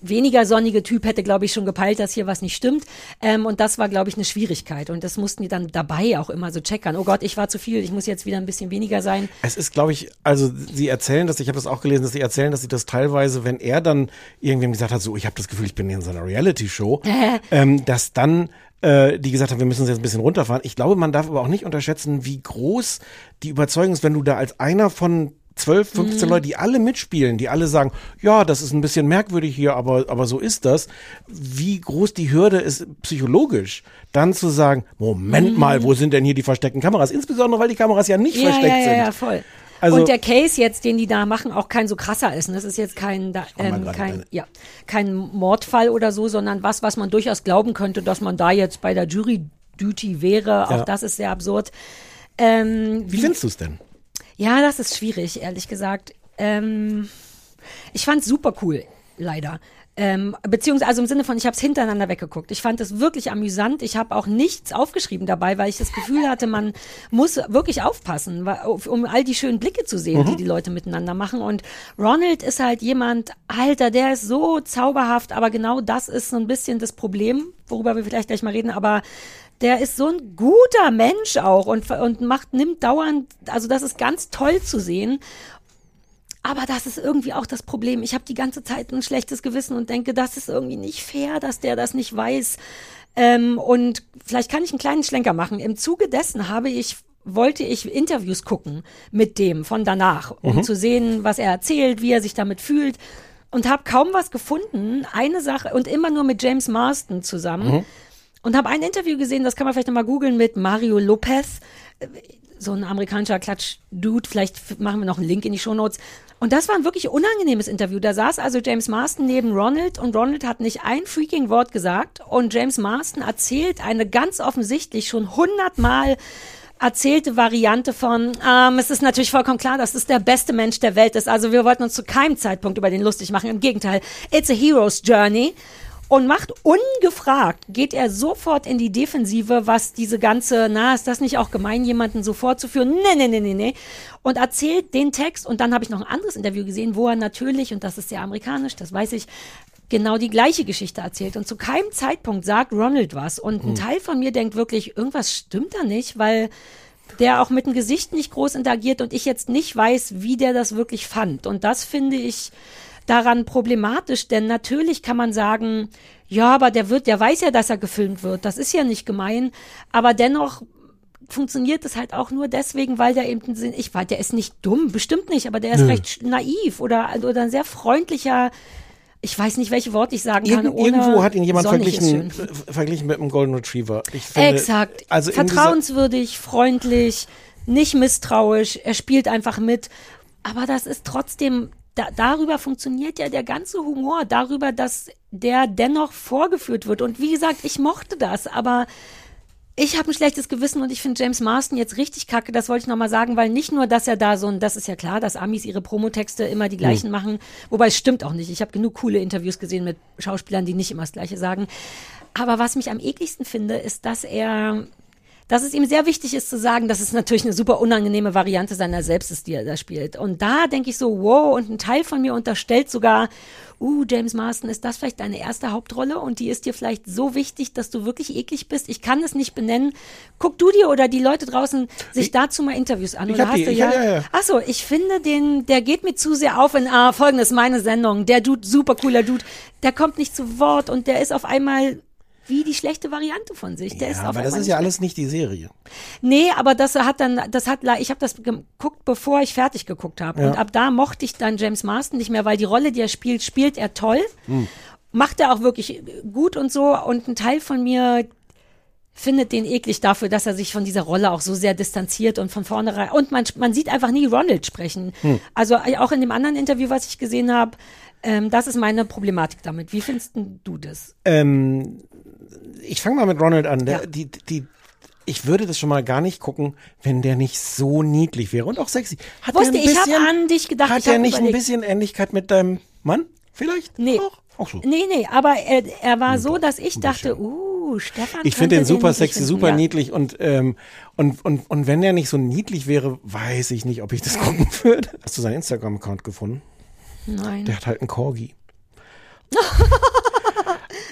[SPEAKER 1] weniger sonnige Typ hätte, glaube ich, schon gepeilt, dass hier was nicht stimmt. Ähm, und das war, glaube ich, eine Schwierigkeit. Und das mussten die dann dabei auch immer so checkern. Oh Gott, ich war zu viel, ich muss jetzt wieder ein bisschen weniger sein.
[SPEAKER 2] Es ist, glaube ich, also sie erzählen das, ich habe das auch gelesen, dass sie erzählen, dass sie das teilweise, wenn er dann irgendwem gesagt hat, so, ich habe das Gefühl, ich bin in so einer Reality-Show, ähm, dass dann äh, die gesagt haben, wir müssen es jetzt ein bisschen runterfahren. Ich glaube, man darf aber auch nicht unterschätzen, wie groß die Überzeugung ist, wenn du da als einer von 12, 15 Leute, die alle mitspielen, die alle sagen, ja, das ist ein bisschen merkwürdig hier, aber, aber so ist das. Wie groß die Hürde ist psychologisch, dann zu sagen, Moment mal, wo sind denn hier die versteckten Kameras? Insbesondere, weil die Kameras ja nicht
[SPEAKER 1] Ja,
[SPEAKER 2] versteckt
[SPEAKER 1] ja, ja,
[SPEAKER 2] sind.
[SPEAKER 1] ja, voll.
[SPEAKER 2] Also-
[SPEAKER 1] und der Case jetzt, den die da machen, auch kein so krasser ist. Das ist jetzt kein,
[SPEAKER 2] mal
[SPEAKER 1] ähm, kein, ja, kein Mordfall oder so, sondern was, was man durchaus glauben könnte, dass man da jetzt bei der Jury Duty wäre. Auch
[SPEAKER 2] Ja.
[SPEAKER 1] das ist sehr absurd. Ähm,
[SPEAKER 2] Wie findest du es denn?
[SPEAKER 1] Ja, das ist schwierig, ehrlich gesagt. Ähm, ich fand's super cool, leider. Ähm, beziehungsweise also im Sinne von, ich habe es hintereinander weggeguckt. Ich fand es wirklich amüsant. Ich habe auch nichts aufgeschrieben dabei, weil ich das Gefühl hatte, man muss wirklich aufpassen, um all die schönen Blicke zu sehen, die die Leute miteinander machen. Und Ronald ist halt jemand, Alter, der ist so zauberhaft, aber genau das ist so ein bisschen das Problem, worüber wir vielleicht gleich mal reden, aber der ist so ein guter Mensch auch und, und macht, nimmt dauernd, also das ist ganz toll zu sehen. Aber das ist irgendwie auch das Problem. Ich habe die ganze Zeit ein schlechtes Gewissen und denke, das ist irgendwie nicht fair, dass der das nicht weiß. Ähm, und vielleicht kann ich einen kleinen Schlenker machen. Im Zuge dessen habe ich wollte ich Interviews gucken mit dem von danach, um
[SPEAKER 2] Mhm.
[SPEAKER 1] zu sehen, was er erzählt, wie er sich damit fühlt. Und habe kaum was gefunden. Eine Sache und immer nur mit James Marston zusammen.
[SPEAKER 2] Mhm.
[SPEAKER 1] Und habe ein Interview gesehen, das kann man vielleicht nochmal googeln, mit Mario Lopez, so ein amerikanischer Klatsch-Dude. Vielleicht machen wir noch einen Link in die Shownotes. Und das war ein wirklich unangenehmes Interview. Da saß also James Marston neben Ronald und Ronald hat nicht ein freaking Wort gesagt. Und James Marston erzählt eine ganz offensichtlich schon hundertmal erzählte Variante von, ähm, es ist natürlich vollkommen klar, dass es der beste Mensch der Welt ist. Also wir wollten uns zu keinem Zeitpunkt über den lustig machen. Im Gegenteil, it's a hero's journey. Und macht ungefragt, geht er sofort in die Defensive, was diese ganze, na, ist das nicht auch gemein, jemanden so vorzuführen? Nee, nee, nee, nee, nee. Und erzählt den Text. Und dann habe ich noch ein anderes Interview gesehen, wo er natürlich, und das ist sehr amerikanisch, das weiß ich, genau die gleiche Geschichte erzählt. Und zu keinem Zeitpunkt sagt Ronald was. Und ein Teil von mir denkt wirklich, irgendwas stimmt da nicht, weil der auch mit dem Gesicht nicht groß interagiert und ich jetzt nicht weiß, wie der das wirklich fand. Und das finde ich daran problematisch, denn natürlich kann man sagen, ja, aber der wird, der weiß ja, dass er gefilmt wird. Das ist ja nicht gemein, aber dennoch funktioniert es halt auch nur deswegen, weil der eben, ich weiß, der ist nicht dumm, bestimmt nicht, aber der ist
[SPEAKER 2] Nö.
[SPEAKER 1] recht naiv oder, oder ein sehr freundlicher, ich weiß nicht, welche Worte ich sagen kann.
[SPEAKER 2] Irgend, irgendwo hat ihn jemand verglichen, äh, verglichen mit einem Golden Retriever. Ich finde,
[SPEAKER 1] Exakt.
[SPEAKER 2] Also
[SPEAKER 1] Vertrauenswürdig, freundlich, nicht misstrauisch. Er spielt einfach mit. Aber das ist trotzdem, da, darüber funktioniert ja der ganze Humor. Darüber, dass der dennoch vorgeführt wird. Und wie gesagt, ich mochte das, aber ich habe ein schlechtes Gewissen und ich finde James Marston jetzt richtig kacke. Das wollte ich nochmal sagen, weil nicht nur, dass er da so ein, das ist ja klar, dass Amis ihre Promotexte immer die gleichen machen. Wobei es stimmt auch nicht. Ich habe genug coole Interviews gesehen mit Schauspielern, die nicht immer das Gleiche sagen. Aber was mich am ekligsten finde, ist, dass er, dass es ihm sehr wichtig ist zu sagen, dass es natürlich eine super unangenehme Variante seiner selbst ist, die er da spielt. Und da denke ich so, wow, und ein Teil von mir unterstellt sogar, uh, James Marston, ist das vielleicht deine erste Hauptrolle und die ist dir vielleicht so wichtig, dass du wirklich eklig bist? Ich kann es nicht benennen. Guck du dir oder die Leute draußen sich dazu mal Interviews an.
[SPEAKER 2] Ich
[SPEAKER 1] oder hast
[SPEAKER 2] die,
[SPEAKER 1] du
[SPEAKER 2] ich
[SPEAKER 1] ja?
[SPEAKER 2] ja, ja.
[SPEAKER 1] Ach so, ich finde den, der geht mir zu sehr auf in, ah, folgendes, meine Sendung, der Dude, super cooler Dude, der kommt nicht zu Wort und der ist auf einmal wie die schlechte Variante von sich. Der ist
[SPEAKER 2] ja,
[SPEAKER 1] auf
[SPEAKER 2] aber das ist ja alles nicht die Serie.
[SPEAKER 1] Nee, aber das hat dann, das hat, ich habe das geguckt, bevor ich fertig geguckt habe.
[SPEAKER 2] Ja.
[SPEAKER 1] Und ab da mochte ich dann James Marston nicht mehr, weil die Rolle, die er spielt, spielt er toll. Macht er auch wirklich gut und so. Und ein Teil von mir findet den eklig dafür, dass er sich von dieser Rolle auch so sehr distanziert und von vornherein. Und man, man sieht einfach nie Ronald sprechen.
[SPEAKER 2] Hm.
[SPEAKER 1] Also äh, auch in dem anderen Interview, was ich gesehen habe, ähm, das ist meine Problematik damit. Wie findest du das?
[SPEAKER 2] Ähm, ich fange mal mit Ronald an. Der,
[SPEAKER 1] Ja.
[SPEAKER 2] die, die, ich würde das schon mal gar nicht gucken, wenn der nicht so niedlich wäre und auch sexy. Hat
[SPEAKER 1] Wusste,
[SPEAKER 2] der ein
[SPEAKER 1] ich habe
[SPEAKER 2] bisschen-
[SPEAKER 1] an dich gedacht.
[SPEAKER 2] Hat
[SPEAKER 1] hab
[SPEAKER 2] nicht ein
[SPEAKER 1] überlegt.
[SPEAKER 2] bisschen Ähnlichkeit mit deinem Mann? Vielleicht?
[SPEAKER 1] Nee.
[SPEAKER 2] Auch, auch so.
[SPEAKER 1] Nee, nee, aber er, er war so, dass ich dachte, uh, Stefan.
[SPEAKER 2] Ich finde den super sexy,
[SPEAKER 1] finden,
[SPEAKER 2] super
[SPEAKER 1] ja.
[SPEAKER 2] niedlich und, ähm, und, und, und wenn der nicht so niedlich wäre, weiß ich nicht, ob ich das gucken würde. Hast du seinen Instagram-Account gefunden?
[SPEAKER 1] Nein.
[SPEAKER 2] Der hat halt einen Corgi.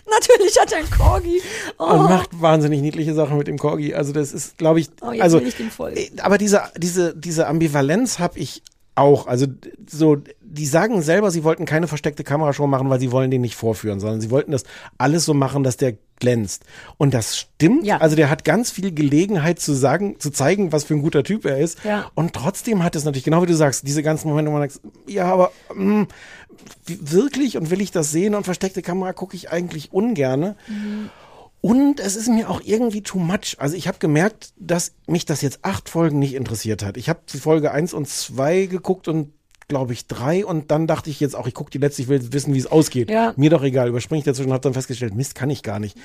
[SPEAKER 1] Natürlich hat er einen Corgi. Oh.
[SPEAKER 2] und macht wahnsinnig niedliche Sachen mit dem Corgi. Also das ist, glaube ich,
[SPEAKER 1] Oh, jetzt
[SPEAKER 2] also äh, aber diese diese diese Ambivalenz habe ich auch. Also so, die sagen selber, sie wollten keine versteckte Kamerashow machen, weil sie wollen den nicht vorführen, sondern sie wollten das alles so machen, dass der glänzt. Und das stimmt.
[SPEAKER 1] Ja.
[SPEAKER 2] Also der hat ganz viel Gelegenheit zu sagen, zu zeigen, was für ein guter Typ er ist.
[SPEAKER 1] Ja.
[SPEAKER 2] Und trotzdem hat es natürlich, genau wie du sagst, diese ganzen Momente, wo man sagt, ja, aber mh, wie- wirklich und will ich das sehen und versteckte Kamera gucke ich eigentlich ungerne. Und es ist mir auch irgendwie too much. Also ich habe gemerkt, dass mich das jetzt acht Folgen nicht interessiert hat. Ich habe die Folge eins und zwei geguckt und glaube ich drei und dann dachte ich jetzt auch, ich gucke die letzte, ich will wissen, wie es ausgeht.
[SPEAKER 1] Ja.
[SPEAKER 2] Mir doch egal, überspringe ich dazwischen und habe dann festgestellt, Mist, kann ich gar nicht.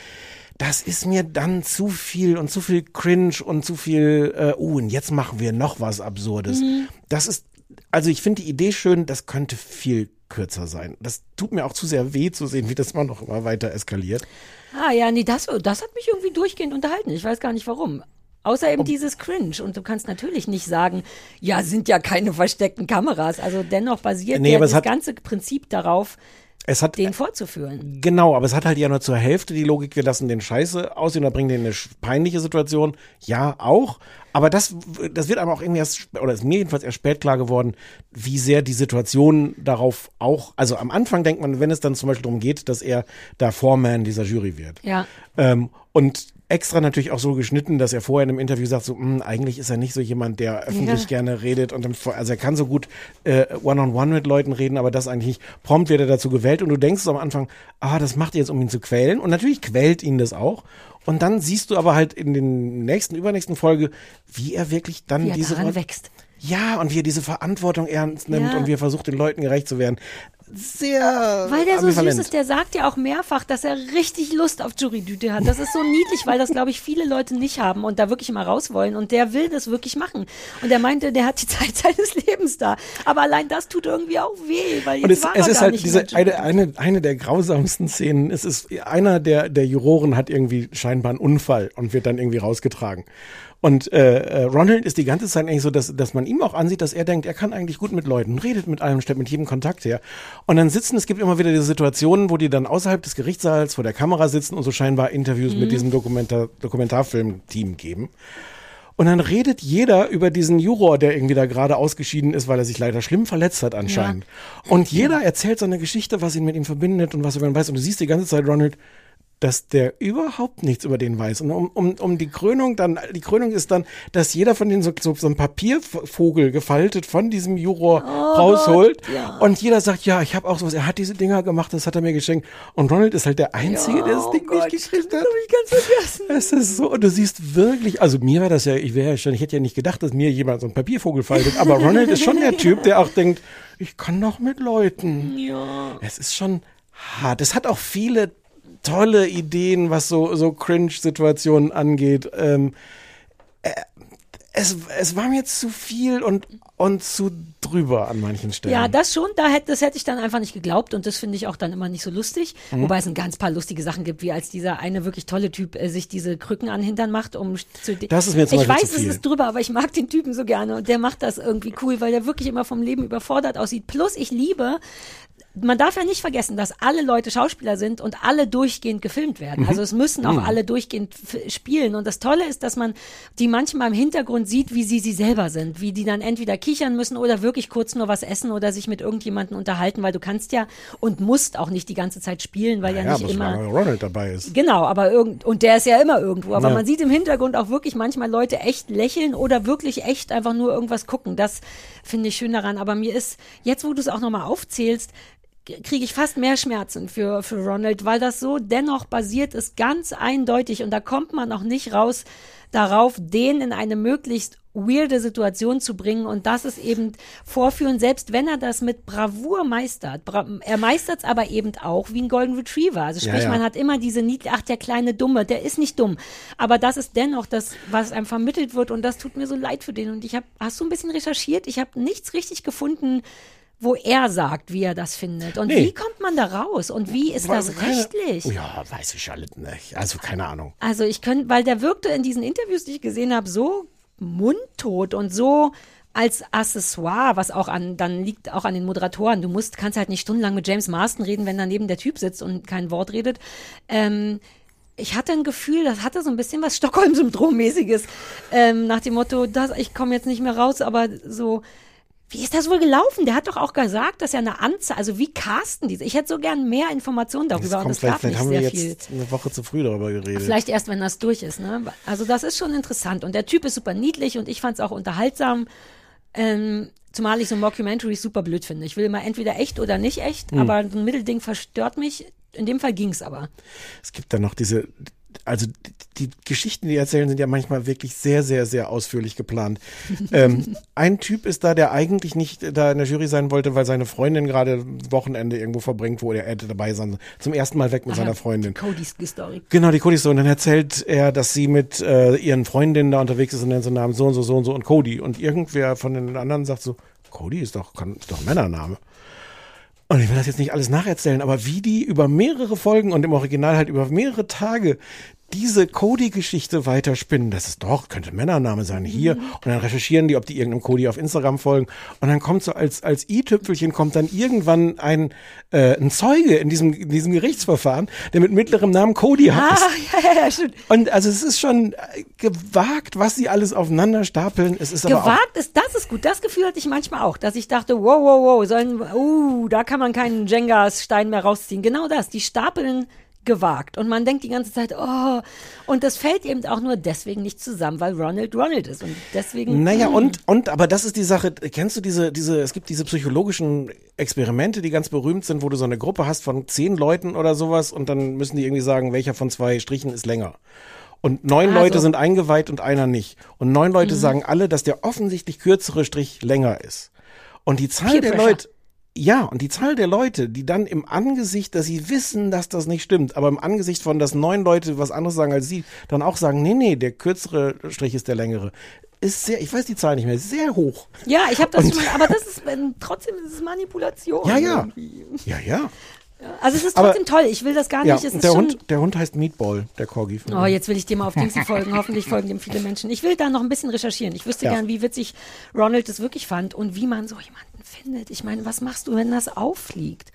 [SPEAKER 2] Das ist mir dann zu viel und zu viel Cringe und zu viel, äh, uh, und jetzt machen wir noch was Absurdes. Das ist, also ich finde die Idee schön, das könnte viel kürzer sein. Das tut mir auch zu sehr weh zu sehen, wie das immer noch immer weiter eskaliert.
[SPEAKER 1] Ah ja, nee, das, das hat mich irgendwie durchgehend unterhalten. Ich weiß gar nicht warum. Außer eben dieses Cringe. Und du kannst natürlich nicht sagen, ja, sind ja keine versteckten Kameras. Also dennoch basiert
[SPEAKER 2] Nee,
[SPEAKER 1] ja das
[SPEAKER 2] hat-
[SPEAKER 1] ganze Prinzip darauf,
[SPEAKER 2] Es hat
[SPEAKER 1] den vorzuführen.
[SPEAKER 2] Genau, aber es hat halt ja nur zur Hälfte die Logik, wir lassen den Scheiße aussehen oder bringen den in eine peinliche Situation. Ja, auch. Aber das, das wird aber auch irgendwie erst, oder ist mir jedenfalls erst spät klar geworden, wie sehr die Situation darauf auch, also am Anfang denkt man, wenn es dann zum Beispiel darum geht, dass er da Foreman dieser Jury wird.
[SPEAKER 1] Ja.
[SPEAKER 2] Ähm, und extra natürlich auch so geschnitten, dass er vorher in einem Interview sagt, so, "Hm, eigentlich ist er nicht so jemand, der öffentlich
[SPEAKER 1] Ja.
[SPEAKER 2] gerne redet und dann, also er kann so gut äh, one-on-one mit Leuten reden, aber das eigentlich nicht. Prompt wird er dazu gewählt und du denkst am Anfang, ah, das macht er jetzt, um ihn zu quälen und natürlich quält ihn das auch. Und dann siehst du aber halt in den nächsten, übernächsten Folge, wie er wirklich dann
[SPEAKER 1] Wie er
[SPEAKER 2] diese
[SPEAKER 1] daran wächst.
[SPEAKER 2] ja, und wie er diese Verantwortung ernst nimmt
[SPEAKER 1] Ja.
[SPEAKER 2] und wie er versucht, den Leuten gerecht zu werden. Sehr
[SPEAKER 1] Weil der so
[SPEAKER 2] ambivalent.
[SPEAKER 1] süß ist, der sagt ja auch mehrfach, dass er richtig Lust auf Jurydüte hat. Das ist so niedlich, weil das, glaube ich, viele Leute nicht haben und da wirklich mal raus wollen. Und der will das wirklich machen. Und er meinte, der hat die Zeit seines Lebens da. Aber allein das tut irgendwie auch weh, weil jetzt
[SPEAKER 2] Und es,
[SPEAKER 1] war
[SPEAKER 2] es ist
[SPEAKER 1] gar
[SPEAKER 2] halt
[SPEAKER 1] nicht
[SPEAKER 2] diese eine, eine, eine der grausamsten Szenen. Es ist einer der, der Juroren hat irgendwie scheinbar einen Unfall und wird dann irgendwie rausgetragen. Und äh, äh, Ronald ist die ganze Zeit eigentlich so, dass, dass man ihm auch ansieht, dass er denkt, er kann eigentlich gut mit Leuten, redet mit allem, stellt mit jedem Kontakt her. Und dann sitzen, es gibt immer wieder diese Situationen, wo die dann außerhalb des Gerichtssaals vor der Kamera sitzen und so scheinbar Interviews
[SPEAKER 1] Mhm.
[SPEAKER 2] mit diesem Dokumentar, Dokumentarfilm-Team geben. Und dann redet jeder über diesen Juror, der irgendwie da gerade ausgeschieden ist, weil er sich leider schlimm verletzt hat anscheinend. Und jeder erzählt so eine Geschichte, was ihn mit ihm verbindet und was er weiß. Und du siehst die ganze Zeit, Ronald, dass der überhaupt nichts über den weiß. Und um, um, um die Krönung dann, die Krönung ist dann, dass jeder von denen so, so, so ein Papiervogel gefaltet von diesem Juror rausholt.
[SPEAKER 1] Gott, ja.
[SPEAKER 2] Und jeder sagt, ja, ich habe auch sowas, er hat diese Dinger gemacht, das hat er mir geschenkt. Und Ronald ist halt der Einzige, der das
[SPEAKER 1] oh
[SPEAKER 2] Ding
[SPEAKER 1] Gott,
[SPEAKER 2] nicht gekriegt hat.
[SPEAKER 1] hab ich ganz vergessen.
[SPEAKER 2] Es ist so, und du siehst wirklich, also mir war das ja, ich wäre ja schon, ich hätte ja nicht gedacht, dass mir jemand so einen Papiervogel faltet, aber Ronald ist schon der Typ, der auch denkt, ich kann doch mit Leuten.
[SPEAKER 1] Ja.
[SPEAKER 2] Es ist schon hart. Es hat auch viele tolle Ideen, was so, so Cringe-Situationen angeht. Ähm, äh, es, es war mir zu viel und, und zu drüber an manchen Stellen.
[SPEAKER 1] Ja, das schon, da hätte, das hätte ich dann einfach nicht geglaubt und das finde ich auch dann immer nicht so lustig.
[SPEAKER 2] Mhm.
[SPEAKER 1] Wobei es ein ganz paar lustige Sachen gibt, wie als dieser eine wirklich tolle Typ äh, sich diese Krücken an den Hintern macht, um zu.
[SPEAKER 2] Das ist mir zum
[SPEAKER 1] Ich
[SPEAKER 2] Beispiel
[SPEAKER 1] weiß,
[SPEAKER 2] zu viel.
[SPEAKER 1] es ist drüber, aber ich mag den Typen so gerne und der macht das irgendwie cool, weil der wirklich immer vom Leben überfordert aussieht. Plus, ich liebe, man darf ja nicht vergessen, dass alle Leute Schauspieler sind und alle durchgehend gefilmt werden. Also es müssen auch alle durchgehend spielen. Und das Tolle ist, dass man die manchmal im Hintergrund sieht, wie sie sie selber sind, wie die dann entweder kichern müssen oder wirklich kurz nur was essen oder sich mit irgendjemandem unterhalten, weil du kannst ja und musst auch nicht die ganze Zeit spielen, weil ja,
[SPEAKER 2] ja,
[SPEAKER 1] nicht immer.
[SPEAKER 2] Ronald dabei ist.
[SPEAKER 1] Genau, aber irgend und der ist ja immer irgendwo. Aber
[SPEAKER 2] Ja.
[SPEAKER 1] man sieht im Hintergrund auch wirklich manchmal Leute echt lächeln oder wirklich echt einfach nur irgendwas gucken. Das finde ich schön daran. Aber mir ist jetzt, wo du es auch nochmal aufzählst, kriege ich fast mehr Schmerzen für, für Ronald, weil das so dennoch basiert ist, ganz eindeutig. Und da kommt man auch nicht raus darauf, den in eine möglichst weirde Situation zu bringen. Und das ist eben vorführen, selbst wenn er das mit Bravour meistert. Bra er meistert es aber eben auch wie ein Golden Retriever. Also
[SPEAKER 2] Ja,
[SPEAKER 1] sprich,
[SPEAKER 2] ja.
[SPEAKER 1] man hat immer diese Nied ach, der kleine Dumme, der ist nicht dumm. Aber das ist dennoch das, was einem vermittelt wird. Und das tut mir so leid für den. Und ich habe, hast du ein bisschen recherchiert? Ich habe nichts richtig gefunden, wo er sagt, wie er das findet. Und
[SPEAKER 2] Nee.
[SPEAKER 1] wie kommt man da raus? Und wie ist das
[SPEAKER 2] Keine-
[SPEAKER 1] rechtlich?
[SPEAKER 2] Ja, weiß ich alle nicht. Also keine Ahnung.
[SPEAKER 1] Also ich könnte, weil der wirkte in diesen Interviews, die ich gesehen habe, so mundtot und so als Accessoire, was auch an, dann liegt auch an den Moderatoren. Du musst, kannst halt nicht stundenlang mit James Marston reden, wenn daneben der Typ sitzt und kein Wort redet. Ähm, ich hatte ein Gefühl, das hatte so ein bisschen was Stockholm-Syndrom-mäßiges. Ähm, nach dem Motto, das, ich komme jetzt nicht mehr raus, aber so, wie ist das wohl gelaufen? Der hat doch auch gesagt, dass er eine Anzahl, also wie casten diese? Ich hätte so gern mehr Informationen
[SPEAKER 2] Das
[SPEAKER 1] darüber und
[SPEAKER 2] kommt vielleicht,
[SPEAKER 1] gab
[SPEAKER 2] vielleicht
[SPEAKER 1] nicht
[SPEAKER 2] haben wir jetzt
[SPEAKER 1] viel.
[SPEAKER 2] eine Woche zu früh darüber geredet.
[SPEAKER 1] Vielleicht erst, wenn das durch ist. Ne? Also das ist schon interessant. Und der Typ ist super niedlich und ich fand es auch unterhaltsam. Ähm, zumal ich so Mockumentaries super blöd finde. Ich will immer entweder echt oder nicht echt,
[SPEAKER 2] Hm.
[SPEAKER 1] aber so ein Mittelding verstört mich. In dem Fall ging's aber.
[SPEAKER 2] Es gibt dann noch diese, also die, die Geschichten, die erzählen, sind ja manchmal wirklich sehr, sehr, sehr ausführlich geplant. ähm, ein Typ ist da, der eigentlich nicht da in der Jury sein wollte, weil seine Freundin gerade Wochenende irgendwo verbringt, wo er hätte dabei sein. Zum ersten Mal weg mit seiner Freundin.
[SPEAKER 1] Cody's Story.
[SPEAKER 2] Genau, die Cody so. Und dann erzählt er, dass sie mit äh, ihren Freundinnen da unterwegs ist und nennt so Namen so und so, so und so und Cody. Und irgendwer von den anderen sagt so, Cody ist doch, kann, ist doch ein Männername. Und ich will das jetzt nicht alles nacherzählen, aber wie die über mehrere Folgen und im Original halt über mehrere Tage diese Cody-Geschichte weiterspinnen, das ist doch, könnte Männername sein, hier.
[SPEAKER 1] Mhm.
[SPEAKER 2] Und dann recherchieren die, ob die irgendeinem Cody auf Instagram folgen. Und dann kommt so als, als i-Tüpfelchen kommt dann irgendwann ein, äh, ein Zeuge in diesem, in diesem Gerichtsverfahren, der mit mittlerem Namen Cody
[SPEAKER 1] Ah,
[SPEAKER 2] heißt.
[SPEAKER 1] ja, ja, ja, stimmt.
[SPEAKER 2] Und also es ist schon äh, gewagt, was sie alles aufeinander stapeln. Es ist aber auch
[SPEAKER 1] Gewagt ist, das ist gut. Das Gefühl hatte ich manchmal auch, dass ich dachte, wow, wow, wow, sollen, uh, da kann man keinen Jenga-Stein mehr rausziehen. Genau das, die stapeln gewagt. Und man denkt die ganze Zeit, oh, und das fällt eben auch nur deswegen nicht zusammen, weil Ronald Ronald ist. Und deswegen.
[SPEAKER 2] Naja,
[SPEAKER 1] mm.
[SPEAKER 2] und, und, aber das ist die Sache, kennst du diese, diese, es gibt diese psychologischen Experimente, die ganz berühmt sind, wo du so eine Gruppe hast von zehn Leuten oder sowas und dann müssen die irgendwie sagen, welcher von zwei Strichen ist länger. Und neun
[SPEAKER 1] Ah,
[SPEAKER 2] Leute sind eingeweiht und einer nicht. Und neun Leute
[SPEAKER 1] Mhm.
[SPEAKER 2] sagen alle, dass der offensichtlich kürzere Strich länger ist. Und die Zahl
[SPEAKER 1] Peer
[SPEAKER 2] der
[SPEAKER 1] Pressure.
[SPEAKER 2] Leute, ja, und die Zahl der Leute, die dann im Angesicht, dass sie wissen, dass das nicht stimmt, aber im Angesicht von, dass neun Leute was anderes sagen als sie, dann auch sagen, nee, nee, der kürzere Strich ist der längere, ist sehr, ich weiß die Zahl nicht mehr, sehr hoch.
[SPEAKER 1] Ja, ich habe das
[SPEAKER 2] Und-
[SPEAKER 1] schon mal, aber das ist ähm, trotzdem ist es Manipulation.
[SPEAKER 2] Ja, ja.
[SPEAKER 1] irgendwie.
[SPEAKER 2] Ja, ja.
[SPEAKER 1] Also es ist
[SPEAKER 2] Aber-
[SPEAKER 1] trotzdem toll. Ich will das gar
[SPEAKER 2] Ja,
[SPEAKER 1] nicht. Es ist
[SPEAKER 2] der Hund, der Hund heißt Meatball, der Corgi.
[SPEAKER 1] Oh, jetzt will ich dir mal auf Dingsy folgen. Hoffentlich folgen dem viele Menschen. Ich will da noch ein bisschen recherchieren. Ich wüsste
[SPEAKER 2] Ja.
[SPEAKER 1] gern, wie witzig Ronald das wirklich fand und wie man so jemanden findet. Ich meine, was machst du, wenn das auffliegt?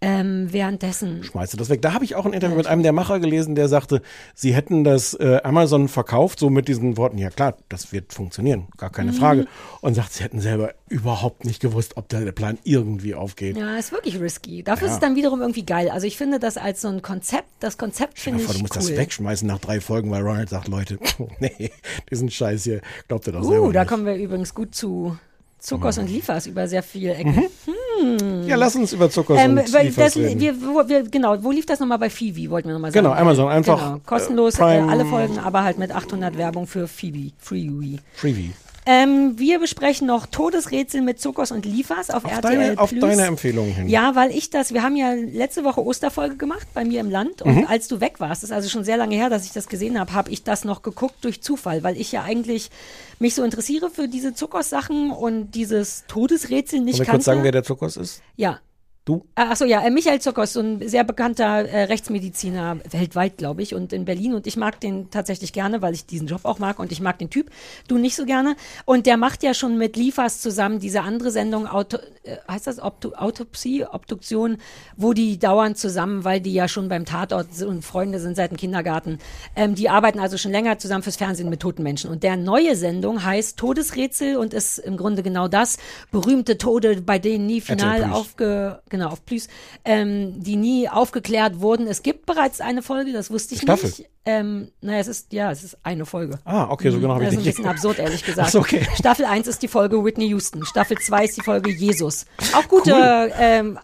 [SPEAKER 1] Ähm, währenddessen.
[SPEAKER 2] Schmeißt du das weg. Da habe ich auch ein Interview mit einem der Macher gelesen, der sagte, sie hätten das äh, Amazon verkauft, so mit diesen Worten, ja klar, das wird funktionieren, gar keine
[SPEAKER 1] Mhm.
[SPEAKER 2] Frage. Und sagt, sie hätten selber überhaupt nicht gewusst, ob da der Plan irgendwie aufgeht.
[SPEAKER 1] Ja, ist wirklich risky. Dafür
[SPEAKER 2] Ja.
[SPEAKER 1] ist es dann wiederum irgendwie geil. Also ich finde das als so ein Konzept, das Konzept finde ich
[SPEAKER 2] du musst
[SPEAKER 1] cool.
[SPEAKER 2] das wegschmeißen nach drei Folgen, weil Ronald sagt, Leute, nee, diesen Scheiß hier, glaubt ihr doch selber
[SPEAKER 1] Uh, da
[SPEAKER 2] nicht.
[SPEAKER 1] kommen wir übrigens gut zu Zuckers und Liefers über sehr viele Ecken. Hm.
[SPEAKER 2] Ja, lass uns über Zuckers
[SPEAKER 1] Ähm,
[SPEAKER 2] und Liefers
[SPEAKER 1] das,
[SPEAKER 2] reden.
[SPEAKER 1] wir, wo, wir, genau, wo lief das nochmal bei Phoebe, wollten wir nochmal sagen.
[SPEAKER 2] Genau, Amazon, einfach,
[SPEAKER 1] Genau, kostenlos,
[SPEAKER 2] äh,
[SPEAKER 1] alle Folgen, aber halt mit 800 Werbung für Phoebe, Freebie.
[SPEAKER 2] Freebie.
[SPEAKER 1] Ähm, wir besprechen noch Todesrätsel mit Zuckers und Liefers auf,
[SPEAKER 2] Auf
[SPEAKER 1] RTL
[SPEAKER 2] deine, auf deine Empfehlung hin.
[SPEAKER 1] Ja, weil ich das, wir haben ja letzte Woche Osterfolge gemacht bei mir im Land und
[SPEAKER 2] Mhm.
[SPEAKER 1] als du weg warst, das ist also schon sehr lange her, dass ich das gesehen habe, habe ich das noch geguckt durch Zufall, weil ich ja eigentlich mich so interessiere für diese Zuckers-Sachen und dieses Todesrätsel nicht
[SPEAKER 2] Wollen wir
[SPEAKER 1] kannte.
[SPEAKER 2] kurz sagen, wer der Zuckers ist?
[SPEAKER 1] ja,
[SPEAKER 2] Du?
[SPEAKER 1] äh, Achso, ja, äh, Michael Zuckers, so ein sehr bekannter äh, Rechtsmediziner weltweit, glaube ich, und in Berlin. Und ich mag den tatsächlich gerne, weil ich diesen Job auch mag und ich mag den Typ. Du nicht so gerne. Und der macht ja schon mit Liefers zusammen diese andere Sendung, Auto, äh, heißt das Obdu Autopsie, Obduktion, wo die dauern zusammen, weil die ja schon beim Tatort und Freunde sind seit dem Kindergarten. Ähm, die arbeiten also schon länger zusammen fürs Fernsehen mit toten Menschen. Und der neue Sendung heißt Todesrätsel und ist im Grunde genau das. Berühmte Tode, bei denen nie final aufge, genau, auf Plus, ähm, die nie aufgeklärt wurden. Es gibt bereits eine Folge, das wusste ich
[SPEAKER 2] Staffel.
[SPEAKER 1] nicht. Ähm, naja, es ist, ja, es ist eine Folge.
[SPEAKER 2] Ah, okay, so genau habe ich
[SPEAKER 1] Das ist ein
[SPEAKER 2] nicht.
[SPEAKER 1] bisschen absurd, ehrlich gesagt.
[SPEAKER 2] So, okay.
[SPEAKER 1] Staffel 1 ist die Folge Whitney Houston. Staffel 2 ist die Folge Jesus. Auch gute, ähm,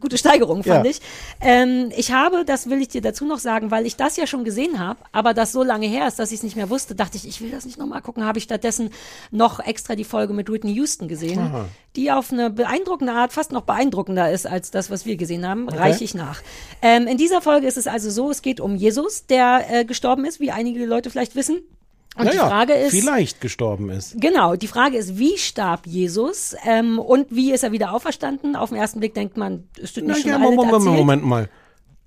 [SPEAKER 1] gute Steigerung, fand
[SPEAKER 2] Ja.
[SPEAKER 1] ich. Ähm, ich habe, das will ich dir dazu noch sagen, weil ich das ja schon gesehen habe, aber das so lange her ist, dass ich es nicht mehr wusste, dachte ich, ich will das nicht nochmal gucken, habe ich stattdessen noch extra die Folge mit Whitney Houston gesehen,
[SPEAKER 2] Aha.
[SPEAKER 1] die auf eine beeindruckende Art fast noch beeindruckender ist als das, was wir gesehen haben.
[SPEAKER 2] Okay.
[SPEAKER 1] Reiche ich nach. Ähm, in dieser Folge ist es also so, es geht um Jesus, der äh, gestorben ist, wie einige Leute vielleicht wissen. Und die
[SPEAKER 2] Naja,
[SPEAKER 1] Frage ist,
[SPEAKER 2] vielleicht gestorben ist.
[SPEAKER 1] Genau, die Frage ist, wie starb Jesus ähm, und wie ist er wieder auferstanden? Auf den ersten Blick denkt man, ist das nicht
[SPEAKER 2] Na
[SPEAKER 1] schon
[SPEAKER 2] ja, Moment,
[SPEAKER 1] erzählt?
[SPEAKER 2] Moment mal.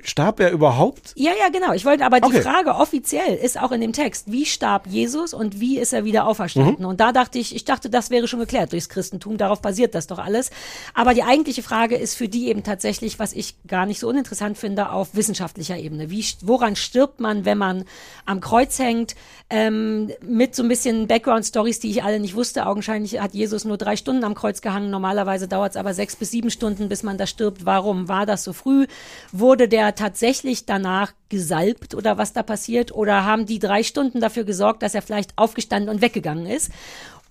[SPEAKER 2] Starb er überhaupt?
[SPEAKER 1] Ja, ja, genau. Ich wollte aber die
[SPEAKER 2] Okay.
[SPEAKER 1] Frage offiziell ist auch in dem Text, wie starb Jesus und wie ist er wieder auferstanden?
[SPEAKER 2] Mhm.
[SPEAKER 1] Und da dachte ich, ich dachte, das wäre schon geklärt durchs Christentum, darauf basiert das doch alles. Aber die eigentliche Frage ist für die eben tatsächlich, was ich gar nicht so uninteressant finde, auf wissenschaftlicher Ebene. Wie, woran stirbt man, wenn man am Kreuz hängt? Ähm, mit so ein bisschen Background-Stories, die ich alle nicht wusste. Augenscheinlich hat Jesus nur drei Stunden am Kreuz gehangen. Normalerweise dauert es aber sechs bis sieben Stunden, bis man da stirbt. Warum war das so früh? Wurde der tatsächlich danach gesalbt oder was da passiert? Oder haben die drei Stunden dafür gesorgt, dass er vielleicht aufgestanden und weggegangen ist?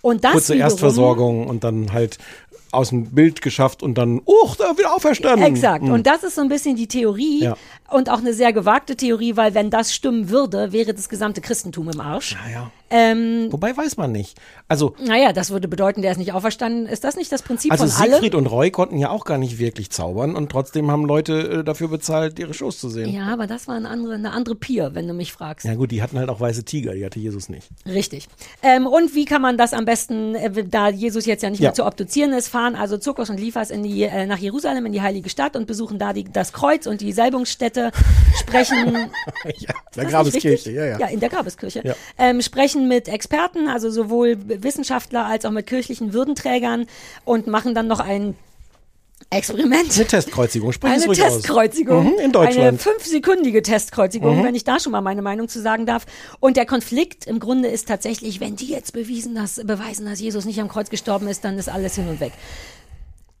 [SPEAKER 1] Und das
[SPEAKER 2] Kurze
[SPEAKER 1] wiederum-
[SPEAKER 2] Erstversorgung und dann halt aus dem Bild geschafft und dann, uch, da wieder auferstanden.
[SPEAKER 1] Exakt.
[SPEAKER 2] Hm.
[SPEAKER 1] Und das ist so ein bisschen die Theorie
[SPEAKER 2] Ja.
[SPEAKER 1] und auch eine sehr gewagte Theorie, weil wenn das stimmen würde, wäre das gesamte Christentum im Arsch.
[SPEAKER 2] Naja.
[SPEAKER 1] Ähm,
[SPEAKER 2] Wobei weiß man nicht. Also,
[SPEAKER 1] naja, das würde bedeuten, der ist nicht auferstanden. Ist das nicht das Prinzip
[SPEAKER 2] also
[SPEAKER 1] von allem?
[SPEAKER 2] Siegfried und Roy konnten ja auch gar nicht wirklich zaubern und trotzdem haben Leute äh, dafür bezahlt, ihre Shows zu sehen.
[SPEAKER 1] Ja, aber das war eine andere, eine andere Pier, wenn du mich fragst.
[SPEAKER 2] Ja gut, die hatten halt auch weiße Tiger, die hatte Jesus nicht.
[SPEAKER 1] Richtig. Ähm, und wie kann man das am besten, äh, da Jesus jetzt ja nicht
[SPEAKER 2] Ja.
[SPEAKER 1] mehr zu obduzieren ist, fahren also Zirkus und Liefers in die, äh, nach Jerusalem, in die heilige Stadt und besuchen da die, das Kreuz und die Salbungsstätte, sprechen
[SPEAKER 2] ja, der Grabeskirche, ja, ja.
[SPEAKER 1] Ja, in der Grabeskirche.
[SPEAKER 2] Ja.
[SPEAKER 1] Ähm, sprechen mit Experten, also sowohl Wissenschaftler als auch mit kirchlichen Würdenträgern und machen dann noch ein Experiment.
[SPEAKER 2] Eine Testkreuzigung, sprich
[SPEAKER 1] Eine. Testkreuzigung.
[SPEAKER 2] Mhm, in Deutschland.
[SPEAKER 1] Eine fünfsekündige Testkreuzigung,
[SPEAKER 2] Mhm.
[SPEAKER 1] wenn ich da schon mal meine Meinung zu sagen darf. Und der Konflikt im Grunde ist tatsächlich, wenn die jetzt bewiesen, dass, beweisen, dass Jesus nicht am Kreuz gestorben ist, dann ist alles hin und weg.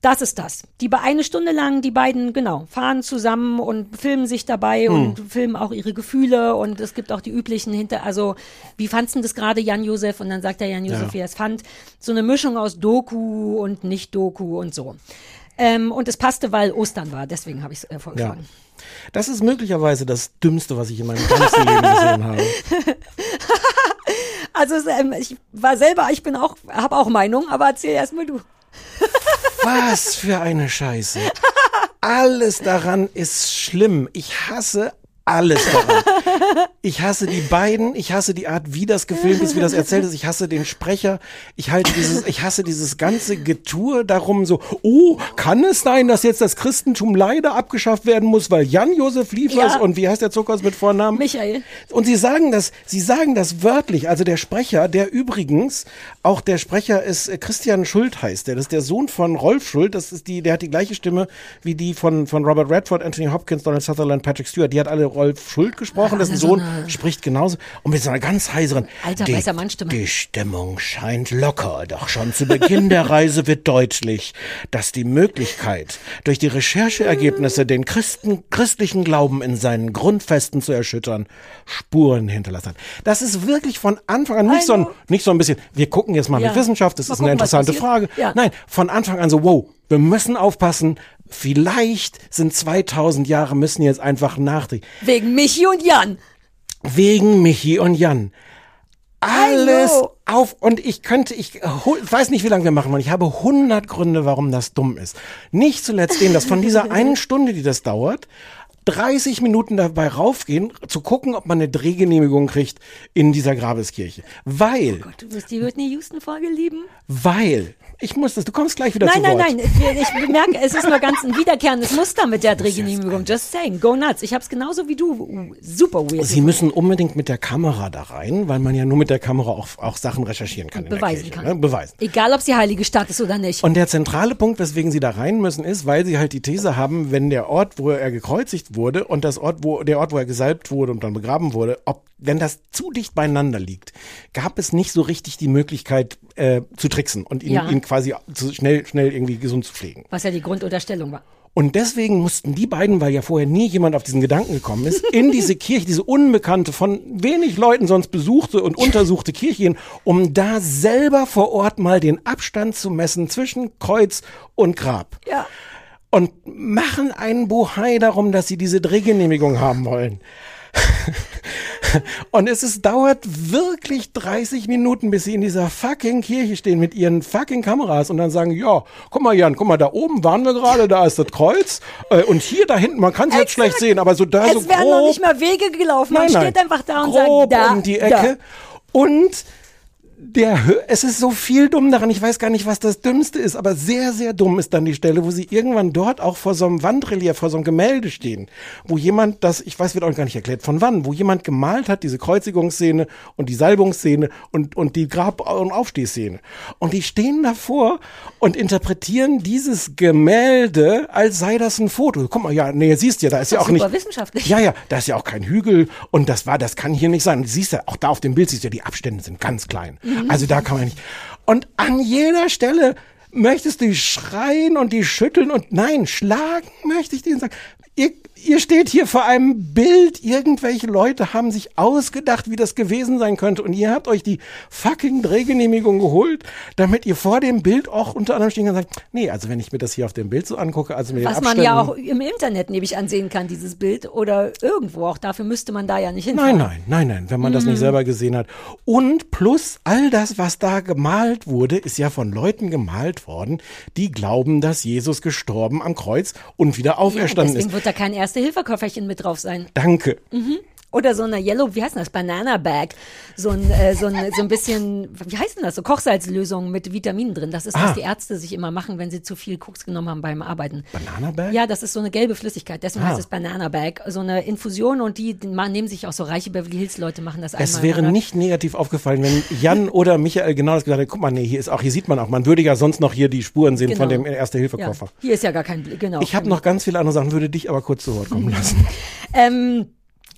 [SPEAKER 1] Das ist das. Die bei eine Stunde lang, die beiden, genau, fahren zusammen und filmen sich dabei
[SPEAKER 2] Hm.
[SPEAKER 1] und filmen auch ihre Gefühle und es gibt auch die üblichen hinter, also wie fandst du das gerade Jan Josef? Und dann sagt der Jan Josef,
[SPEAKER 2] Ja.
[SPEAKER 1] wie er es fand. So eine Mischung aus Doku und Nicht-Doku und so. Ähm, und es passte, weil Ostern war, deswegen habe ich es äh,
[SPEAKER 2] Ja.
[SPEAKER 1] vorgeschlagen.
[SPEAKER 2] Das ist möglicherweise das Dümmste, was ich in meinem ganzen Leben gesehen habe.
[SPEAKER 1] Also ähm, ich war selber, ich bin auch, habe auch Meinung, aber erzähl erstmal du.
[SPEAKER 2] Was für eine Scheiße. Alles daran ist schlimm. Ich hasse alles daran. Ich hasse die beiden, ich hasse die Art, wie das gefilmt ist, wie das erzählt ist, ich hasse den Sprecher, ich halte dieses, ich hasse dieses ganze Getue darum so, oh, kann es sein, dass jetzt das Christentum leider abgeschafft werden muss, weil Jan-Josef Liefers
[SPEAKER 1] Ja.
[SPEAKER 2] und wie heißt der Zuckers mit Vornamen?
[SPEAKER 1] Michael.
[SPEAKER 2] Und sie sagen das, sie sagen das wörtlich. Also der Sprecher, der übrigens, auch der Sprecher ist äh, Christian Schuld heißt der. Das ist der Sohn von Rolf Schuld. Das ist die, der hat die gleiche Stimme wie die von, von Robert Redford, Anthony Hopkins, Donald Sutherland, Patrick Stewart. Die hat alle Rolf Schuld gesprochen.
[SPEAKER 1] So
[SPEAKER 2] Sohn,
[SPEAKER 1] eine-
[SPEAKER 2] spricht genauso. Und mit so einer ganz heiseren.
[SPEAKER 1] Alter,
[SPEAKER 2] die,
[SPEAKER 1] weißer Mannstimme.
[SPEAKER 2] Die Stimmung scheint locker. Doch schon zu Beginn der Reise wird deutlich, dass die Möglichkeit, durch die Rechercheergebnisse den Christen, christlichen Glauben in seinen Grundfesten zu erschüttern, Spuren hinterlassen hat. Das ist wirklich von Anfang an nicht so ein, nicht so ein bisschen, wir gucken jetzt mal
[SPEAKER 1] Ja.
[SPEAKER 2] mit Wissenschaft, das
[SPEAKER 1] Mal
[SPEAKER 2] ist eine
[SPEAKER 1] gucken, was
[SPEAKER 2] interessante. Frage.
[SPEAKER 1] Ja.
[SPEAKER 2] Nein, von Anfang an so, wow, wir müssen aufpassen, vielleicht sind 2000 Jahre müssen jetzt einfach nachdenken.
[SPEAKER 1] Wegen Michi und Jan.
[SPEAKER 2] Wegen Michi und Jan. Alles
[SPEAKER 1] Hallo.
[SPEAKER 2] auf und ich könnte, ich ich weiß nicht, wie lange wir machen wollen. Ich habe 100 Gründe, warum das dumm ist. Nicht zuletzt den, dass von dieser einen Stunde, die das dauert, 30 Minuten dabei raufgehen, zu gucken, ob man eine Drehgenehmigung kriegt in dieser Grabeskirche. Weil,
[SPEAKER 1] Du wirst die Whitney Houston-Folge lieben.
[SPEAKER 2] weil, ich muss das, du kommst gleich wieder
[SPEAKER 1] Nein,
[SPEAKER 2] zu
[SPEAKER 1] nein,
[SPEAKER 2] Wort.
[SPEAKER 1] nein. Ich, bemerke, es ist nur ganz ein wiederkehrendes Muster mit der Drehgenehmigung. Just saying. Go nuts. Ich hab's genauso wie du. Super weird.
[SPEAKER 2] Sie müssen unbedingt mit der Kamera da rein, weil man ja nur mit der Kamera auch, auch Sachen recherchieren kann.
[SPEAKER 1] beweisen
[SPEAKER 2] Kirche,
[SPEAKER 1] kann.
[SPEAKER 2] Ne? Beweisen.
[SPEAKER 1] Egal, ob sie heilige Stadt ist oder nicht.
[SPEAKER 2] Und der zentrale Punkt, weswegen sie da rein müssen, ist, weil sie halt die These haben, wenn der Ort, wo er gekreuzigt wurde und das Ort, wo der Ort, wo er gesalbt wurde und dann begraben wurde, ob wenn das zu dicht beieinander liegt, gab es nicht so richtig die Möglichkeit äh, zu tricksen und ihn,
[SPEAKER 1] Ja.
[SPEAKER 2] ihn quasi zu schnell, schnell irgendwie gesund zu pflegen.
[SPEAKER 1] Was ja die Grundunterstellung war.
[SPEAKER 2] Und deswegen mussten die beiden, weil ja vorher nie jemand auf diesen Gedanken gekommen ist, in diese Kirche, diese unbekannte, von wenig Leuten sonst besuchte und untersuchte Kirche gehen, um da selber vor Ort mal den Abstand zu messen zwischen Kreuz und Grab.
[SPEAKER 1] Ja.
[SPEAKER 2] Und machen einen Buhai darum, dass sie diese Drehgenehmigung haben wollen. Und es ist, dauert wirklich 30 Minuten, bis sie in dieser fucking Kirche stehen mit ihren fucking Kameras und dann sagen, ja, guck mal Jan, guck mal, da oben waren wir gerade, da ist das Kreuz äh, und hier da hinten, man kann es jetzt schlecht sehen, aber so da
[SPEAKER 1] es
[SPEAKER 2] so
[SPEAKER 1] werden noch
[SPEAKER 2] grob,
[SPEAKER 1] nicht mal Wege gelaufen. Man
[SPEAKER 2] Nein, nein.
[SPEAKER 1] steht einfach da und
[SPEAKER 2] grob
[SPEAKER 1] sagt, da,
[SPEAKER 2] um die Ecke und der, es ist so viel dumm daran, ich weiß gar nicht, was das Dümmste ist, aber sehr, sehr dumm ist dann die Stelle, wo sie irgendwann dort auch vor so einem Wandrelief, vor so einem Gemälde stehen, wo jemand das, ich weiß, wird auch gar nicht erklärt, von wann, wo jemand gemalt hat, diese Kreuzigungsszene und die Salbungsszene und, und die Grab- und Aufstehszene. Und die stehen davor und interpretieren dieses Gemälde, als sei das ein Foto. Guck mal, ja, nee, siehst du ja, da ist ja auch nicht.
[SPEAKER 1] wissenschaftlich.
[SPEAKER 2] Ja, ja, da ist ja auch kein Hügel und das war, das kann hier nicht sein. Und siehst ja, auch da auf dem Bild siehst du ja, die Abstände sind ganz klein. Also da kann man nicht. Und an jeder Stelle möchtest du schreien und die schütteln und nein, schlagen möchte ich denen sagen. Ihr, ihr steht hier vor einem Bild, irgendwelche Leute haben sich ausgedacht, wie das gewesen sein könnte und ihr habt euch die fucking Drehgenehmigung geholt, damit ihr vor dem Bild auch unter anderem stehen kann und sagt, nee, also wenn ich mir das hier auf dem Bild so angucke, also mit
[SPEAKER 1] Was
[SPEAKER 2] den
[SPEAKER 1] man
[SPEAKER 2] Abständen,
[SPEAKER 1] ja auch im Internet nämlich ansehen kann, dieses Bild. Oder irgendwo. Auch dafür müsste man da ja nicht hinfahren.
[SPEAKER 2] Nein, nein, nein, nein, wenn man das
[SPEAKER 1] Mhm.
[SPEAKER 2] nicht selber gesehen hat. Und plus all das, was da gemalt wurde, ist ja von Leuten gemalt worden, die glauben, dass Jesus gestorben am Kreuz und wieder
[SPEAKER 1] Ja,
[SPEAKER 2] auferstanden
[SPEAKER 1] deswegen
[SPEAKER 2] ist.
[SPEAKER 1] wird da kein Erste-Hilfe-Köfferchen mit drauf sein.
[SPEAKER 2] Danke.
[SPEAKER 1] Mhm. Oder so eine Yellow, wie heißt denn das? Banana Bag. So ein, äh, so ein, so ein bisschen, wie heißt denn das? So Kochsalzlösung mit Vitaminen drin. Das ist,
[SPEAKER 2] Ah.
[SPEAKER 1] was die Ärzte sich immer machen, wenn sie zu viel Koks genommen haben beim Arbeiten.
[SPEAKER 2] Banana Bag?
[SPEAKER 1] Ja, das ist so eine gelbe Flüssigkeit. Deswegen
[SPEAKER 2] Ah.
[SPEAKER 1] heißt es Banana Bag. So eine Infusion und die, nehmen sich auch so reiche Beverly Hills Leute machen das einmal.
[SPEAKER 2] Es wäre
[SPEAKER 1] Monat.
[SPEAKER 2] nicht negativ aufgefallen, wenn Jan oder Michael genau das gesagt hätten. Guck mal, nee, hier ist auch, hier sieht man auch, man würde ja sonst noch hier die Spuren sehen von
[SPEAKER 1] Genau.
[SPEAKER 2] dem Erste-Hilfe-Koffer.
[SPEAKER 1] Ja, hier ist ja gar kein, genau.
[SPEAKER 2] Ich habe noch ganz viele andere Sachen, würde dich aber kurz zu Wort kommen lassen.
[SPEAKER 1] Ähm,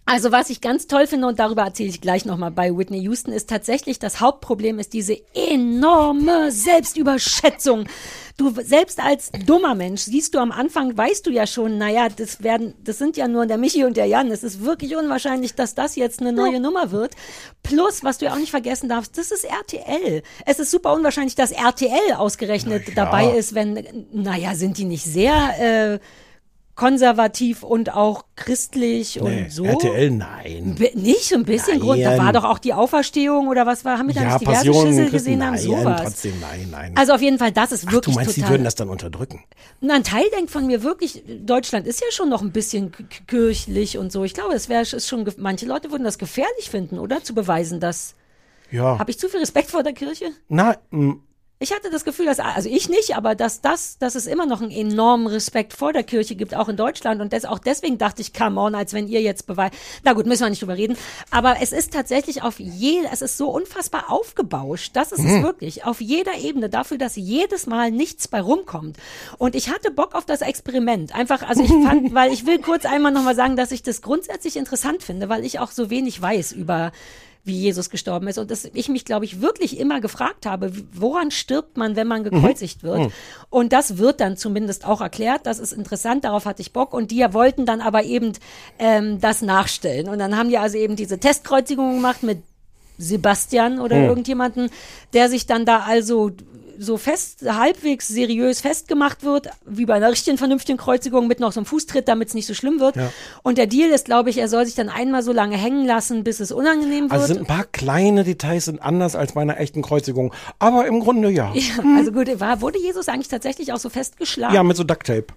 [SPEAKER 1] also was ich ganz toll finde und darüber erzähle ich gleich nochmal bei Whitney Houston, ist tatsächlich das Hauptproblem ist diese enorme Selbstüberschätzung. Du selbst als dummer Mensch siehst du am Anfang, weißt du ja schon, naja, das werden, das sind ja nur der Michi und der Jan. Es ist wirklich unwahrscheinlich, dass das jetzt eine neue Nummer wird. Plus, was du ja auch nicht vergessen darfst, das ist RTL. Es ist super unwahrscheinlich, dass RTL ausgerechnet dabei ist, wenn, naja, sind die nicht sehr äh, konservativ und auch christlich
[SPEAKER 2] Nee,
[SPEAKER 1] und so.
[SPEAKER 2] RTL, nein.
[SPEAKER 1] Be- Nicht so ein bisschen Grund. Da
[SPEAKER 2] Nein.
[SPEAKER 1] war doch auch die Auferstehung oder was war? Haben wir da
[SPEAKER 2] Ja,
[SPEAKER 1] nicht diverse
[SPEAKER 2] Passion,
[SPEAKER 1] Schüssel gesehen haben?
[SPEAKER 2] nein,
[SPEAKER 1] Sowas.
[SPEAKER 2] trotzdem, nein, nein.
[SPEAKER 1] Also auf jeden Fall, das ist
[SPEAKER 2] Ach,
[SPEAKER 1] wirklich
[SPEAKER 2] du meinst, die
[SPEAKER 1] total.
[SPEAKER 2] würden das dann unterdrücken?
[SPEAKER 1] Und ein Teil denkt von mir wirklich, Deutschland ist ja schon noch ein bisschen kirchlich und so. Ich glaube, es wäre ist schon, manche Leute würden das gefährlich finden, oder? Zu beweisen, dass.
[SPEAKER 2] Ja.
[SPEAKER 1] Habe ich zu viel Respekt vor der Kirche?
[SPEAKER 2] Na,
[SPEAKER 1] Ich hatte das Gefühl, dass, also ich nicht, aber dass das, dass es immer noch einen enormen Respekt vor der Kirche gibt, auch in Deutschland. Und das, auch deswegen dachte ich, come on, als wenn ihr jetzt beweist. Na gut, müssen wir nicht drüber reden. Aber es ist tatsächlich auf je, es ist so unfassbar aufgebauscht. Das ist es wirklich. Auf jeder Ebene dafür, dass jedes Mal nichts bei rumkommt. Und ich hatte Bock auf das Experiment. Einfach, also ich fand, weil ich will kurz einmal nochmal sagen, dass ich das grundsätzlich interessant finde, weil ich auch so wenig weiß über wie Jesus gestorben ist und dass ich mich, glaube ich, wirklich immer gefragt habe, woran stirbt man, wenn man gekreuzigt wird? Und das wird dann zumindest auch erklärt. Das ist interessant, darauf hatte ich Bock. Und die wollten dann aber eben ähm, das nachstellen. Und dann haben die also eben diese Testkreuzigung gemacht mit Sebastian oder irgendjemanden, der sich dann da also so fest, halbwegs seriös festgemacht wird, wie bei einer richtigen vernünftigen Kreuzigung mit noch so einem Fußtritt, damit es nicht so schlimm wird. Und der Deal ist, glaube ich, er soll sich dann einmal so lange hängen lassen, bis es unangenehm wird.
[SPEAKER 2] also sind ein paar kleine Details sind anders als bei einer echten Kreuzigung. Aber im Grunde ja.
[SPEAKER 1] ja, also gut, war, wurde Jesus eigentlich tatsächlich auch so festgeschlagen?
[SPEAKER 2] Ja, mit so Ducktape.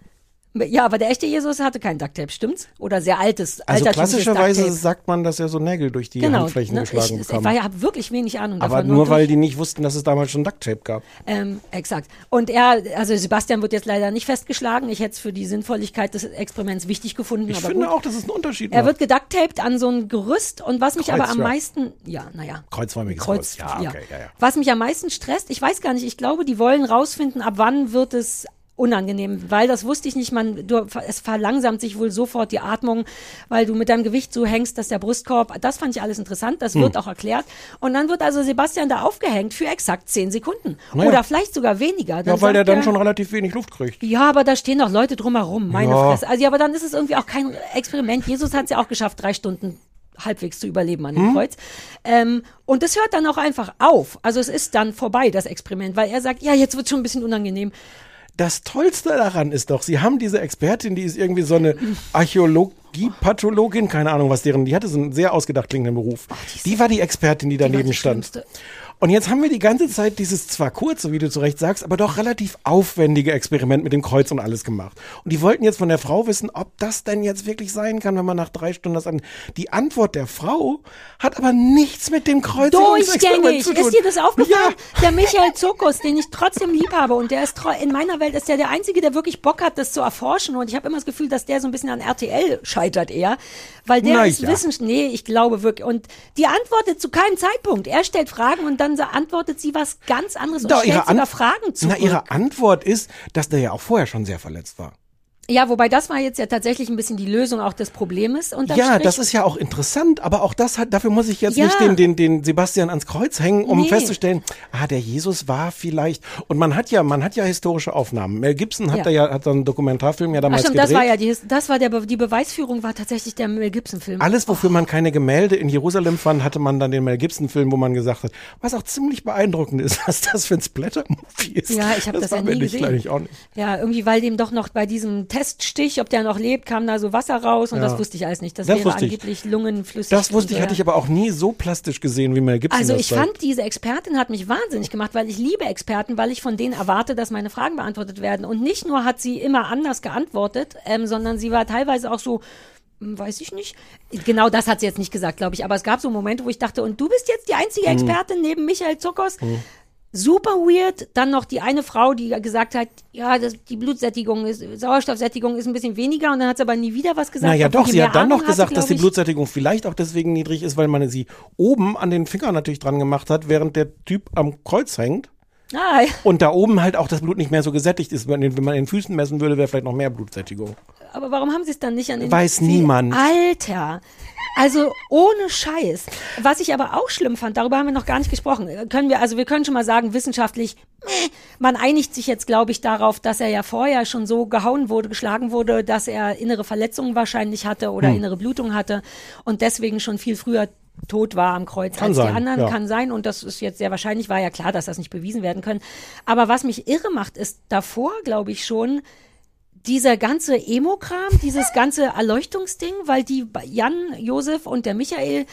[SPEAKER 1] Ja, aber der echte Jesus hatte kein Ducktape, stimmt's? Oder sehr altes,
[SPEAKER 2] Also klassischerweise sagt man, dass er so Nägel durch die
[SPEAKER 1] Genau,
[SPEAKER 2] Handflächen
[SPEAKER 1] ne?
[SPEAKER 2] geschlagen
[SPEAKER 1] ich, ich
[SPEAKER 2] bekam.
[SPEAKER 1] war ja hab wirklich wenig Ahnung davon.
[SPEAKER 2] Aber nur weil die nicht wussten, dass es damals schon Ducktape gab.
[SPEAKER 1] Ähm, exakt. Und er, also Sebastian wird jetzt leider nicht festgeschlagen. Ich hätte es für die Sinnvolligkeit des Experiments wichtig gefunden.
[SPEAKER 2] Ich
[SPEAKER 1] aber
[SPEAKER 2] finde
[SPEAKER 1] gut.
[SPEAKER 2] auch, dass es einen Unterschied
[SPEAKER 1] Er
[SPEAKER 2] macht.
[SPEAKER 1] wird geducktaped an so ein Gerüst und was mich aber
[SPEAKER 2] Kreuz,
[SPEAKER 1] am
[SPEAKER 2] ja.
[SPEAKER 1] meisten, ja, naja.
[SPEAKER 2] Kreuzförmiges
[SPEAKER 1] Kreuz,
[SPEAKER 2] Kreuz. Ja, okay, ja, ja.
[SPEAKER 1] Was mich am meisten stresst, ich weiß gar nicht, ich glaube, die wollen rausfinden, ab wann wird es unangenehm, weil das wusste ich nicht, man, du, es verlangsamt sich wohl sofort die Atmung, weil du mit deinem Gewicht so hängst, dass der Brustkorb, das fand ich alles interessant, das
[SPEAKER 2] Hm.
[SPEAKER 1] wird auch erklärt. Und dann wird also Sebastian da aufgehängt für exakt zehn Sekunden.
[SPEAKER 2] Naja.
[SPEAKER 1] Oder vielleicht sogar weniger. Dann
[SPEAKER 2] Ja, weil der dann
[SPEAKER 1] er-
[SPEAKER 2] schon relativ wenig Luft kriegt.
[SPEAKER 1] ja, aber da stehen doch Leute drumherum, meine
[SPEAKER 2] Ja.
[SPEAKER 1] Fresse. Also, ja, aber dann ist es irgendwie auch kein Experiment. Jesus hat es ja auch geschafft, drei Stunden halbwegs zu überleben an dem
[SPEAKER 2] Hm?
[SPEAKER 1] Kreuz. Ähm, und das hört dann auch einfach auf. Also es ist dann vorbei, das Experiment, weil er sagt, ja, jetzt wird schon ein bisschen unangenehm.
[SPEAKER 2] Das Tollste daran ist doch, sie haben diese Expertin, die ist irgendwie so eine Archäologie, Pathologin, keine Ahnung, was deren, die hatte so einen sehr ausgedacht klingenden Beruf. die war die Expertin, die daneben
[SPEAKER 1] die
[SPEAKER 2] stand.
[SPEAKER 1] Schlimmste.
[SPEAKER 2] Und jetzt haben wir die ganze Zeit dieses zwar kurze, wie du zu Recht sagst, aber doch relativ aufwendige Experiment mit dem Kreuz und alles gemacht. Und die wollten jetzt von der Frau wissen, ob das denn jetzt wirklich sein kann, wenn man nach drei Stunden das an. Die Antwort der Frau hat aber nichts mit dem Kreuz
[SPEAKER 1] Durchgängig.
[SPEAKER 2] zu tun.
[SPEAKER 1] Ist dir das aufgefallen?
[SPEAKER 2] Ja.
[SPEAKER 1] Der Michael Zirkus, den ich trotzdem lieb habe und der ist in meiner Welt ist der der Einzige, der wirklich Bock hat, das zu erforschen und ich habe immer das Gefühl, dass der so ein bisschen an RTL scheitert eher, weil der
[SPEAKER 2] Na
[SPEAKER 1] ist
[SPEAKER 2] ja.
[SPEAKER 1] Wissens... Nee, ich glaube wirklich. Und die antwortet zu keinem Zeitpunkt. Er stellt Fragen und dann sa- antwortet sie was ganz anderes und
[SPEAKER 2] Doch,
[SPEAKER 1] stellt
[SPEAKER 2] ihre
[SPEAKER 1] sogar
[SPEAKER 2] An-
[SPEAKER 1] Fragen zurück.
[SPEAKER 2] Na, ihre Antwort ist, dass der ja auch vorher schon sehr verletzt war.
[SPEAKER 1] Ja, wobei das war jetzt ja tatsächlich ein bisschen die Lösung auch des Problems.
[SPEAKER 2] Ja,
[SPEAKER 1] Strich.
[SPEAKER 2] das ist ja auch interessant, aber auch das hat, dafür muss ich jetzt
[SPEAKER 1] Ja.
[SPEAKER 2] nicht den, den, den Sebastian ans Kreuz hängen, um
[SPEAKER 1] Nee.
[SPEAKER 2] festzustellen, ah, der Jesus war vielleicht, und man hat ja, man hat ja historische Aufnahmen. Mel Gibson hat
[SPEAKER 1] Ja.
[SPEAKER 2] da ja, hat so einen Dokumentarfilm ja
[SPEAKER 1] Ach
[SPEAKER 2] damals
[SPEAKER 1] stimmt,
[SPEAKER 2] gedreht.
[SPEAKER 1] das war ja die, das war der, die Beweisführung war tatsächlich der Mel Gibson Film.
[SPEAKER 2] alles, wofür man keine Gemälde in Jerusalem fand, hatte man dann den Mel Gibson-Film, wo man gesagt hat, was auch ziemlich beeindruckend ist, was das für ein Splatter-Movie ist.
[SPEAKER 1] Ja, ich habe das,
[SPEAKER 2] war
[SPEAKER 1] ja nie gesehen.
[SPEAKER 2] ich auch nicht.
[SPEAKER 1] Ja, irgendwie, weil dem doch noch bei diesem Teststich, ob der noch lebt, kam da so Wasser raus und
[SPEAKER 2] Ja.
[SPEAKER 1] das wusste ich alles nicht. Das,
[SPEAKER 2] Das
[SPEAKER 1] wäre angeblich lungenflüssig.
[SPEAKER 2] Das wusste ich, hatte ich aber auch nie so plastisch gesehen, wie Mel Gibson
[SPEAKER 1] Also ich
[SPEAKER 2] sagt.
[SPEAKER 1] fand, diese Expertin hat mich wahnsinnig gemacht, weil ich liebe Experten, weil ich von denen erwarte, dass meine Fragen beantwortet werden. Und nicht nur hat sie immer anders geantwortet, ähm, sondern sie war teilweise auch so, Hm, Weiß ich nicht. Genau das hat sie jetzt nicht gesagt, glaube ich. Aber es gab so Momente, wo ich dachte, und du bist jetzt die einzige
[SPEAKER 2] Mhm.
[SPEAKER 1] Expertin neben Michael Zuckers. Super weird. Dann noch die eine Frau, die gesagt hat, ja, das, die Blutsättigung ist, Sauerstoffsättigung ist ein bisschen weniger. Und dann hat sie aber nie wieder was gesagt.
[SPEAKER 2] Naja, doch, sie hat dann
[SPEAKER 1] Ahnung
[SPEAKER 2] noch gesagt,
[SPEAKER 1] hatte,
[SPEAKER 2] dass die. Blutsättigung vielleicht auch deswegen niedrig ist, weil man sie oben an den Finger natürlich dran gemacht hat, während der Typ am Kreuz hängt.
[SPEAKER 1] Ah, ja.
[SPEAKER 2] Und da oben halt auch das Blut nicht mehr so gesättigt ist. Wenn man in den Füßen messen würde, wäre vielleicht noch mehr Blutsättigung.
[SPEAKER 1] aber warum haben sie es dann nicht an den
[SPEAKER 2] Weiß
[SPEAKER 1] Zeh-
[SPEAKER 2] niemand.
[SPEAKER 1] Alter. Also ohne Scheiß. Was ich aber auch schlimm fand, darüber haben wir noch gar nicht gesprochen. Können wir, also wir können schon mal sagen, wissenschaftlich, man einigt sich jetzt, glaube ich, darauf, dass er ja vorher schon so gehauen wurde, geschlagen wurde, dass er innere Verletzungen wahrscheinlich hatte oder
[SPEAKER 2] Hm.
[SPEAKER 1] innere Blutung hatte und deswegen schon viel früher tot war am Kreuz
[SPEAKER 2] Kann
[SPEAKER 1] als
[SPEAKER 2] sein,
[SPEAKER 1] die anderen.
[SPEAKER 2] ja.
[SPEAKER 1] Kann sein und das ist jetzt sehr wahrscheinlich, war ja klar, dass das nicht bewiesen werden können. Aber was mich irre macht, ist davor, glaube ich schon, dieser ganze Emo-Kram, dieses ganze Erleuchtungsding, weil die Jan, Josef und der Michael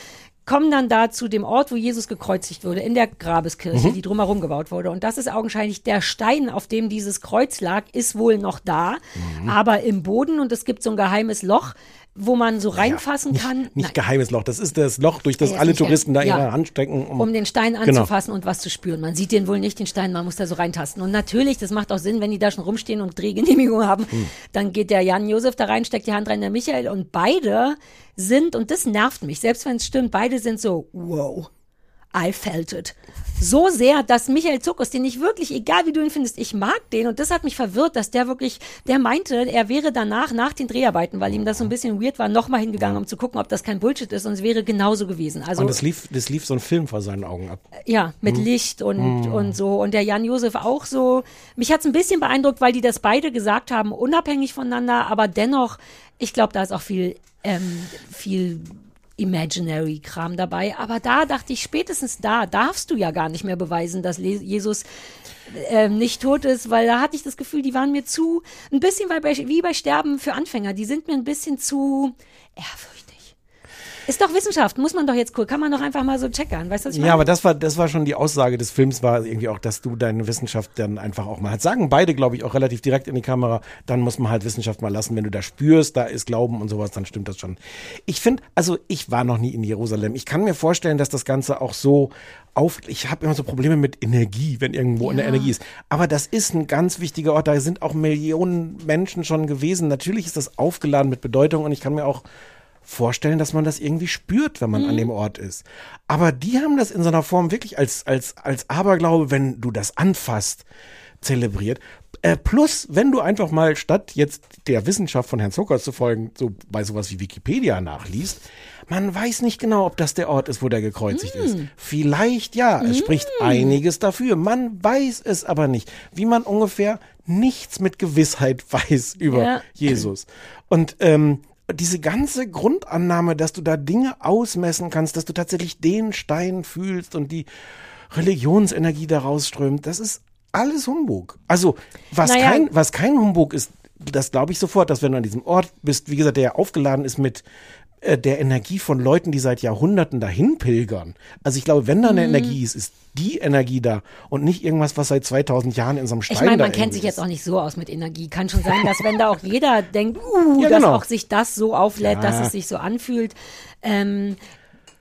[SPEAKER 1] kommen dann da zu dem Ort, wo Jesus gekreuzigt wurde, in der Grabeskirche,
[SPEAKER 2] Mhm.
[SPEAKER 1] die drumherum gebaut wurde. Und das ist augenscheinlich der Stein, auf dem dieses Kreuz lag, ist wohl noch da,
[SPEAKER 2] Mhm.
[SPEAKER 1] aber im Boden und es gibt so ein geheimes Loch, wo man so reinfassen kann.
[SPEAKER 2] Nicht geheimes Loch, das ist das Loch, durch das
[SPEAKER 1] Ja,
[SPEAKER 2] alle
[SPEAKER 1] nicht
[SPEAKER 2] Touristen da
[SPEAKER 1] geheim.
[SPEAKER 2] ihre
[SPEAKER 1] Ja.
[SPEAKER 2] Hand stecken.
[SPEAKER 1] um den Stein
[SPEAKER 2] Genau.
[SPEAKER 1] anzufassen und was zu spüren. Man sieht den wohl nicht, den Stein, man muss da so reintasten. Und natürlich, das macht auch Sinn, wenn die da schon rumstehen und Drehgenehmigung haben,
[SPEAKER 2] Hm.
[SPEAKER 1] dann geht der Jan Josef da rein, steckt die Hand rein, der Michael und beide sind, und das nervt mich, selbst wenn es stimmt, beide sind so, wow. I felt it. So sehr, dass Michael Zuckers, den ich wirklich, egal wie du ihn findest, ich mag den und das hat mich verwirrt, dass der wirklich, der meinte, er wäre danach, nach den Dreharbeiten, weil ihm das so ein bisschen weird war, nochmal hingegangen, um zu gucken, ob das kein Bullshit ist und es wäre genauso gewesen. Also,
[SPEAKER 2] und es lief, das lief so ein Film vor seinen Augen ab.
[SPEAKER 1] ja, mit Licht und, und so. Und der Jan Josef auch so. Mich hat's ein bisschen beeindruckt, weil die das beide gesagt haben, unabhängig voneinander, aber dennoch, ich glaube, da ist auch viel, ähm, viel Imaginary-Kram dabei. Aber da dachte ich, spätestens da darfst du ja gar nicht mehr beweisen, dass Jesus ähm, nicht tot ist, weil da hatte ich das Gefühl, die waren mir zu, ein bisschen wie bei Sterben für Anfänger, die sind mir ein bisschen zu ehrfürchtig. Ist doch Wissenschaft, muss man doch jetzt cool, kann man doch einfach mal so checkern, weißt du, was ich meine?
[SPEAKER 2] Ja, aber das war, das war schon die Aussage des Films, war irgendwie auch, dass du deine Wissenschaft dann einfach auch mal halt sagen beide, glaube ich, auch relativ direkt in die Kamera, dann muss man halt Wissenschaft mal lassen. Wenn du da spürst, da ist Glauben und sowas, dann stimmt das schon. Ich finde, also ich war noch nie in Jerusalem. Ich kann mir vorstellen, dass das Ganze auch so auf, ich habe immer so Probleme mit Energie, wenn irgendwo eine
[SPEAKER 1] Ja.
[SPEAKER 2] Energie ist. Aber das ist ein ganz wichtiger Ort. Da sind auch Millionen Menschen schon gewesen. Natürlich ist das aufgeladen mit Bedeutung und ich kann mir auch vorstellen, dass man das irgendwie spürt, wenn man
[SPEAKER 1] Mhm.
[SPEAKER 2] an dem Ort ist. Aber die haben das in so einer Form wirklich als, als, als Aberglaube, wenn du das anfasst, zelebriert. Äh, plus, wenn du einfach mal statt jetzt der Wissenschaft von Herrn Zucker zu folgen, so bei sowas wie Wikipedia nachliest, man weiß nicht genau, ob das der Ort ist, wo der gekreuzigt ist. Vielleicht ja, es spricht einiges dafür. Man weiß es aber nicht. Wie man ungefähr nichts mit Gewissheit weiß über
[SPEAKER 1] Ja.
[SPEAKER 2] Jesus. Und ähm, diese ganze Grundannahme, dass du da Dinge ausmessen kannst, dass du tatsächlich den Stein fühlst und die Religionsenergie da rausströmt, das ist alles Humbug. Also, was,
[SPEAKER 1] Naja.
[SPEAKER 2] kein, was kein Humbug ist, das glaube ich sofort, dass wenn du an diesem Ort bist, wie gesagt, der ja aufgeladen ist mit äh, der Energie von Leuten, die seit Jahrhunderten dahin pilgern. Also ich glaube, wenn da eine
[SPEAKER 1] Mhm.
[SPEAKER 2] Energie ist, ist die Energie da und nicht irgendwas, was seit 2000 Jahren in so einem Stein
[SPEAKER 1] Ich meine, man kennt sich jetzt
[SPEAKER 2] ist.
[SPEAKER 1] auch nicht so aus mit Energie. Kann schon sein, dass wenn da auch jeder denkt, uh,
[SPEAKER 2] Ja,
[SPEAKER 1] dass
[SPEAKER 2] genau.
[SPEAKER 1] auch sich das so auflädt,
[SPEAKER 2] Ja.
[SPEAKER 1] dass es sich so anfühlt. Ähm,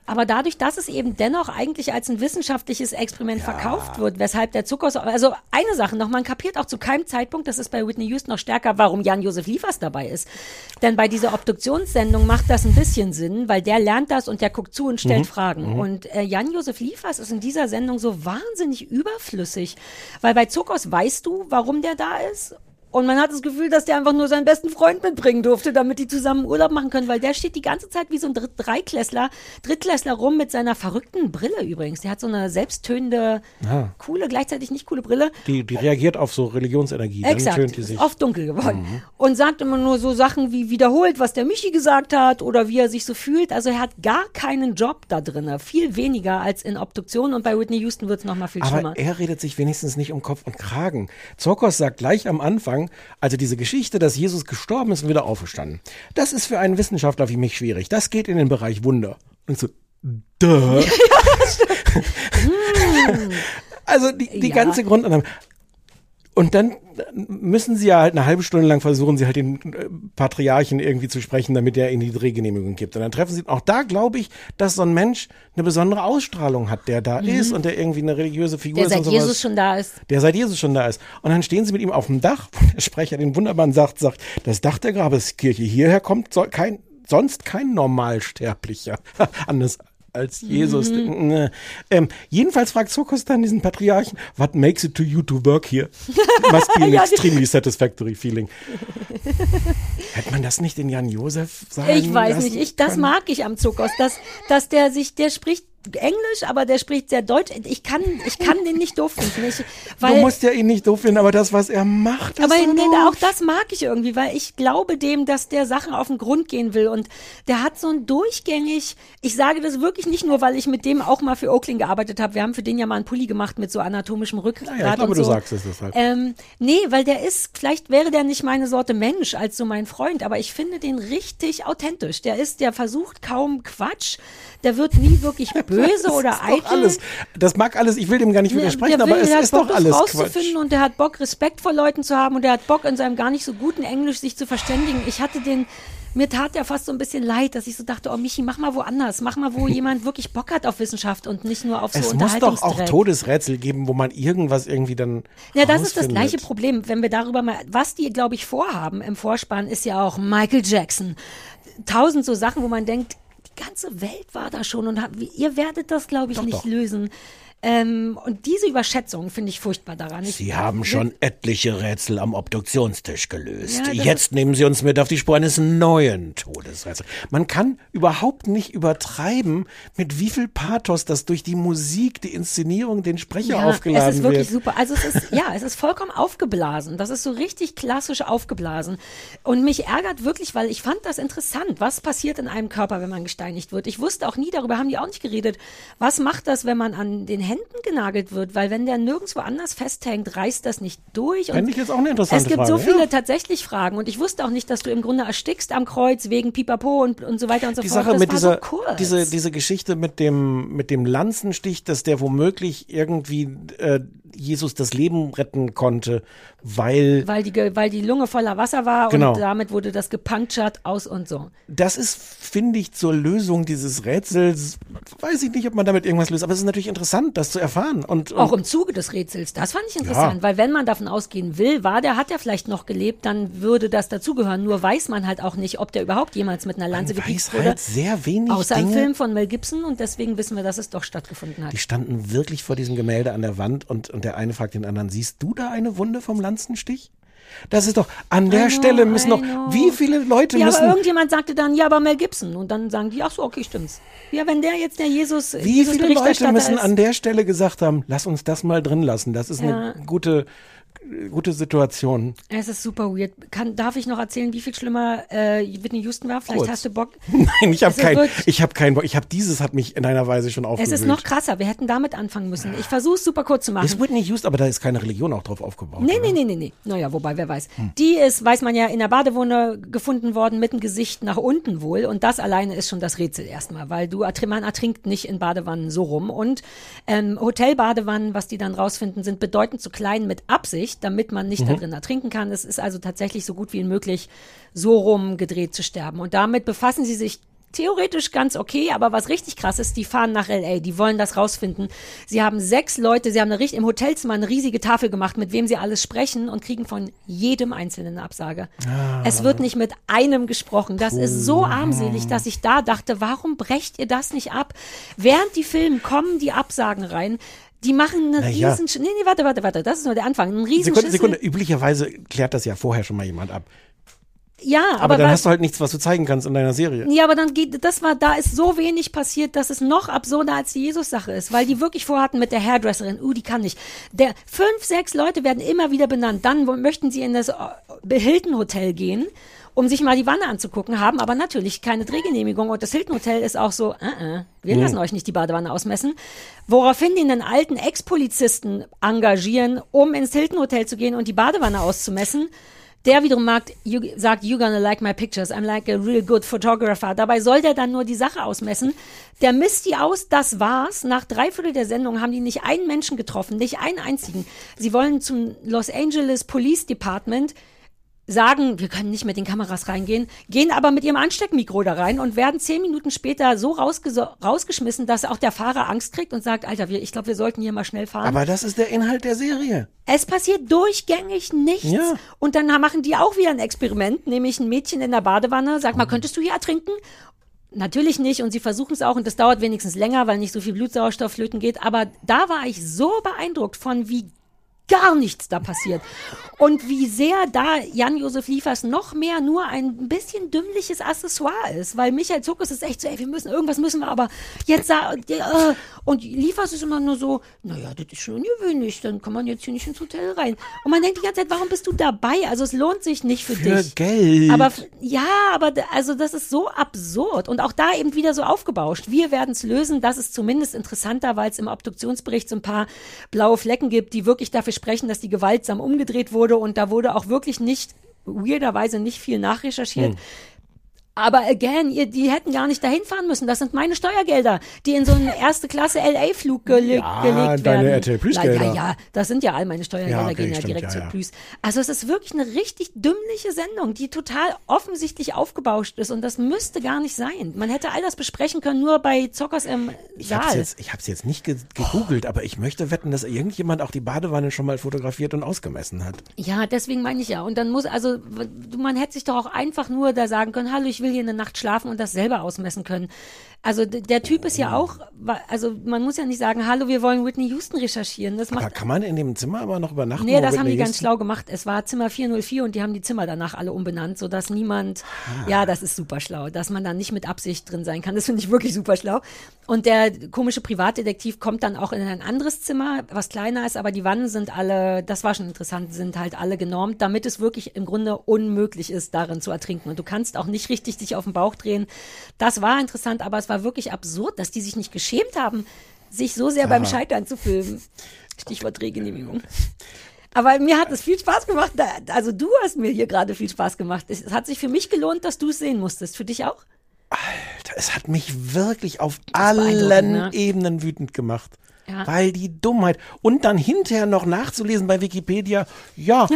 [SPEAKER 1] aber dadurch, dass es eben dennoch eigentlich als ein wissenschaftliches Experiment verkauft wird, weshalb der Zucker so, also eine Sache noch, man kapiert auch zu keinem Zeitpunkt, das ist bei Whitney Houston noch stärker, warum Jan-Josef Liefers dabei ist. Denn bei dieser Obduktionssendung macht das ein bisschen Sinn, weil der lernt das und der guckt zu und stellt
[SPEAKER 2] Mhm.
[SPEAKER 1] Fragen. Und äh, Jan-Josef Liefers ist in dieser Sendung so wahnsinnig überflüssig, weil bei Zuckers weißt du, warum der da ist und man hat das Gefühl, dass der einfach nur seinen besten Freund mitbringen durfte, damit die zusammen Urlaub machen können, weil der steht die ganze Zeit wie so ein Dritt Dreiklässler, Drittklässler rum mit seiner verrückten Brille übrigens. Der hat so eine selbsttönende,
[SPEAKER 2] Ah.
[SPEAKER 1] coole, gleichzeitig nicht coole Brille.
[SPEAKER 2] Die, die reagiert auf so Religionsenergie. Dann
[SPEAKER 1] Exakt,
[SPEAKER 2] tönt die sich.
[SPEAKER 1] oft dunkel geworden.
[SPEAKER 2] Mhm.
[SPEAKER 1] Und sagt immer nur so Sachen wie wiederholt, was der Michi gesagt hat oder wie er sich so fühlt. Also er hat gar keinen Job da drin. Viel weniger als in Obduktion und bei Whitney Houston wird es noch mal viel schlimmer.
[SPEAKER 2] Aber er redet sich wenigstens nicht um Kopf und Kragen. Zorkos sagt gleich am Anfang, also diese Geschichte, dass Jesus gestorben ist und wieder auferstanden. Das ist für einen Wissenschaftler wie mich schwierig. Das geht in den Bereich Wunder. Und so, duh. also die, die
[SPEAKER 1] Ja.
[SPEAKER 2] ganze Grundannahme. Und dann müssen sie ja halt eine halbe Stunde lang versuchen, sie halt den äh, Patriarchen irgendwie zu sprechen, damit er ihnen die Drehgenehmigung gibt. Und dann treffen sie, auch da glaube ich, dass so ein Mensch eine besondere Ausstrahlung hat, der da ist und der irgendwie eine religiöse Figur
[SPEAKER 1] Der
[SPEAKER 2] ist.
[SPEAKER 1] seit
[SPEAKER 2] und sowas.
[SPEAKER 1] Jesus schon da ist.
[SPEAKER 2] Der seit Jesus schon da ist. Und dann stehen sie mit ihm auf dem Dach, wo der Sprecher den wunderbaren sagt, sagt, das Dach der Grabeskirche, hierher kommt soll kein, sonst kein Normalsterblicher. Anders als Jesus.
[SPEAKER 1] Mhm.
[SPEAKER 2] Ähm, jedenfalls fragt Sokos dann diesen Patriarchen, what makes it to you to work here? Must be an
[SPEAKER 1] Ja,
[SPEAKER 2] extremely satisfactory feeling. Hätte man das nicht in Jan Josef sagen
[SPEAKER 1] Ich weiß nicht, ich, das mag ich am Zuckers, dass, dass der sich, der spricht Englisch, aber der spricht sehr Deutsch. Ich kann, ich kann den nicht doof finden. Ich, weil,
[SPEAKER 2] du musst ja ihn nicht doof finden, aber das, was er macht, das
[SPEAKER 1] aber
[SPEAKER 2] ist
[SPEAKER 1] nee,
[SPEAKER 2] doof.
[SPEAKER 1] auch das mag ich irgendwie, weil ich glaube dem, dass der Sachen auf den Grund gehen will und der hat so ein durchgängig, ich sage das wirklich nicht nur, weil ich mit dem auch mal für Oakling gearbeitet habe. Wir haben für den ja mal einen Pulli gemacht mit so anatomischem Rückgrat
[SPEAKER 2] Ja, ja, ich glaube,
[SPEAKER 1] und
[SPEAKER 2] du
[SPEAKER 1] so.
[SPEAKER 2] sagst es deshalb.
[SPEAKER 1] Ähm, nee, weil der ist, vielleicht wäre der nicht meine Sorte Mensch als so mein Freund, aber ich finde den richtig authentisch. Der ist, der versucht kaum Quatsch, der wird nie wirklich böse oder eitel.
[SPEAKER 2] alles. Das mag alles, ich will dem gar nicht widersprechen,
[SPEAKER 1] der will,
[SPEAKER 2] aber es ist
[SPEAKER 1] Bock,
[SPEAKER 2] doch alles
[SPEAKER 1] rauszufinden
[SPEAKER 2] Quatsch.
[SPEAKER 1] und der hat Bock, Respekt vor Leuten zu haben und der hat Bock, in seinem gar nicht so guten Englisch sich zu verständigen. Ich hatte den, mir tat der fast so ein bisschen leid, dass ich so dachte, oh Michi, mach mal woanders, mach mal, wo jemand wirklich Bock hat auf Wissenschaft und nicht nur auf so
[SPEAKER 2] Es muss doch auch. Todesrätsel geben, wo man irgendwas irgendwie dann
[SPEAKER 1] Ja, das ist das gleiche Problem, wenn wir darüber mal, was die, glaube ich, vorhaben im Vorspann, ist ja auch Michael Jackson. Tausend so Sachen, wo man denkt, ganze Welt war da schon und hab, ihr werdet das, glaube ich,
[SPEAKER 2] Doch,
[SPEAKER 1] nicht
[SPEAKER 2] doch.
[SPEAKER 1] lösen. Ähm, und diese Überschätzung finde ich furchtbar daran. Ich,
[SPEAKER 11] Sie haben schon etliche Rätsel am Obduktionstisch gelöst.
[SPEAKER 1] Ja,
[SPEAKER 11] Jetzt nehmen Sie uns mit auf die Spur eines neuen Todesrätsels.
[SPEAKER 2] Man kann überhaupt nicht übertreiben, mit wie viel Pathos das durch die Musik, die Inszenierung, den Sprecher
[SPEAKER 1] Ja,
[SPEAKER 2] aufgeladen
[SPEAKER 1] es ist wirklich
[SPEAKER 2] wird.
[SPEAKER 1] super. Also es ist, ja, es ist vollkommen aufgeblasen. Das ist so richtig klassisch aufgeblasen. Und mich ärgert wirklich, weil ich fand das interessant. Was passiert in einem Körper, wenn man gesteinigt wird? Ich wusste auch nie, darüber haben die auch nicht geredet. Was macht das, wenn man an den Händen genagelt wird? Weil wenn der nirgendwo anders festhängt, reißt das nicht durch.
[SPEAKER 2] Fände ich jetzt auch eine interessante
[SPEAKER 1] Es gibt
[SPEAKER 2] Frage,
[SPEAKER 1] so viele
[SPEAKER 2] ja.
[SPEAKER 1] tatsächlich Fragen. Und ich wusste auch nicht, dass du im Grunde erstickst am Kreuz wegen Pipapo und, und so weiter und so
[SPEAKER 2] die
[SPEAKER 1] fort.
[SPEAKER 2] Sache
[SPEAKER 1] das
[SPEAKER 2] mit
[SPEAKER 1] war
[SPEAKER 2] dieser,
[SPEAKER 1] so kurz.
[SPEAKER 2] diese, diese Geschichte mit dem, mit dem Lanzenstich, dass der womöglich irgendwie äh, Jesus das Leben retten konnte, weil
[SPEAKER 1] weil die, weil die Lunge voller Wasser war
[SPEAKER 2] Genau.
[SPEAKER 1] und damit wurde das gepunctured aus und so.
[SPEAKER 2] das ist, finde ich, zur Lösung dieses Rätsels, weiß ich nicht, ob man damit irgendwas löst, aber es ist natürlich interessant, das zu erfahren. Und, und
[SPEAKER 1] Auch im Zuge des Rätsels. Das fand ich interessant,
[SPEAKER 2] Ja.
[SPEAKER 1] weil wenn man davon ausgehen will, war der, hat er vielleicht noch gelebt, dann würde das dazugehören. Nur weiß man halt auch nicht, ob der überhaupt jemals mit einer Lanze gepiekst
[SPEAKER 2] weiß
[SPEAKER 1] wurde.
[SPEAKER 2] halt sehr wenig
[SPEAKER 1] Außer im
[SPEAKER 2] Dinge.
[SPEAKER 1] Film von Mel Gibson und deswegen wissen wir, dass es doch stattgefunden hat.
[SPEAKER 2] Die standen wirklich vor diesem Gemälde an der Wand und, und der eine fragt den anderen, siehst du da eine Wunde vom Lanzenstich? Das ist doch, an der
[SPEAKER 1] know,
[SPEAKER 2] Stelle müssen noch, wie viele Leute
[SPEAKER 1] ja, aber
[SPEAKER 2] müssen,
[SPEAKER 1] irgendjemand sagte dann, ja, aber Mel Gibson. Und dann sagen die, ach so, okay, stimmt's. Ja, wenn der jetzt der Jesus,
[SPEAKER 2] wie
[SPEAKER 1] Jesus
[SPEAKER 2] viele Leute müssen
[SPEAKER 1] ist.
[SPEAKER 2] an der Stelle gesagt haben, lass uns das mal drin lassen. Das ist
[SPEAKER 1] Ja.
[SPEAKER 2] eine gute, gute Situation.
[SPEAKER 1] es ist super weird. Kann, darf ich noch erzählen, wie viel schlimmer äh, Whitney Houston war? Vielleicht
[SPEAKER 2] Kurz.
[SPEAKER 1] hast du Bock.
[SPEAKER 2] Nein, ich habe
[SPEAKER 1] Es ist
[SPEAKER 2] kein,
[SPEAKER 1] wirklich-
[SPEAKER 2] ich habe keinen Bock. Ich habe dieses hat mich in einer Weise schon
[SPEAKER 1] Es
[SPEAKER 2] aufgewühlt.
[SPEAKER 1] ist noch krasser. Wir hätten damit anfangen müssen. Ich versuche es super kurz zu machen.
[SPEAKER 2] Ist Whitney Houston, aber da ist keine Religion auch drauf aufgebaut.
[SPEAKER 1] Nee,
[SPEAKER 2] oder?
[SPEAKER 1] nee, nee, nee, nee. Naja, wobei, wer weiß.
[SPEAKER 2] Hm.
[SPEAKER 1] Die ist, weiß man ja, in der Badewanne gefunden worden mit dem Gesicht nach unten wohl. Und das alleine ist schon das Rätsel erstmal, weil du, man ertrinkt nicht in Badewannen so rum. Und ähm, Hotelbadewannen, was die dann rausfinden, sind bedeutend zu klein mit Absicht, damit man nicht da drin ertrinken kann. Es ist also tatsächlich so gut wie möglich, so rum gedreht zu sterben. Und damit befassen sie sich theoretisch ganz okay, aber was richtig krass ist, die fahren nach LA, die wollen das rausfinden. Sie haben sechs Leute, sie haben eine, im Hotelzimmer eine riesige Tafel gemacht, mit wem sie alles sprechen und kriegen von jedem Einzelnen eine Absage. Es wird nicht mit einem gesprochen. Das ist so armselig, dass ich da dachte, warum brecht ihr das nicht ab? Während die Filme kommen die Absagen rein. Die machen eine
[SPEAKER 2] Na ja.
[SPEAKER 1] riesen, nee, nee, warte, warte, warte, das ist nur der Anfang. Ein riesen
[SPEAKER 2] Sekunde,
[SPEAKER 1] Schüssel.
[SPEAKER 2] Sekunde. Üblicherweise klärt das ja vorher schon mal jemand ab.
[SPEAKER 1] Ja,
[SPEAKER 2] Aber,
[SPEAKER 1] aber,
[SPEAKER 2] dann
[SPEAKER 1] was-
[SPEAKER 2] hast du halt nichts, was du zeigen kannst in deiner Serie.
[SPEAKER 1] Ja, aber dann geht, das war, da ist so wenig passiert, dass es noch absurder als die Jesus-Sache ist, weil die wirklich vorhatten mit der Hairdresserin, uh, die kann nicht. Der, fünf, sechs Leute werden immer wieder benannt. Dann möchten sie in das äh, Hilton Hotel gehen, um sich mal die Wanne anzugucken, haben aber natürlich keine Drehgenehmigung und das Hilton Hotel ist auch so, äh, äh, wir lassen euch nicht die Badewanne ausmessen. Woraufhin die einen alten Ex-Polizisten engagieren, um ins Hilton Hotel zu gehen und die Badewanne auszumessen. Der wiederum mag, you, sagt, you gonna like my pictures, I'm like a real good photographer. Dabei soll der dann nur die Sache ausmessen. Der misst die aus, das war's. Nach drei Viertel der Sendung haben die nicht einen Menschen getroffen, nicht einen einzigen. Sie wollen zum Los Angeles Police Department sagen, wir können nicht mit den Kameras reingehen, gehen aber mit ihrem Ansteckmikro da rein und werden zehn Minuten später so rausges rausgeschmissen, dass auch der Fahrer Angst kriegt und sagt, Alter, wir, ich glaube, wir sollten hier mal schnell fahren.
[SPEAKER 2] Aber das ist der Inhalt der Serie.
[SPEAKER 1] Es passiert durchgängig nichts.
[SPEAKER 2] Ja.
[SPEAKER 1] Und dann machen die auch wieder ein Experiment, nämlich ein Mädchen in der Badewanne, sagt mal, könntest du hier ertrinken? Natürlich nicht und sie versuchen es auch und das dauert wenigstens länger, weil nicht so viel Blutsauerstoff flöten geht. Aber da war ich so beeindruckt von, wie gar nichts da passiert. Und wie sehr da Jan-Josef Liefers noch mehr nur ein bisschen dümmliches Accessoire ist, weil Michael Zuckers ist echt so, ey, wir müssen, irgendwas müssen wir aber jetzt da, äh, und Liefers ist immer nur so, naja, das ist schon ungewöhnlich, dann kann man jetzt hier nicht ins Hotel rein. Und man denkt die ganze Zeit, warum bist du dabei? Also es lohnt sich nicht für,
[SPEAKER 2] Für
[SPEAKER 1] dich.
[SPEAKER 2] Geld.
[SPEAKER 1] Aber ja, aber also das ist so absurd und auch da eben wieder so aufgebauscht. Wir werden es lösen. Das ist zumindest interessanter, weil es im Obduktionsbericht so ein paar blaue Flecken gibt, die wirklich dafür sprechen, dass die gewaltsam umgedreht wurde und da wurde auch wirklich nicht weirderweise nicht viel nachrecherchiert.
[SPEAKER 2] Hm.
[SPEAKER 1] Aber again, ihr, die hätten gar nicht dahin fahren müssen. Das sind meine Steuergelder, die in so einen erste Klasse LA-Flug gele
[SPEAKER 2] Ja,
[SPEAKER 1] gelegt
[SPEAKER 2] deine
[SPEAKER 1] werden.
[SPEAKER 2] RTL Plus Gelder.
[SPEAKER 1] Ja, ja, das sind ja all meine Steuergelder,
[SPEAKER 2] Ja, okay,
[SPEAKER 1] gehen ja
[SPEAKER 2] stimmt,
[SPEAKER 1] direkt
[SPEAKER 2] ja,
[SPEAKER 1] zu. Plus. Also es ist wirklich eine richtig dümmliche Sendung, die total offensichtlich aufgebauscht ist und das müsste gar nicht sein. Man hätte all das besprechen können, nur bei Zockers im
[SPEAKER 2] Ich hab's
[SPEAKER 1] Saal.
[SPEAKER 2] jetzt, ich hab's jetzt nicht ge gegoogelt, aber ich möchte wetten, dass irgendjemand auch die Badewanne schon mal fotografiert und ausgemessen hat.
[SPEAKER 1] Ja, deswegen meine ich ja. Und dann muss, also, man hätte sich doch auch einfach nur da sagen können, hallo, ich will hier eine Nacht schlafen und das selber ausmessen können. Also der Typ ist ja auch, also man muss ja nicht sagen, hallo, wir wollen Whitney Houston recherchieren. Das
[SPEAKER 2] Aber
[SPEAKER 1] macht
[SPEAKER 2] kann man in dem Zimmer aber noch übernachten?
[SPEAKER 1] Nee, das haben
[SPEAKER 2] Whitney
[SPEAKER 1] die ganz
[SPEAKER 2] Houston-
[SPEAKER 1] schlau gemacht. Es war Zimmer 404 und die haben die Zimmer danach alle umbenannt, sodass niemand,
[SPEAKER 2] Ah.
[SPEAKER 1] ja, das ist super schlau, dass man da nicht mit Absicht drin sein kann. Das finde ich wirklich super schlau. Und der komische Privatdetektiv kommt dann auch in ein anderes Zimmer, was kleiner ist, aber die Wannen sind alle, das war schon interessant, sind halt alle genormt, damit es wirklich im Grunde unmöglich ist, darin zu ertrinken. Und du kannst auch nicht richtig dich auf den Bauch drehen. Das war interessant, aber es war wirklich absurd, dass die sich nicht geschämt haben, sich so sehr beim
[SPEAKER 2] Sarah.
[SPEAKER 1] Scheitern zu filmen. Stichwort Drehgenehmigung. Aber mir hat es viel Spaß gemacht. Also du hast mir hier gerade viel Spaß gemacht. Es hat sich für mich gelohnt, dass du es sehen musstest. Für dich auch?
[SPEAKER 2] Es hat mich wirklich auf allen
[SPEAKER 1] ne?
[SPEAKER 2] Ebenen wütend gemacht.
[SPEAKER 1] Ja.
[SPEAKER 2] Weil die Dummheit. Und dann hinterher noch nachzulesen bei Wikipedia, ja.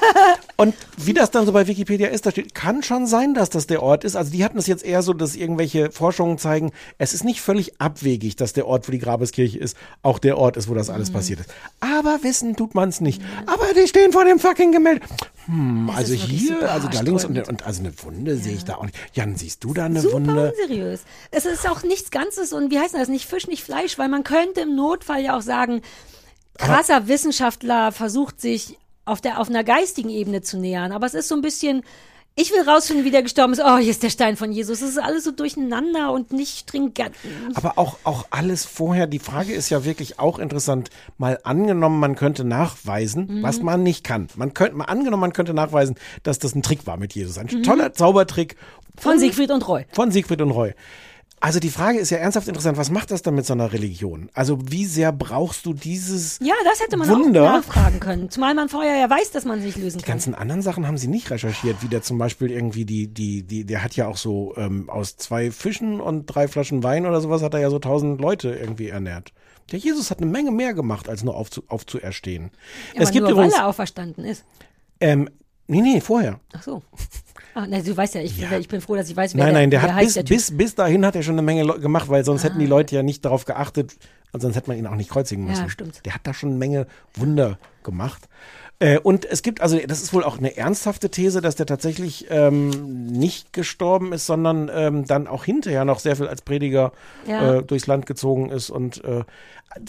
[SPEAKER 2] und wie das dann so bei Wikipedia ist, da steht, kann schon sein, dass das der Ort ist. Also die hatten es jetzt eher so, dass irgendwelche Forschungen zeigen, es ist nicht völlig abwegig, dass der Ort, wo die Grabeskirche ist, auch der Ort ist, wo das alles
[SPEAKER 1] Mhm.
[SPEAKER 2] passiert ist. Aber wissen tut man es nicht. Aber die stehen vor dem fucking Gemälde. Hm, also hier, also da links und, und also eine Wunde sehe ich da auch nicht. Jan, siehst du da eine
[SPEAKER 1] Super
[SPEAKER 2] Wunde?
[SPEAKER 1] unseriös. Es ist auch nichts Ganzes und wie heißt das? Nicht Fisch, nicht Fleisch, weil man könnte im Notfall ja auch sagen, krasser Wissenschaftler versucht sich auf der auf einer geistigen Ebene zu nähern. Aber es ist so ein bisschen, ich will rausfinden, wie der gestorben ist. Oh, hier ist der Stein von Jesus. Es ist alles so durcheinander und nicht stringent.
[SPEAKER 2] Aber auch, auch alles vorher, die Frage ist ja wirklich auch interessant. Mal angenommen, man könnte nachweisen,
[SPEAKER 1] Mhm.
[SPEAKER 2] was man nicht kann. Man könnte, mal angenommen, man könnte nachweisen, dass das ein Trick war mit Jesus. Ein
[SPEAKER 1] Mhm.
[SPEAKER 2] toller Zaubertrick.
[SPEAKER 1] Von Siegfried und Roy.
[SPEAKER 2] Von Siegfried und Roy. Also die Frage ist ja ernsthaft interessant, was macht das dann mit so einer Religion? Also wie sehr brauchst du dieses
[SPEAKER 1] Ja, das hätte man
[SPEAKER 2] Wunder?
[SPEAKER 1] auch nachfragen können. Zumal man vorher ja weiß, dass man es nicht lösen
[SPEAKER 2] Die
[SPEAKER 1] kann.
[SPEAKER 2] ganzen anderen Sachen haben sie nicht recherchiert, wie der zum Beispiel irgendwie die, die, die, der hat ja auch so ähm, aus zwei Fischen und drei Flaschen Wein oder sowas hat er ja so tausend Leute irgendwie ernährt. Der Jesus hat eine Menge mehr gemacht, als nur aufzu, aufzuerstehen.
[SPEAKER 1] Aber
[SPEAKER 2] es gibt
[SPEAKER 1] nur
[SPEAKER 2] übrigens,
[SPEAKER 1] weil er auferstanden ist.
[SPEAKER 2] ähm, nee, nee, vorher.
[SPEAKER 1] Ach so. Ah, na, du weißt ja, ich, ich bin froh, dass ich weiß, wer
[SPEAKER 2] Nein,
[SPEAKER 1] der,
[SPEAKER 2] nein, der
[SPEAKER 1] wer
[SPEAKER 2] hat
[SPEAKER 1] heißt
[SPEAKER 2] bis,
[SPEAKER 1] der
[SPEAKER 2] bis, bis dahin hat er schon eine Menge Leu- gemacht, weil sonst hätten die
[SPEAKER 1] Ah.
[SPEAKER 2] Leute ja nicht darauf geachtet und sonst hätte man ihn auch nicht kreuzigen
[SPEAKER 1] Ja,
[SPEAKER 2] müssen.
[SPEAKER 1] stimmt.
[SPEAKER 2] Der hat da schon eine Menge Wunder gemacht. Äh, und es gibt, also das ist wohl auch eine ernsthafte These, dass der tatsächlich ähm, nicht gestorben ist, sondern ähm, dann auch hinterher noch sehr viel als Prediger
[SPEAKER 1] Ja.
[SPEAKER 2] äh, durchs Land gezogen ist und äh,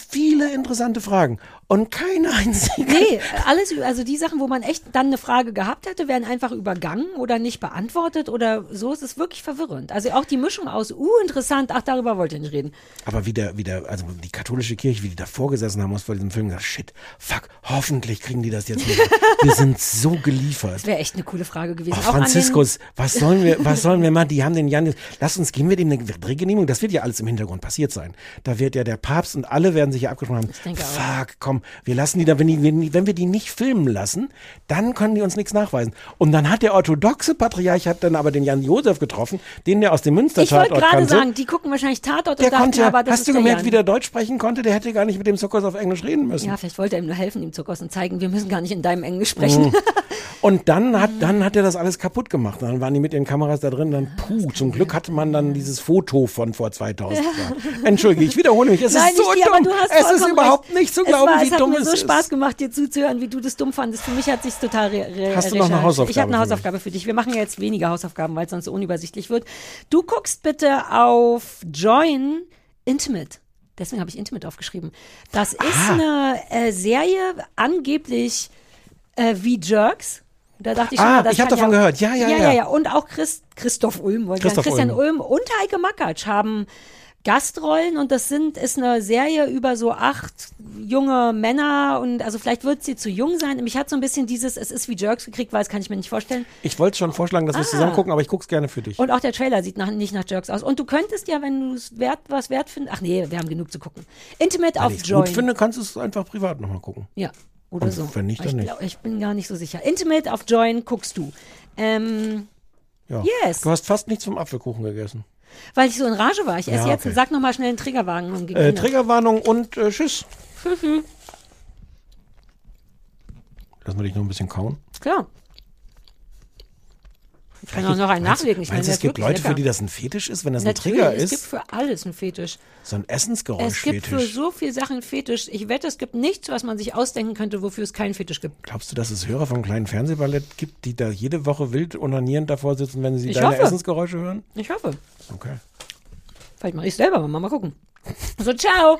[SPEAKER 2] viele interessante Fragen. Und keine einzige.
[SPEAKER 1] Nee, alles, also die Sachen, wo man echt dann eine Frage gehabt hätte, werden einfach übergangen oder nicht beantwortet oder so. Es ist wirklich verwirrend. Also auch die Mischung aus, uh, interessant, ach, darüber wollt ihr nicht reden.
[SPEAKER 2] Aber wieder, wieder, also die katholische Kirche, wie die davor gesessen haben, muss vor diesem Film gesagt, shit, fuck, hoffentlich kriegen die das jetzt nicht. Wir sind so geliefert.
[SPEAKER 1] Das wäre echt eine coole Frage gewesen.
[SPEAKER 2] Oh, Franziskus, was sollen wir, was sollen wir machen? Die haben den Jan, lass uns, geben wir dem eine Drehgenehmigung. Das wird ja alles im Hintergrund passiert sein. Da wird ja der Papst und alle werden sich ja abgesprochen haben.
[SPEAKER 1] denke auch.
[SPEAKER 2] Fuck, komm, wir lassen die da, wenn, die, wenn, die, wir die nicht filmen lassen, dann können die uns nichts nachweisen. Und dann hat der orthodoxe Patriarch hat dann aber den Jan Josef getroffen, den der aus dem
[SPEAKER 1] Ich wollte
[SPEAKER 2] Münster-Tatort
[SPEAKER 1] gerade
[SPEAKER 2] kannte.
[SPEAKER 1] sagen, die gucken wahrscheinlich Tatort
[SPEAKER 2] der
[SPEAKER 1] und dachten,
[SPEAKER 2] konnte
[SPEAKER 1] aber das
[SPEAKER 2] hast du gemerkt, wie der Deutsch sprechen konnte? Der hätte gar nicht mit dem Zuckers auf Englisch reden müssen.
[SPEAKER 1] Ja, vielleicht wollte er ihm nur helfen, ihm Zuckers und zeigen, wir müssen gar nicht in deinem Englisch sprechen.
[SPEAKER 2] Mhm. Und dann hat, dann hat er das alles kaputt gemacht. Dann waren die mit ihren Kameras da drin. Dann, puh, zum Glück hatte man dann dieses Foto von vor 2000 Jahren. Entschuldige, ich wiederhole mich. Es
[SPEAKER 1] Nein,
[SPEAKER 2] ist so
[SPEAKER 1] dir,
[SPEAKER 2] dumm. es ist überhaupt
[SPEAKER 1] recht.
[SPEAKER 2] nicht zu glauben,
[SPEAKER 1] es hat mir so. Spaß gemacht, dir zuzuhören, wie du das dumm fandest. Für mich hat sich's total re re
[SPEAKER 2] Hast du noch eine. Hausaufgabe
[SPEAKER 1] Ich habe eine? Hausaufgabe für dich. Wir machen jetzt weniger Hausaufgaben, weil es sonst so unübersichtlich wird. Du guckst bitte auf Join Intimate. Deswegen habe ich Intimate aufgeschrieben. Das ist
[SPEAKER 2] Ah.
[SPEAKER 1] eine äh, Serie, angeblich äh, wie Jerks. Da dachte ich schon,
[SPEAKER 2] Ah,
[SPEAKER 1] mal,
[SPEAKER 2] ich hab
[SPEAKER 1] kann
[SPEAKER 2] davon gehört. Ja, ja,
[SPEAKER 1] ja.
[SPEAKER 2] ja.
[SPEAKER 1] ja. Und auch Christ, Christoph Ulm, wollte.
[SPEAKER 2] Christoph
[SPEAKER 1] Christian
[SPEAKER 2] Ulm.
[SPEAKER 1] Ulm und Heike Makatsch haben Gastrollen und das sind, ist eine Serie über so acht junge Männer und also vielleicht wird sie zu jung sein. Mich hat so ein bisschen dieses, es ist wie Jerks gekriegt, weil das kann ich mir nicht vorstellen.
[SPEAKER 2] Ich wollte schon vorschlagen, dass wir es
[SPEAKER 1] Ah.
[SPEAKER 2] zusammen gucken, aber ich guck's gerne für dich.
[SPEAKER 1] Und auch der Trailer sieht nach, nicht nach Jerks aus. Und du könntest ja, wenn du es wert, was wert findest, ach nee, wir haben genug zu gucken. Intimate
[SPEAKER 2] Wenn
[SPEAKER 1] auf
[SPEAKER 2] ich
[SPEAKER 1] Join.
[SPEAKER 2] gut finde, kannst du es einfach privat nochmal gucken.
[SPEAKER 1] Ja, oder
[SPEAKER 2] Und
[SPEAKER 1] so.
[SPEAKER 2] wenn nicht, dann
[SPEAKER 1] ich,
[SPEAKER 2] nicht.
[SPEAKER 1] glaub, ich bin gar nicht so sicher. Intimate auf Join guckst du. Ähm,
[SPEAKER 2] Ja.
[SPEAKER 1] Yes.
[SPEAKER 2] Du hast fast nichts vom Apfelkuchen gegessen.
[SPEAKER 1] Weil ich so in Rage war. Ich esse
[SPEAKER 2] Ja,
[SPEAKER 1] jetzt.
[SPEAKER 2] okay.
[SPEAKER 1] Sag noch mal schnell einen Triggerwagen. Und
[SPEAKER 2] Äh, Triggerwarnung und äh, Tschüss. Lass mal dich noch ein bisschen kauen.
[SPEAKER 1] Klar. Ich kann auch noch einen
[SPEAKER 2] Meinst-
[SPEAKER 1] nachlegen. Ich
[SPEAKER 2] meinst es gibt Leute, für
[SPEAKER 1] lecker.
[SPEAKER 2] die das ein Fetisch ist, wenn das ein
[SPEAKER 1] Natürlich,
[SPEAKER 2] Trigger
[SPEAKER 1] es
[SPEAKER 2] ist?
[SPEAKER 1] gibt für alles einen Fetisch.
[SPEAKER 2] so ein
[SPEAKER 1] Es gibt für
[SPEAKER 2] Essensgeräusch-Fetisch.
[SPEAKER 1] so viele Sachen einen Fetisch. Ich wette, es gibt nichts, was man sich ausdenken könnte, wofür es keinen Fetisch gibt.
[SPEAKER 2] Glaubst du, dass es Hörer vom kleinen Fernsehballett gibt, die da jede Woche wild onanierend davor sitzen, wenn sie
[SPEAKER 1] Ich
[SPEAKER 2] deine
[SPEAKER 1] hoffe.
[SPEAKER 2] Essensgeräusche hören?
[SPEAKER 1] Ich hoffe.
[SPEAKER 2] Okay.
[SPEAKER 1] Vielleicht mache ich selber mal. Mal gucken. So, ciao.